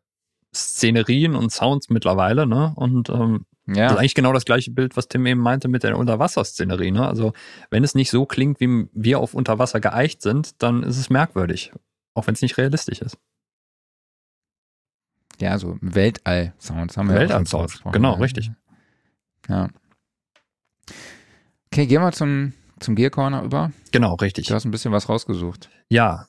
Szenerien und Sounds mittlerweile, ne? Und ähm, ja. Das ist eigentlich genau das gleiche Bild, was Tim eben meinte mit der Unterwasserszenerie. Ne? Also wenn es nicht so klingt, wie wir auf Unterwasser geeicht sind, dann ist es merkwürdig. Auch wenn es nicht realistisch ist. Ja, so Weltall-Sounds haben wir Weltall-Sounds, genau, ja. richtig. Ja. Okay, gehen wir zum, zum Gear Corner über. Genau, richtig. Du hast ein bisschen was rausgesucht. Ja,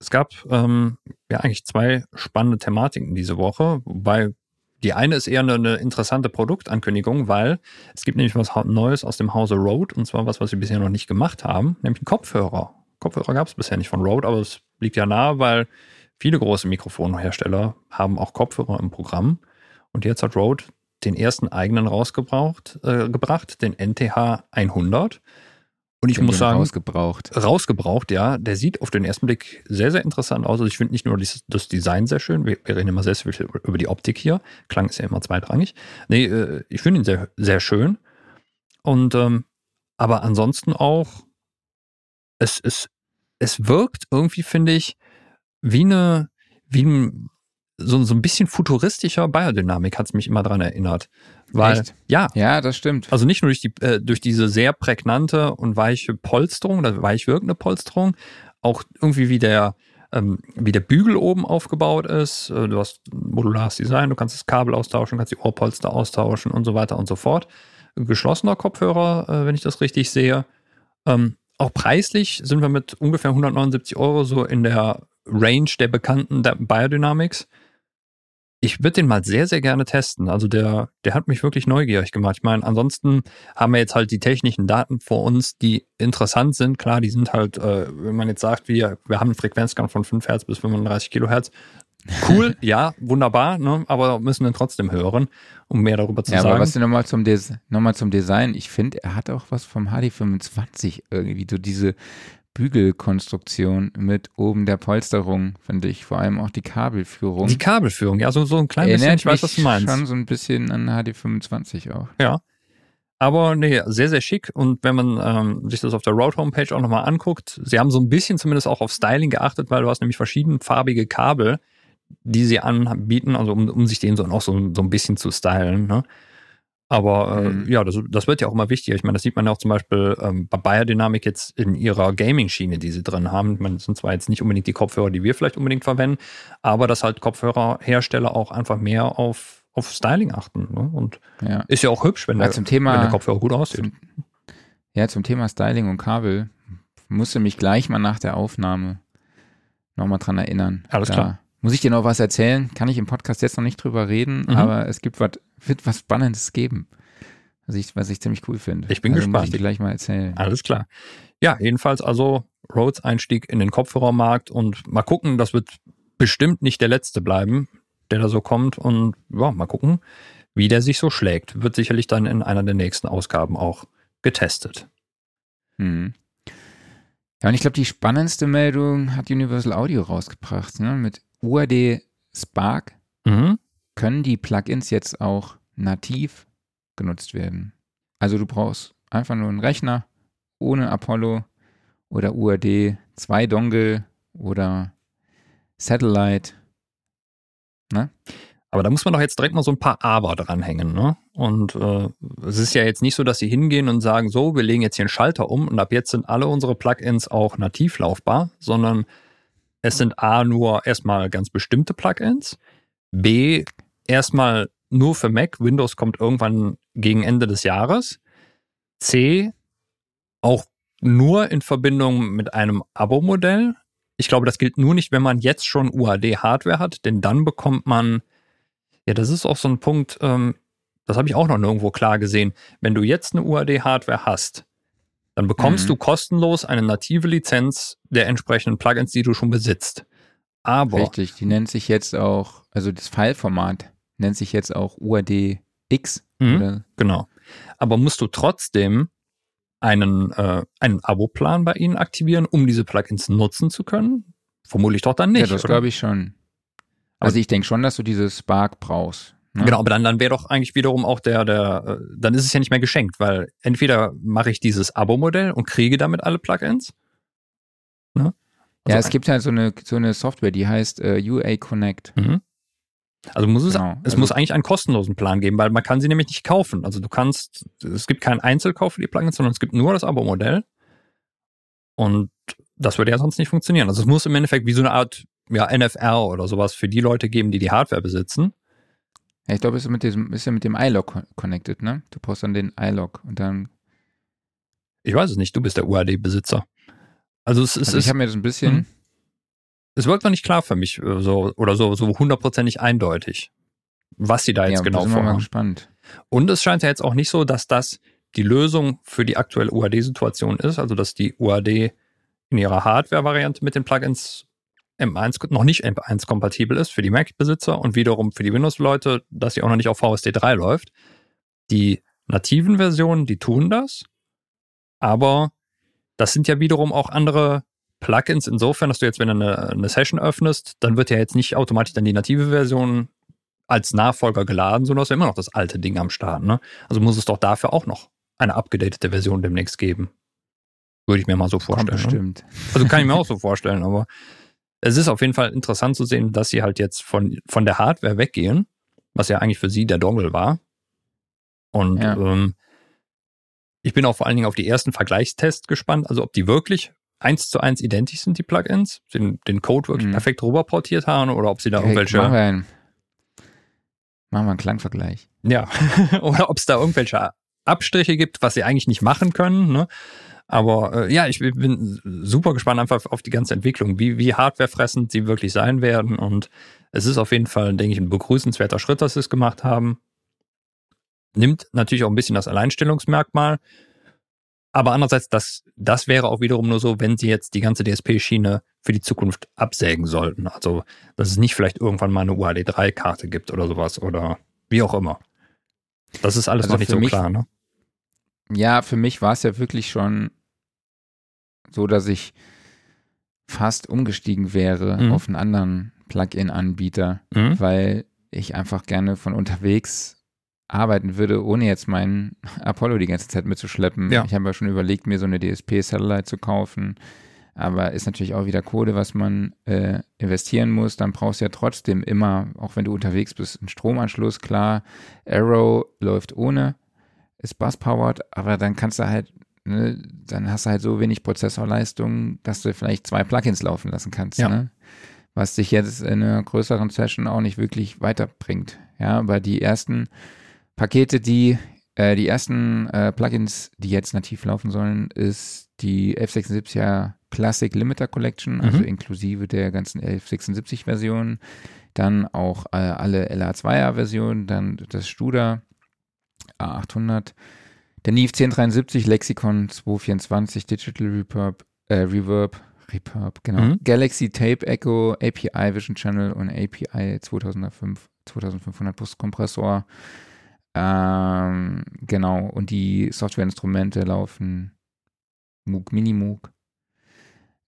es gab ähm, ja eigentlich zwei spannende Thematiken diese Woche, wobei die eine ist eher eine, eine, interessante Produktankündigung, weil es gibt nämlich was Neues aus dem Hause Rode und zwar was, was wir bisher noch nicht gemacht haben, nämlich einen Kopfhörer. Kopfhörer gab es bisher nicht von Rode, aber es liegt ja nahe, weil viele große Mikrofonhersteller haben auch Kopfhörer im Programm. Und jetzt hat Rode den ersten eigenen rausgebracht, äh, gebracht, den NTH 100. Und ich muss sagen, rausgebraucht. Rausgebraucht, ja. Der sieht auf den ersten Blick sehr, sehr interessant aus. Also ich finde nicht nur das, Design sehr schön. Wir, wir, reden immer sehr viel über die Optik hier. Klang ist ja immer zweitrangig. Nee, äh, ich finde ihn sehr, sehr schön. Und ähm, aber ansonsten auch, es, es, es wirkt irgendwie, finde ich, wie eine, wie ein so, so ein bisschen futuristischer Biodynamik hat es mich immer dran erinnert. Weil, Echt? Ja. Ja, das stimmt. Also nicht nur durch, die, äh, durch diese sehr prägnante und weiche Polsterung oder weich wirkende Polsterung, auch irgendwie wie der, ähm, wie der Bügel oben aufgebaut ist. Äh, du hast modulares Design, du kannst das Kabel austauschen, kannst die Ohrpolster austauschen und so weiter und so fort. Geschlossener Kopfhörer, äh, wenn ich das richtig sehe. Ähm, auch preislich sind wir mit ungefähr 179 Euro so in der Range der bekannten Biodynamics ich würde den mal sehr, sehr gerne testen. Also der, der hat mich wirklich neugierig gemacht. Ich meine, ansonsten haben wir jetzt halt die technischen Daten vor uns, die interessant sind. Klar, die sind halt, äh, wenn man jetzt sagt, wir, wir haben einen Frequenzgang von 5 Hertz bis 35 Kilohertz. Cool, <laughs> ja, wunderbar, ne? aber müssen dann trotzdem hören, um mehr darüber zu ja, sagen. Aber was nochmal zum, Des noch zum Design, ich finde, er hat auch was vom HD25 irgendwie, so diese Bügelkonstruktion mit oben der Polsterung, finde ich. Vor allem auch die Kabelführung. Die Kabelführung, ja, so, so ein klein bisschen, ich weiß, was du meinst. schon so ein bisschen an HD25 auch. Ja. Aber nee, sehr, sehr schick. Und wenn man ähm, sich das auf der Road Homepage auch nochmal anguckt, sie haben so ein bisschen zumindest auch auf Styling geachtet, weil du hast nämlich verschiedenfarbige Kabel, die sie anbieten, also um, um sich den so auch so, so ein bisschen zu stylen. Ne? Aber äh, mhm. ja, das, das wird ja auch immer wichtiger. Ich meine, das sieht man ja auch zum Beispiel ähm, bei Biodynamic jetzt in ihrer Gaming-Schiene, die sie drin haben. Das sind zwar jetzt nicht unbedingt die Kopfhörer, die wir vielleicht unbedingt verwenden, aber dass halt Kopfhörerhersteller auch einfach mehr auf, auf Styling achten. Ne? Und ja. ist ja auch hübsch, wenn, der, zum Thema, wenn der Kopfhörer gut aussieht. Zum, ja, zum Thema Styling und Kabel musste mich gleich mal nach der Aufnahme nochmal dran erinnern. Alles da klar. Muss ich dir noch was erzählen? Kann ich im Podcast jetzt noch nicht drüber reden, mhm. aber es gibt was wird was Spannendes geben. Was ich, was ich ziemlich cool finde. Ich bin also gespannt. Muss ich dir gleich mal erzählen. Alles klar. Ja, jedenfalls also Rhodes Einstieg in den Kopfhörermarkt und mal gucken, das wird bestimmt nicht der letzte bleiben, der da so kommt und ja, mal gucken, wie der sich so schlägt. Wird sicherlich dann in einer der nächsten Ausgaben auch getestet. Hm. Ja, und ich glaube, die spannendste Meldung hat Universal Audio rausgebracht, ne? Mit UAD Spark. Mhm können die Plugins jetzt auch nativ genutzt werden. Also du brauchst einfach nur einen Rechner ohne Apollo oder UAD, zwei Dongle oder Satellite. Ne? Aber da muss man doch jetzt direkt mal so ein paar Aber dranhängen. Ne? Und äh, es ist ja jetzt nicht so, dass sie hingehen und sagen, so, wir legen jetzt hier einen Schalter um und ab jetzt sind alle unsere Plugins auch nativ laufbar, sondern es sind A nur erstmal ganz bestimmte Plugins, B erstmal nur für Mac. Windows kommt irgendwann gegen Ende des Jahres. C auch nur in Verbindung mit einem Abo-Modell. Ich glaube, das gilt nur nicht, wenn man jetzt schon UAD-Hardware hat, denn dann bekommt man, ja, das ist auch so ein Punkt, ähm, das habe ich auch noch nirgendwo klar gesehen. Wenn du jetzt eine UAD-Hardware hast, dann bekommst mhm. du kostenlos eine native Lizenz der entsprechenden Plugins, die du schon besitzt. Aber. Richtig, die nennt sich jetzt auch, also das Fileformat nennt sich jetzt auch UAD-X. Mhm, genau. Aber musst du trotzdem einen, äh, einen Abo-Plan bei Ihnen aktivieren, um diese Plugins nutzen zu können? Vermutlich doch dann nicht. Ja, das glaube ich schon. Also ich denke schon, dass du dieses Spark brauchst. Ne? Genau, aber dann, dann wäre doch eigentlich wiederum auch der, der, äh, dann ist es ja nicht mehr geschenkt, weil entweder mache ich dieses Abo-Modell und kriege damit alle Plugins. Ne? Also ja, es gibt halt so eine, so eine Software, die heißt äh, UA Connect. Mhm. Also muss es, genau. es also, muss eigentlich einen kostenlosen Plan geben, weil man kann sie nämlich nicht kaufen. Also du kannst, es gibt keinen Einzelkauf für die Plugins, sondern es gibt nur das Abo-Modell. Und das würde ja sonst nicht funktionieren. Also es muss im Endeffekt wie so eine Art ja, NFR oder sowas für die Leute geben, die die Hardware besitzen. Ja, ich glaube, es ist mit diesem, ist ja mit dem iLog connected, ne? Du brauchst dann den iLog und dann. Ich weiß es nicht, du bist der UAD-Besitzer. Also es ist. Also ich habe mir das ein bisschen. Mh. Es wirkt noch nicht klar für mich, äh, so oder so, so hundertprozentig eindeutig, was sie da jetzt ja, genau vorhaben. Mal gespannt. Und es scheint ja jetzt auch nicht so, dass das die Lösung für die aktuelle UAD-Situation ist, also dass die UAD in ihrer Hardware-Variante mit den Plugins M1 noch nicht M1 kompatibel ist für die Mac-Besitzer und wiederum für die Windows-Leute, dass sie auch noch nicht auf VST 3 läuft. Die nativen Versionen, die tun das, aber das sind ja wiederum auch andere Plugins insofern, dass du jetzt, wenn du eine, eine Session öffnest, dann wird ja jetzt nicht automatisch dann die native Version als Nachfolger geladen, sondern du hast ja immer noch das alte Ding am Start. Ne? Also muss es doch dafür auch noch eine abgedatete Version demnächst geben. Würde ich mir mal so vorstellen. Kommt bestimmt. Ne? Also kann ich mir <laughs> auch so vorstellen, aber es ist auf jeden Fall interessant zu sehen, dass sie halt jetzt von, von der Hardware weggehen, was ja eigentlich für sie der Dongle war. Und ja. ähm, ich bin auch vor allen Dingen auf die ersten Vergleichstests gespannt, also ob die wirklich eins zu eins identisch sind, die Plugins, den, den Code wirklich mhm. perfekt rüber portiert haben oder ob sie da hey, irgendwelche. Machen wir, einen, machen wir einen Klangvergleich. Ja, <laughs> oder ob es da irgendwelche Abstriche gibt, was sie eigentlich nicht machen können. Ne? Aber äh, ja, ich bin super gespannt einfach auf die ganze Entwicklung, wie, wie hardwarefressend sie wirklich sein werden. Und es ist auf jeden Fall, denke ich, ein begrüßenswerter Schritt, dass sie es gemacht haben. Nimmt natürlich auch ein bisschen das Alleinstellungsmerkmal. Aber andererseits, das, das wäre auch wiederum nur so, wenn sie jetzt die ganze DSP-Schiene für die Zukunft absägen sollten. Also, dass es nicht vielleicht irgendwann mal eine UAD3-Karte gibt oder sowas oder wie auch immer. Das ist alles also noch nicht so mich, klar, ne? Ja, für mich war es ja wirklich schon so, dass ich fast umgestiegen wäre mhm. auf einen anderen Plugin-Anbieter, mhm. weil ich einfach gerne von unterwegs arbeiten würde, ohne jetzt meinen <laughs> Apollo die ganze Zeit mitzuschleppen. Ja. Ich habe ja schon überlegt, mir so eine DSP-Satellite zu kaufen, aber ist natürlich auch wieder Kohle, was man äh, investieren muss. Dann brauchst du ja trotzdem immer, auch wenn du unterwegs bist, einen Stromanschluss. Klar, Arrow läuft ohne, ist bus-powered, aber dann kannst du halt ne, dann hast du halt so wenig Prozessorleistung, dass du vielleicht zwei Plugins laufen lassen kannst. Ja. Ne? Was dich jetzt in einer größeren Session auch nicht wirklich weiterbringt. Ja, aber die ersten Pakete, die, äh, die ersten äh, Plugins, die jetzt nativ laufen sollen, ist die 1176er Classic Limiter Collection, mhm. also inklusive der ganzen 1176 Versionen. Dann auch äh, alle LA2er Versionen, dann das Studer A800 der Neve 1073, Lexicon 224, Digital Reverb, äh, Reverb, Reverb, genau. Mhm. Galaxy Tape Echo, API Vision Channel und API 2005, 2500 Postkompressor. Ähm, genau. Und die Softwareinstrumente laufen Moog, Mini Moog,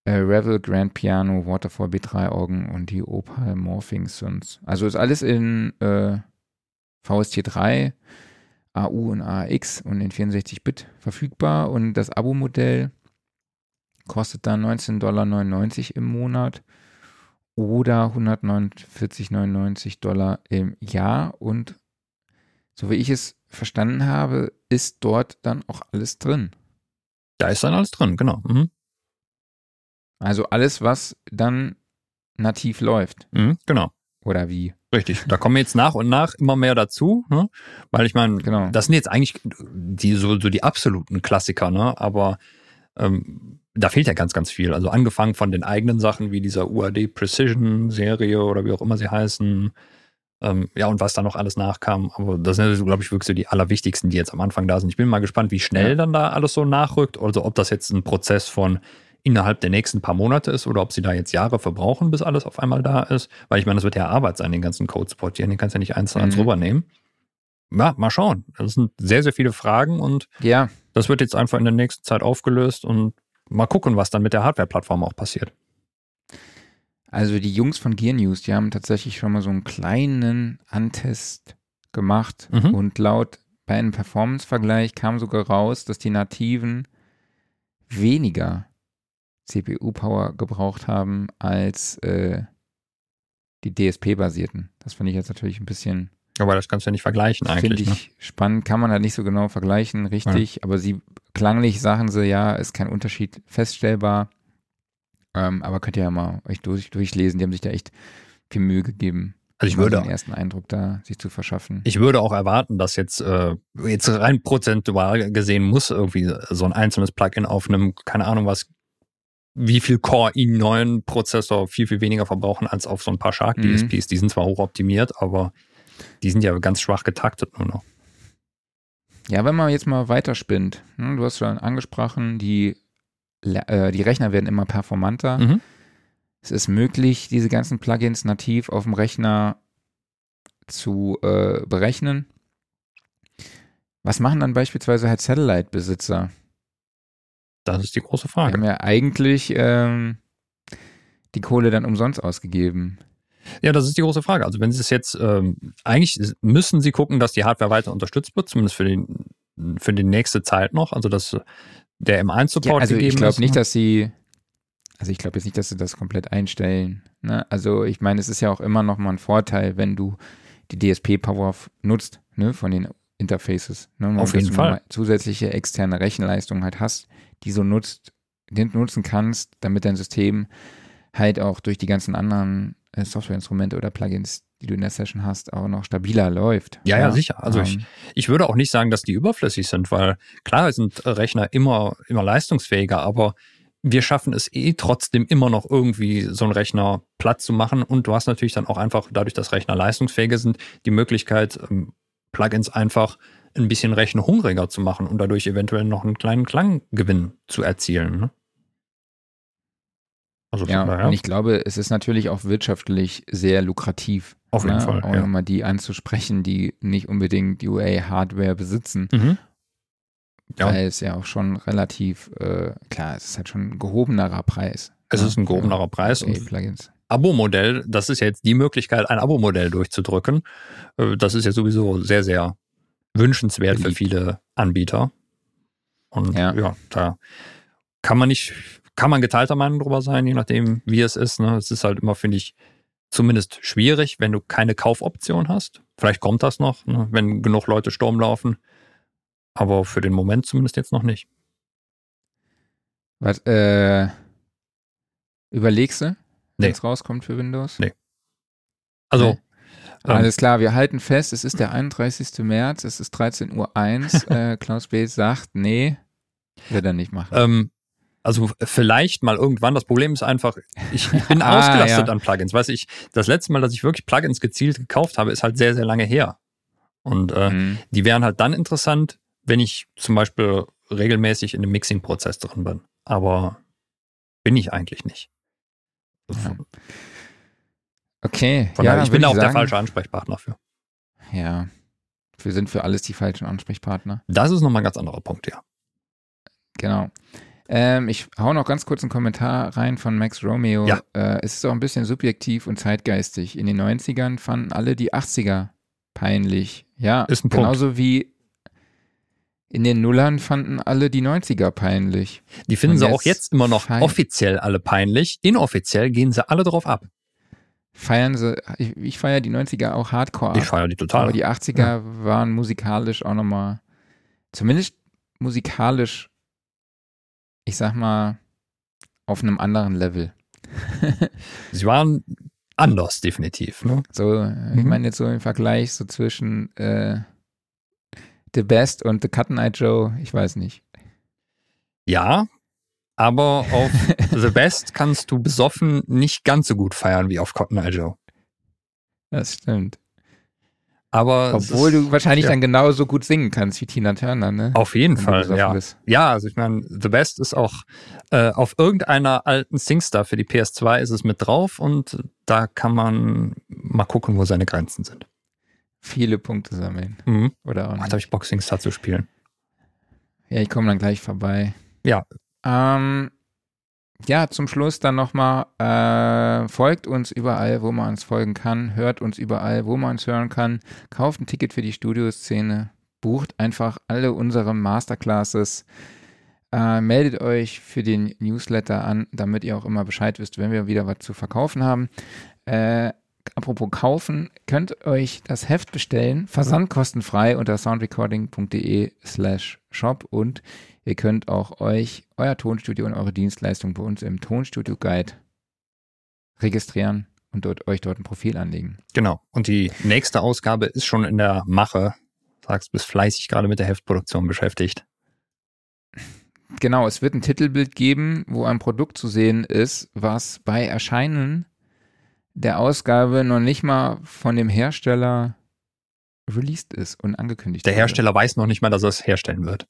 äh, Revel, Grand Piano, Waterfall B3 Organ und die Opal Morphing Synths. Also ist alles in äh, VST 3 AU und AX und in 64-Bit verfügbar und das Abo-Modell kostet dann 19,99 Dollar im Monat oder 149,99 Dollar im Jahr und so wie ich es verstanden habe, ist dort dann auch alles drin. Da ist dann alles drin, genau. Mhm. Also alles, was dann nativ läuft. Mhm, genau. Oder wie? Richtig, da kommen jetzt nach und nach immer mehr dazu, ne? weil ich meine, genau. das sind jetzt eigentlich die so, so die absoluten Klassiker, ne? aber ähm, da fehlt ja ganz, ganz viel. Also angefangen von den eigenen Sachen wie dieser UAD Precision Serie oder wie auch immer sie heißen, ähm, ja, und was da noch alles nachkam. Aber das sind, glaube ich, wirklich so die allerwichtigsten, die jetzt am Anfang da sind. Ich bin mal gespannt, wie schnell ja. dann da alles so nachrückt. Also ob das jetzt ein Prozess von innerhalb der nächsten paar Monate ist oder ob sie da jetzt Jahre verbrauchen, bis alles auf einmal da ist. Weil ich meine, das wird ja Arbeit sein, den ganzen Code sportieren. Den kannst du ja nicht eins zu eins mhm. rübernehmen. Ja, mal schauen. Das sind sehr, sehr viele Fragen und ja. das wird jetzt einfach in der nächsten Zeit aufgelöst und mal gucken, was dann mit der Hardware-Plattform auch passiert. Also die Jungs von Gear News, die haben tatsächlich schon mal so einen kleinen Antest gemacht mhm. und laut bei einem Performance-Vergleich kam sogar raus, dass die Nativen weniger CPU-Power gebraucht haben als äh, die DSP-basierten. Das finde ich jetzt natürlich ein bisschen. Aber das kannst du ja nicht vergleichen eigentlich. Finde ich ne? spannend, kann man halt nicht so genau vergleichen, richtig. Ja. Aber sie klanglich sagen sie ja, ist kein Unterschied feststellbar. Ähm, aber könnt ihr ja mal euch durch, durchlesen. Die haben sich da echt viel Mühe gegeben. Also ich würde den ersten Eindruck da sich zu verschaffen. Ich würde auch erwarten, dass jetzt äh, jetzt rein prozentual gesehen muss irgendwie so ein einzelnes Plugin auf einem keine Ahnung was wie viel Core i9 Prozessor viel viel weniger verbrauchen als auf so ein paar Shark DSPs. Mhm. Die sind zwar hoch optimiert, aber die sind ja ganz schwach getaktet nur noch. Ja, wenn man jetzt mal weiterspinnt, ne, du hast schon angesprochen, die äh, die Rechner werden immer performanter. Mhm. Es ist möglich, diese ganzen Plugins nativ auf dem Rechner zu äh, berechnen. Was machen dann beispielsweise halt Satellite-Besitzer? Das ist die große Frage. Die haben ja eigentlich ähm, die Kohle dann umsonst ausgegeben. Ja, das ist die große Frage. Also wenn Sie es jetzt, ähm, eigentlich müssen Sie gucken, dass die Hardware weiter unterstützt wird, zumindest für, den, für die nächste Zeit noch. Also dass der M1-Support ja, also ich glaube nicht, ne? dass sie, also ich glaube jetzt nicht, dass sie das komplett einstellen. Ne? Also ich meine, es ist ja auch immer noch mal ein Vorteil, wenn du die DSP-Power nutzt, ne, von den Interfaces. Ne? Auf jeden Fall. Zusätzliche externe Rechenleistung halt hast, die so nutzt, den nutzen kannst, damit dein System halt auch durch die ganzen anderen äh, Softwareinstrumente oder Plugins die du in der Session hast, auch noch stabiler läuft. Ja, ja, ja sicher. Also um, ich, ähm. ich würde auch nicht sagen, dass die überflüssig sind, weil klar sind Rechner immer, immer leistungsfähiger, aber wir schaffen es eh trotzdem immer noch irgendwie so einen Rechner platt zu machen und du hast natürlich dann auch einfach, dadurch, dass Rechner leistungsfähiger sind, die Möglichkeit, ähm, Plugins einfach ein bisschen rechenhungriger zu machen und dadurch eventuell noch einen kleinen Klanggewinn zu erzielen. Ne? Also ja, daher. und ich glaube, es ist natürlich auch wirtschaftlich sehr lukrativ. Auf jeden ne? Fall. Auch ja. nochmal die anzusprechen, die nicht unbedingt UA-Hardware besitzen. Mhm. Ja. Weil es ja auch schon relativ, äh, klar, es ist halt schon ein gehobenerer Preis. Es ja, ist ein gehobenerer Preis. Und Abo-Modell, das ist jetzt die Möglichkeit, ein Abo-Modell durchzudrücken. Äh, das ist ja sowieso sehr, sehr wünschenswert Beliebt. für viele Anbieter. Und ja. ja, da kann man nicht kann man geteilter Meinung drüber sein, je nachdem, wie es ist. Ne? Es ist halt immer, finde ich, zumindest schwierig, wenn du keine Kaufoption hast. Vielleicht kommt das noch, ne? wenn genug Leute Sturm laufen. Aber für den Moment zumindest jetzt noch nicht. Was, äh, überlegst du, wenn es rauskommt für Windows? Nee. Also. Nee. Ähm, Alles klar, wir halten fest, es ist der 31. März, es ist 13.01 Uhr. <laughs> äh, Klaus B. sagt, nee, wird er nicht machen. Ähm, also vielleicht mal irgendwann. Das Problem ist einfach, ich, ich bin <laughs> ah, ausgelastet ja. an Plugins. Weiß ich, das letzte Mal, dass ich wirklich Plugins gezielt gekauft habe, ist halt sehr, sehr lange her. Und äh, mhm. die wären halt dann interessant, wenn ich zum Beispiel regelmäßig in dem Mixing-Prozess drin bin. Aber bin ich eigentlich nicht. Ja. Okay. Von ja, daher, ich bin da auch sagen, der falsche Ansprechpartner für. Ja. Wir sind für alles die falschen Ansprechpartner. Das ist nochmal ein ganz anderer Punkt, ja. Genau. Ähm, ich hau noch ganz kurz einen Kommentar rein von Max Romeo. Ja. Äh, es ist auch ein bisschen subjektiv und zeitgeistig. In den 90ern fanden alle die 80er peinlich. Ja, ist ein genauso Punkt. wie in den Nullern fanden alle die 90er peinlich. Die finden und sie auch jetzt immer noch offiziell alle peinlich. Inoffiziell gehen sie alle drauf ab. Feiern sie, ich, ich feiere die 90er auch hardcore. Ich feiere die total. Aber die 80er ja. waren musikalisch auch nochmal, zumindest musikalisch ich sag mal, auf einem anderen Level. <laughs> Sie waren anders, definitiv. Ne? So, mhm. ich meine jetzt so im Vergleich so zwischen äh, The Best und The Cut Night Joe, ich weiß nicht. Ja, aber auf <laughs> The Best kannst du besoffen nicht ganz so gut feiern wie auf Cotton Eye Joe. Das stimmt. Aber Obwohl ist, du wahrscheinlich ja. dann genauso gut singen kannst wie Tina Turner, ne? Auf jeden Fall, ja. Bist. Ja, also ich meine, The Best ist auch äh, auf irgendeiner alten Singstar für die PS2 ist es mit drauf und da kann man mal gucken, wo seine Grenzen sind. Viele Punkte sammeln. Mhm. Oder auch nicht. Ach, da habe ich Bock, Singstar zu spielen. Ja, ich komme dann gleich vorbei. Ja. Ähm, ja, zum Schluss dann nochmal, äh, folgt uns überall, wo man uns folgen kann, hört uns überall, wo man uns hören kann, kauft ein Ticket für die Studioszene, bucht einfach alle unsere Masterclasses, äh, meldet euch für den Newsletter an, damit ihr auch immer Bescheid wisst, wenn wir wieder was zu verkaufen haben. Äh, apropos kaufen, könnt euch das Heft bestellen, versandkostenfrei unter soundrecording.de slash shop und Ihr könnt auch euch, euer Tonstudio und eure Dienstleistung bei uns im Tonstudio Guide registrieren und dort, euch dort ein Profil anlegen. Genau. Und die nächste Ausgabe ist schon in der Mache. Sagst, bist fleißig gerade mit der Heftproduktion beschäftigt. Genau, es wird ein Titelbild geben, wo ein Produkt zu sehen ist, was bei Erscheinen der Ausgabe noch nicht mal von dem Hersteller released ist und angekündigt. Der Hersteller weiß noch nicht mal, dass er es herstellen wird.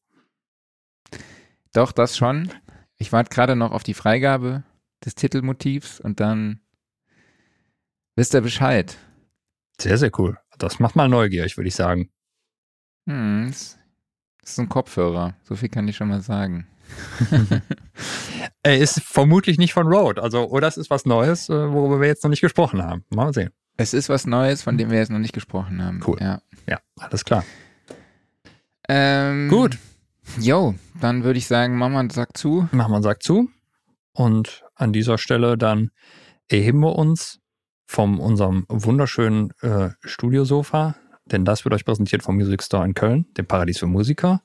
Doch, das schon. Ich warte gerade noch auf die Freigabe des Titelmotivs und dann wisst ihr Bescheid. Sehr, sehr cool. Das macht mal neugierig, würde ich sagen. Hm, das ist ein Kopfhörer. So viel kann ich schon mal sagen. <laughs> er ist vermutlich nicht von Rode. Also, oder es ist was Neues, äh, worüber wir jetzt noch nicht gesprochen haben. Mal sehen. Es ist was Neues, von dem wir jetzt noch nicht gesprochen haben. Cool. Ja, ja alles klar. Ähm, Gut. Jo, dann würde ich sagen, machen wir einen Sack zu. Einen Sack zu. Und an dieser Stelle dann erheben wir uns von unserem wunderschönen äh, Studiosofa, denn das wird euch präsentiert vom Music Store in Köln, dem Paradies für Musiker.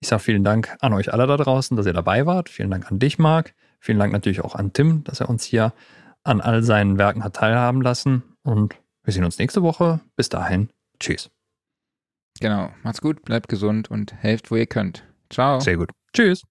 Ich sage vielen Dank an euch alle da draußen, dass ihr dabei wart. Vielen Dank an dich, Marc. Vielen Dank natürlich auch an Tim, dass er uns hier an all seinen Werken hat teilhaben lassen. Und wir sehen uns nächste Woche. Bis dahin. Tschüss. Genau. Macht's gut, bleibt gesund und helft, wo ihr könnt. Ciao. Sehr gut. Tschüss.